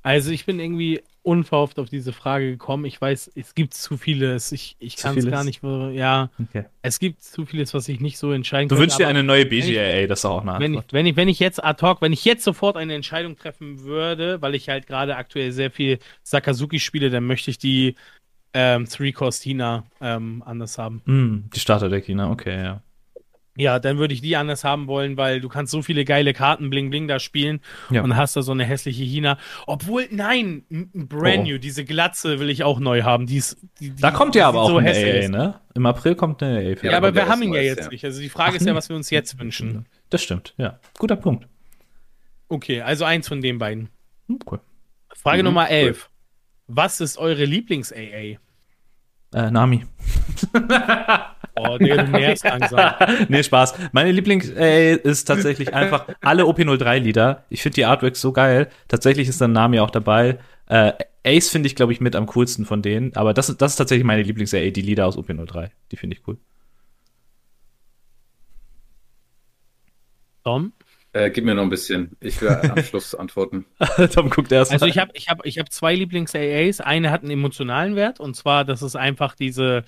also ich bin irgendwie unverhofft auf diese Frage gekommen. Ich weiß, es gibt zu vieles. Ich, ich kann es gar nicht. Ja, okay. es gibt zu vieles, was ich nicht so entscheiden kann. Du wünschst dir eine neue BGAA, das ist auch eine wenn ich, wenn ich, wenn ich jetzt ad hoc, wenn ich jetzt sofort eine Entscheidung treffen würde, weil ich halt gerade aktuell sehr viel Sakazuki spiele, dann möchte ich die ähm, Three Cost Hina ähm, anders haben. Mm, die Starterdeck Hina, okay, ja. Ja, dann würde ich die anders haben wollen, weil du kannst so viele geile Karten Bling Bling da spielen ja. und hast da so eine hässliche Hina. Obwohl, nein, brand oh. new, diese Glatze will ich auch neu haben. Die ist, die, die, da kommt ja aber auch so eine AA, ne? Im April kommt eine AA. Ja, ja aber wir haben ihn ja jetzt ja. nicht. Also die Frage Ach, ist ja, was wir uns jetzt wünschen. Das stimmt, ja. Guter Punkt. Okay, also eins von den beiden. Hm, cool. Frage mhm, Nummer 11. Cool. Was ist eure Lieblings-AA? Äh, Nami. Oh, du nervst langsam. nee, Spaß. Meine Lieblings äh, ist tatsächlich einfach alle OP03-Lieder. Ich finde die Artworks so geil. Tatsächlich ist dann Nami auch dabei. Äh, Ace finde ich, glaube ich, mit am coolsten von denen. Aber das, das ist tatsächlich meine Lieblings-AA, die Lieder aus OP03. Die finde ich cool. Tom? Äh, gib mir noch ein bisschen. Ich will am Schluss antworten. Tom guckt erst. Also ich habe ich hab, ich hab zwei Lieblings-AAs. Eine hat einen emotionalen Wert und zwar, das ist einfach diese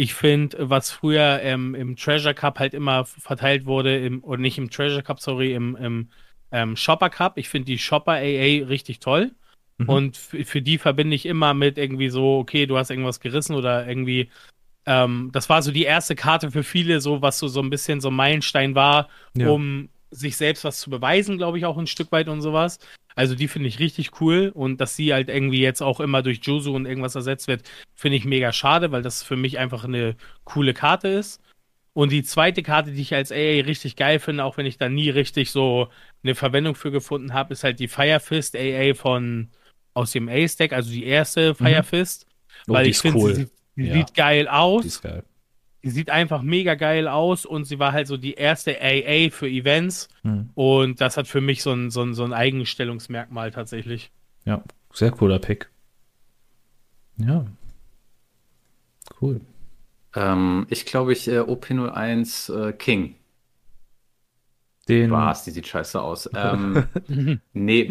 ich finde, was früher ähm, im Treasure Cup halt immer verteilt wurde, im, oder nicht im Treasure Cup, sorry, im, im ähm, Shopper Cup, ich finde die Shopper AA richtig toll. Mhm. Und für die verbinde ich immer mit irgendwie so, okay, du hast irgendwas gerissen oder irgendwie. Ähm, das war so die erste Karte für viele, so was so, so ein bisschen so ein Meilenstein war, ja. um sich selbst was zu beweisen, glaube ich, auch ein Stück weit und sowas. Also die finde ich richtig cool und dass sie halt irgendwie jetzt auch immer durch Josu und irgendwas ersetzt wird, finde ich mega schade, weil das für mich einfach eine coole Karte ist. Und die zweite Karte, die ich als AA richtig geil finde, auch wenn ich da nie richtig so eine Verwendung für gefunden habe, ist halt die Fire Fist AA von aus dem Ace-Deck, also die erste Fire mhm. Fist. Oh, weil ich finde, cool. sie, sie ja. sieht geil aus. Die ist geil. Die sieht einfach mega geil aus und sie war halt so die erste AA für Events. Hm. Und das hat für mich so ein, so, ein, so ein Eigenstellungsmerkmal tatsächlich. Ja, sehr cooler Pick. Ja. Cool. Ähm, ich glaube, ich äh, OP01 äh, King. Den. Was, die sieht scheiße aus. Ähm, nee,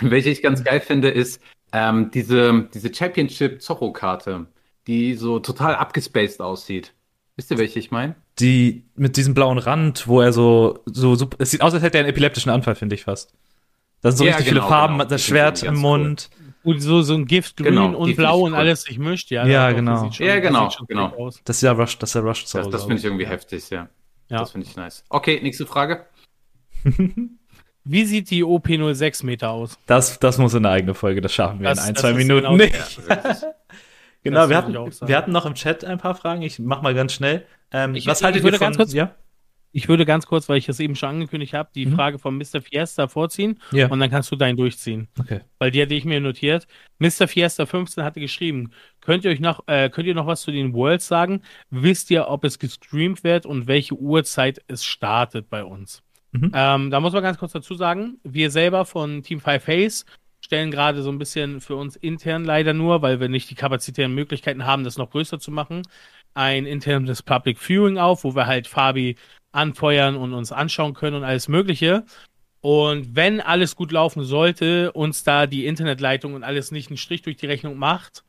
welche ich ganz geil finde, ist ähm, diese, diese Championship Zorro-Karte die so total abgespaced aussieht. Wisst ihr, welche ich meine? Die mit diesem blauen Rand, wo er so, so, so, es sieht aus, als hätte er einen epileptischen Anfall, finde ich fast. Da sind so ja, richtig genau, viele Farben, genau. das Schwert im Mund. Cool. Und so, so ein Giftgrün genau, und Blau und cool. alles sich mischt, ja. Ja, genau. Schon, ja, genau, genau. Das ist ja Rush, das ist ja Rush Das, das finde ich irgendwie ja. heftig, ja. ja. Das finde ich nice. Okay, nächste Frage. Wie sieht die OP06 Meter aus? Das, das muss in eine eigene Folge, das schaffen wir das, in ein, zwei Minuten genau nicht. Genau, wir hatten, wir hatten noch im Chat ein paar Fragen. Ich mach mal ganz schnell. Ähm, ich, was haltet ich ihr von, ganz kurz, ja? Ich würde ganz kurz, weil ich das eben schon angekündigt habe, die mhm. Frage von Mr. Fiesta vorziehen ja. und dann kannst du deinen durchziehen. Okay. Weil die hatte ich mir notiert. Mr. Fiesta 15 hatte geschrieben, könnt ihr euch noch, äh, könnt ihr noch was zu den Worlds sagen? Wisst ihr, ob es gestreamt wird und welche Uhrzeit es startet bei uns? Mhm. Ähm, da muss man ganz kurz dazu sagen, wir selber von Team Five Face stellen gerade so ein bisschen für uns intern leider nur, weil wir nicht die kapazitären Möglichkeiten haben, das noch größer zu machen, ein internes Public Viewing auf, wo wir halt Fabi anfeuern und uns anschauen können und alles Mögliche. Und wenn alles gut laufen sollte, uns da die Internetleitung und alles nicht einen Strich durch die Rechnung macht,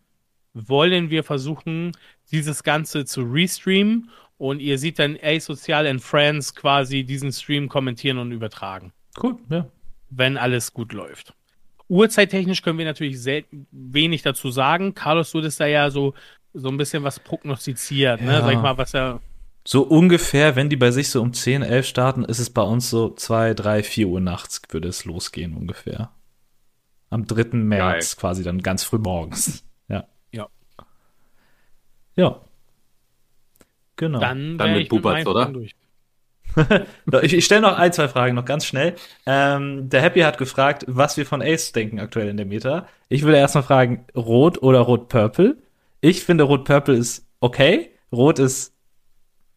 wollen wir versuchen, dieses Ganze zu restreamen und ihr seht dann A-Social and Friends quasi diesen Stream kommentieren und übertragen. Cool, ja. Wenn alles gut läuft. Uhrzeittechnisch können wir natürlich selten, wenig dazu sagen. Carlos, du ist da ja so, so ein bisschen was prognostiziert, ne? Ja. Sag ich mal, was er. So ungefähr, wenn die bei sich so um 10, 11 starten, ist es bei uns so 2, 3, 4 Uhr nachts würde es losgehen ungefähr. Am 3. März quasi dann ganz früh morgens. Ja. Ja. Ja. Genau. Dann, Dann mit meinen oder? Durch. So, Ich, ich stelle noch ein, zwei Fragen noch ganz schnell. Ähm, der Happy hat gefragt, was wir von Ace denken aktuell in der Meta. Ich würde erstmal fragen, Rot oder Rot-Purple? Ich finde Rot-Purple ist okay. Rot ist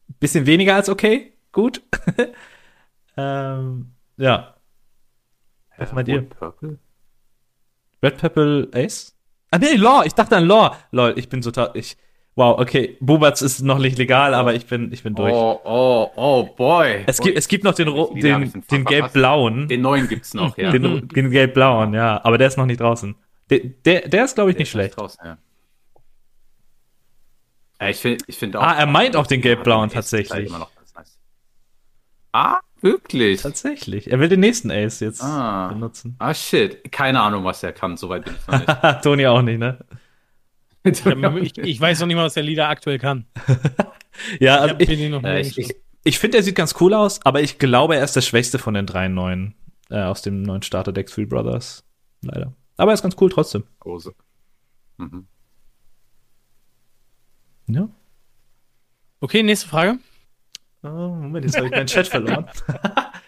ein bisschen weniger als okay. Gut. ähm, ja. Was meint ihr? Purple? Red Purple Ace? Ah, nee, Law. Ich dachte an Law. Lol, ich bin total, ich, wow, okay. Bubatz ist noch nicht legal, aber ich bin, ich bin durch. Oh, oh, oh, boy. Es gibt, es gibt noch den, ro- den, den gelb-blauen. Den neuen gibt's noch, ja. Den, den gelb-blauen, ja. Aber der ist noch nicht draußen. Der, der, der ist, glaube ich, Der nicht ist schlecht. Draußen, ja. Ja, ich finde ich find auch. Ah, er meint auch den gelb-blauen tatsächlich. ganz nice. Ah, wirklich? Tatsächlich. Er will den nächsten Ace jetzt Ah. benutzen. Ah, shit. Keine Ahnung, was er kann. Soweit bin ich noch nicht. Toni auch nicht, ne? Ich, ich weiß noch nicht mal, was der Lieder aktuell kann. Ja, Ich also Äh, ich, ich, ich finde, er sieht ganz cool aus, aber ich glaube, er ist der schwächste von den drei neuen äh, aus dem neuen Starter-Deck Three Brothers. Leider. Aber er ist ganz cool trotzdem. Hose. Mhm. Ja. Okay, nächste Frage. Oh, Moment, jetzt habe ich meinen Chat verloren.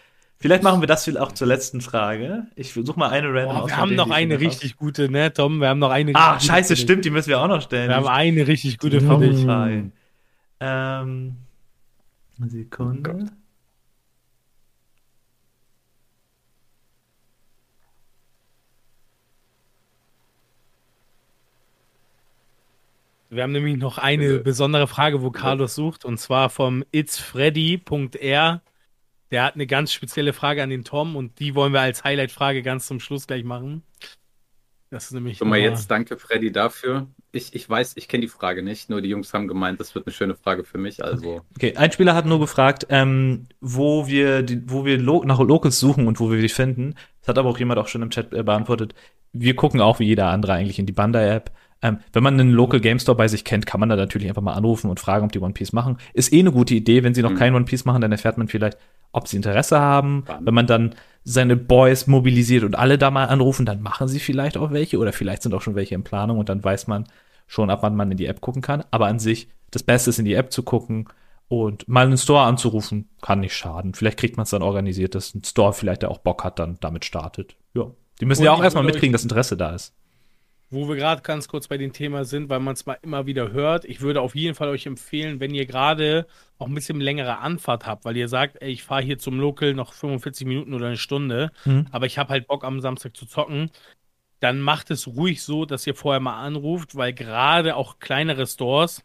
Vielleicht machen wir das viel auch zur letzten Frage. Ich suche mal eine random Oh, aus wir von haben noch eine richtig gute, ne, Tom? Wir haben noch eine Ah, scheiße, stimmt, die müssen wir auch noch stellen. Wir haben eine richtig gute für Dumme dich. Frage. Ähm, eine Sekunde. Wir haben nämlich noch eine besondere Frage, wo Carlos sucht, und zwar vom itsfreddy.r. Der hat eine ganz spezielle Frage an den Tom und die wollen wir als Highlight-Frage ganz zum Schluss gleich machen. Das ist nämlich. Guck mal, jetzt danke Freddy dafür. Ich, ich weiß, ich kenne die Frage nicht, nur die Jungs haben gemeint, das wird eine schöne Frage für mich. Also, Okay, ein Spieler hat nur gefragt, ähm, wo wir, die, wo wir lo nach Locals suchen und wo wir die finden. Das hat aber auch jemand auch schon im Chat äh, beantwortet. Wir gucken auch wie jeder andere eigentlich in die Banda-App. Ähm, wenn man einen Local Game Store bei sich kennt, kann man da natürlich einfach mal anrufen und fragen, ob die One Piece machen. Ist eh eine gute Idee. Wenn sie noch Mhm. kein One Piece machen, dann erfährt man vielleicht, ob sie Interesse haben. Wenn man dann seine Boys mobilisiert und alle da mal anrufen, dann machen sie vielleicht auch welche oder vielleicht sind auch schon welche in Planung und dann weiß man schon, ab wann man in die App gucken kann. Aber an sich, das Beste ist in die App zu gucken und mal einen Store anzurufen, kann nicht schaden. Vielleicht kriegt man es dann organisiert, dass ein Store vielleicht, der auch Bock hat, dann damit startet. Ja. Die müssen Und ja auch erstmal mitkriegen, dass Interesse da ist. Wo wir gerade ganz kurz bei dem Thema sind, weil man es mal immer wieder hört, ich würde auf jeden Fall euch empfehlen, wenn ihr gerade auch ein bisschen längere Anfahrt habt, weil ihr sagt, ey, ich fahre hier zum Local noch 45 Minuten oder eine Stunde, Mhm. aber ich habe halt Bock am Samstag zu zocken, dann macht es ruhig so, dass ihr vorher mal anruft, weil gerade auch kleinere Stores,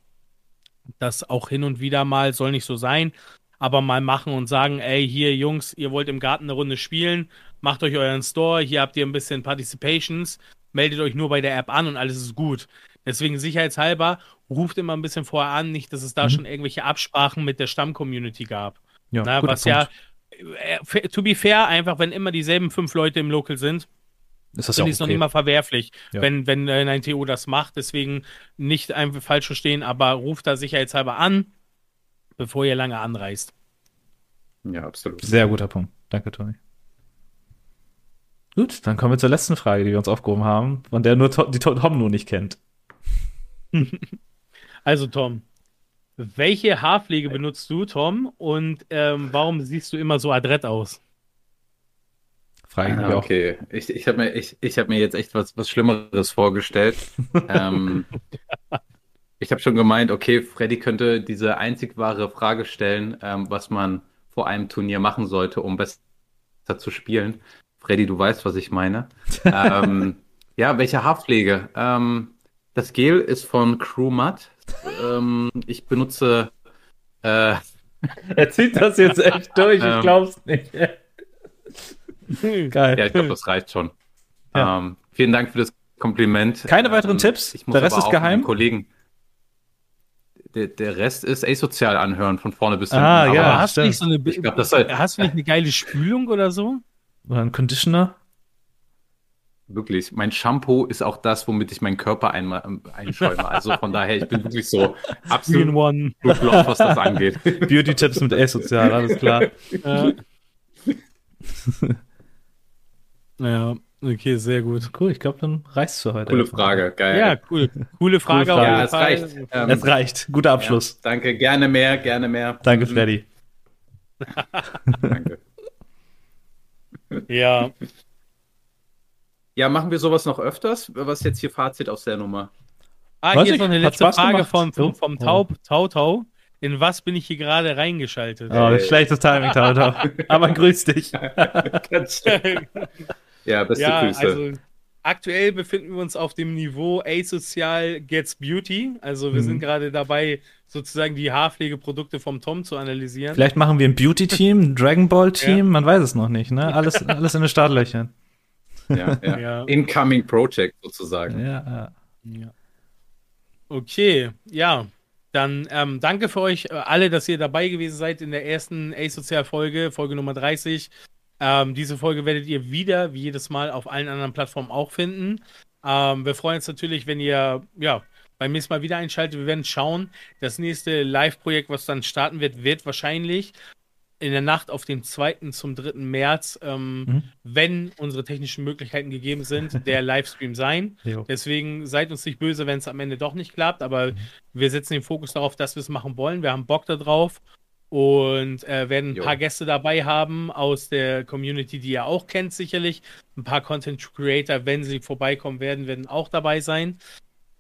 das auch hin und wieder mal soll nicht so sein, aber mal machen und sagen, ey, hier Jungs, ihr wollt im Garten eine Runde spielen, macht euch euren Store, hier habt ihr ein bisschen Participations, meldet euch nur bei der App an und alles ist gut. Deswegen sicherheitshalber, ruft immer ein bisschen vorher an, nicht, dass es da Mhm. schon irgendwelche Absprachen mit der Stamm-Community gab. Ja, Na, guter was Punkt. ja, äh, fa- to be fair, einfach, wenn immer dieselben fünf Leute im Local sind, ist das ja finde auch ich es noch okay. nicht mal verwerflich, Ja. wenn, wenn äh, ein TO das macht. Deswegen nicht einfach falsch verstehen, aber ruft da sicherheitshalber an, bevor ihr lange anreist. ja, absolut. Sehr guter Punkt. Danke, Toni. Gut, dann kommen wir zur letzten Frage, die wir uns aufgehoben haben, von der nur To- die To- Tom nur nicht kennt. Also, Tom, welche Haarpflege benutzt du, Tom? Und ähm, warum siehst du immer so adrett aus? Frage ich mich Ah, auch. okay, ich, ich habe mir, ich, ich hab mir jetzt echt was, was Schlimmeres vorgestellt. ähm, ich habe schon gemeint, okay, Freddy könnte diese einzig wahre Frage stellen, ähm, was man vor einem Turnier machen sollte, um besser zu spielen. Freddy, du weißt, was ich meine. ähm, ja, welche Haarpflege? Ähm, das Gel ist von Crew Matte. Ähm, ich benutze äh, Er zieht das jetzt echt durch, Ähm. glaub's nicht. Geil. Ja, ich glaube, das reicht schon. Ja. Ähm, vielen Dank für das Kompliment. Keine weiteren Ähm, Tipps? Ich muss Der Rest ist geheim? Kollegen. Der, der Rest ist asozial anhören von vorne bis hinten. Ah, ja. Aber hast du nicht so eine, Ich glaube, das soll. hast du nicht eine geile Spülung oder so? Oder ein Conditioner? wirklich, mein Shampoo ist auch das, womit ich meinen Körper einmal ähm, einschäume. Also von daher, ich bin wirklich so absolut one. flop, was das angeht. Beauty-Tipps mit A-Sozial, alles klar. Ja. ja, okay, sehr gut. Cool, ich glaube, dann reicht's für heute. Coole Frage, geil. Ja, cool. Coole Frage. Frage. auf Ja, es reicht. Ähm, Es reicht. Guter Abschluss. Ja, danke, gerne mehr, gerne mehr. Danke, Freddy. Danke. Ja, Ja, machen wir sowas noch öfters? Was ist jetzt hier Fazit aus der Nummer? Ah, Weiß hier ist noch eine letzte Frage vom, vom, Oh. vom Taub, Tau Tau. In was bin ich hier gerade reingeschaltet? Oh, Ey. schlechtes Timing, Tau, Tau. Aber grüß dich. ja, beste ja, Grüße. also aktuell befinden wir uns auf dem Niveau Asocial Gets Beauty. Also wir Mhm. sind gerade dabei, sozusagen die Haarpflegeprodukte vom Tom zu analysieren. Vielleicht machen wir ein Beauty-Team, ein Dragon Ball-Team, Ja. man weiß es noch nicht, ne? Alles, alles in den Startlöchern. ja, ja. Ja. Incoming Project sozusagen. Ja, ja. Ja. Okay, ja. Dann ähm, danke für euch äh, alle, dass ihr dabei gewesen seid in der ersten A-Sozial-Folge, Folge Nummer 30. Ähm, diese Folge werdet ihr wieder, wie jedes Mal, auf allen anderen Plattformen auch finden. Ähm, wir freuen uns natürlich, wenn ihr ja, beim nächsten Mal wieder einschaltet. Wir werden schauen. Das nächste Live-Projekt, was dann starten wird, wird wahrscheinlich in der Nacht auf den 2. zum 3. März, ähm, Mhm. wenn unsere technischen Möglichkeiten gegeben sind, der Livestream sein. Jo. Deswegen seid uns nicht böse, wenn es am Ende doch nicht klappt, aber wir setzen den Fokus darauf, dass wir es machen wollen. Wir haben Bock darauf und äh, werden ein Jo. paar Gäste dabei haben aus der Community, die ihr auch kennt, sicherlich. Ein paar Content Creator, wenn sie vorbeikommen werden, werden auch dabei sein.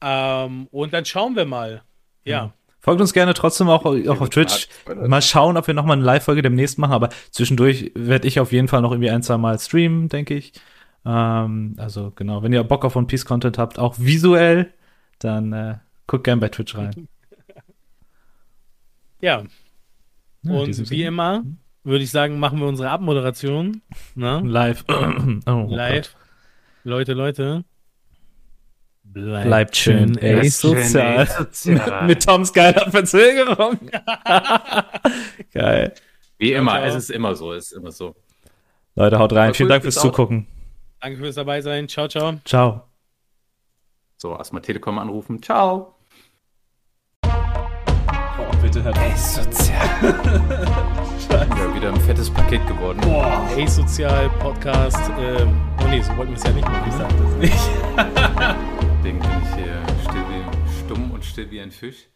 Ähm, und dann schauen wir mal. Ja. Folgt uns gerne trotzdem auch, auch auf Twitch. Mal schauen, ob wir nochmal eine Live-Folge demnächst machen, aber zwischendurch werde ich auf jeden Fall noch irgendwie ein, zwei Mal streamen, denke ich. Ähm, also genau, wenn ihr Bock auf One Piece Content habt, auch visuell, dann äh, guckt gerne bei Twitch rein. Ja. Und wie immer würde ich sagen, machen wir unsere Abmoderation. Ne? Live. oh, Live. Leute, Leute. Bleibt, Bleibt schön asozial. asozial. Mit Toms geiler Verzögerung. Geil. Wie immer, Ciao, ciao. es ist immer so, es ist immer so. Leute, haut rein. Aber Vielen cool, Dank fürs. Zugucken. Danke fürs dabei sein. Ciao, ciao. Ciao. So, erstmal Telekom anrufen. Ciao. Bitte hört Ja, wieder ein fettes Paket geworden. A-Sozial Podcast. Ähm, oh nee, so wollten wir es ja nicht machen. Ne? Deswegen bin ich hier still wie, stumm und still wie ein Fisch.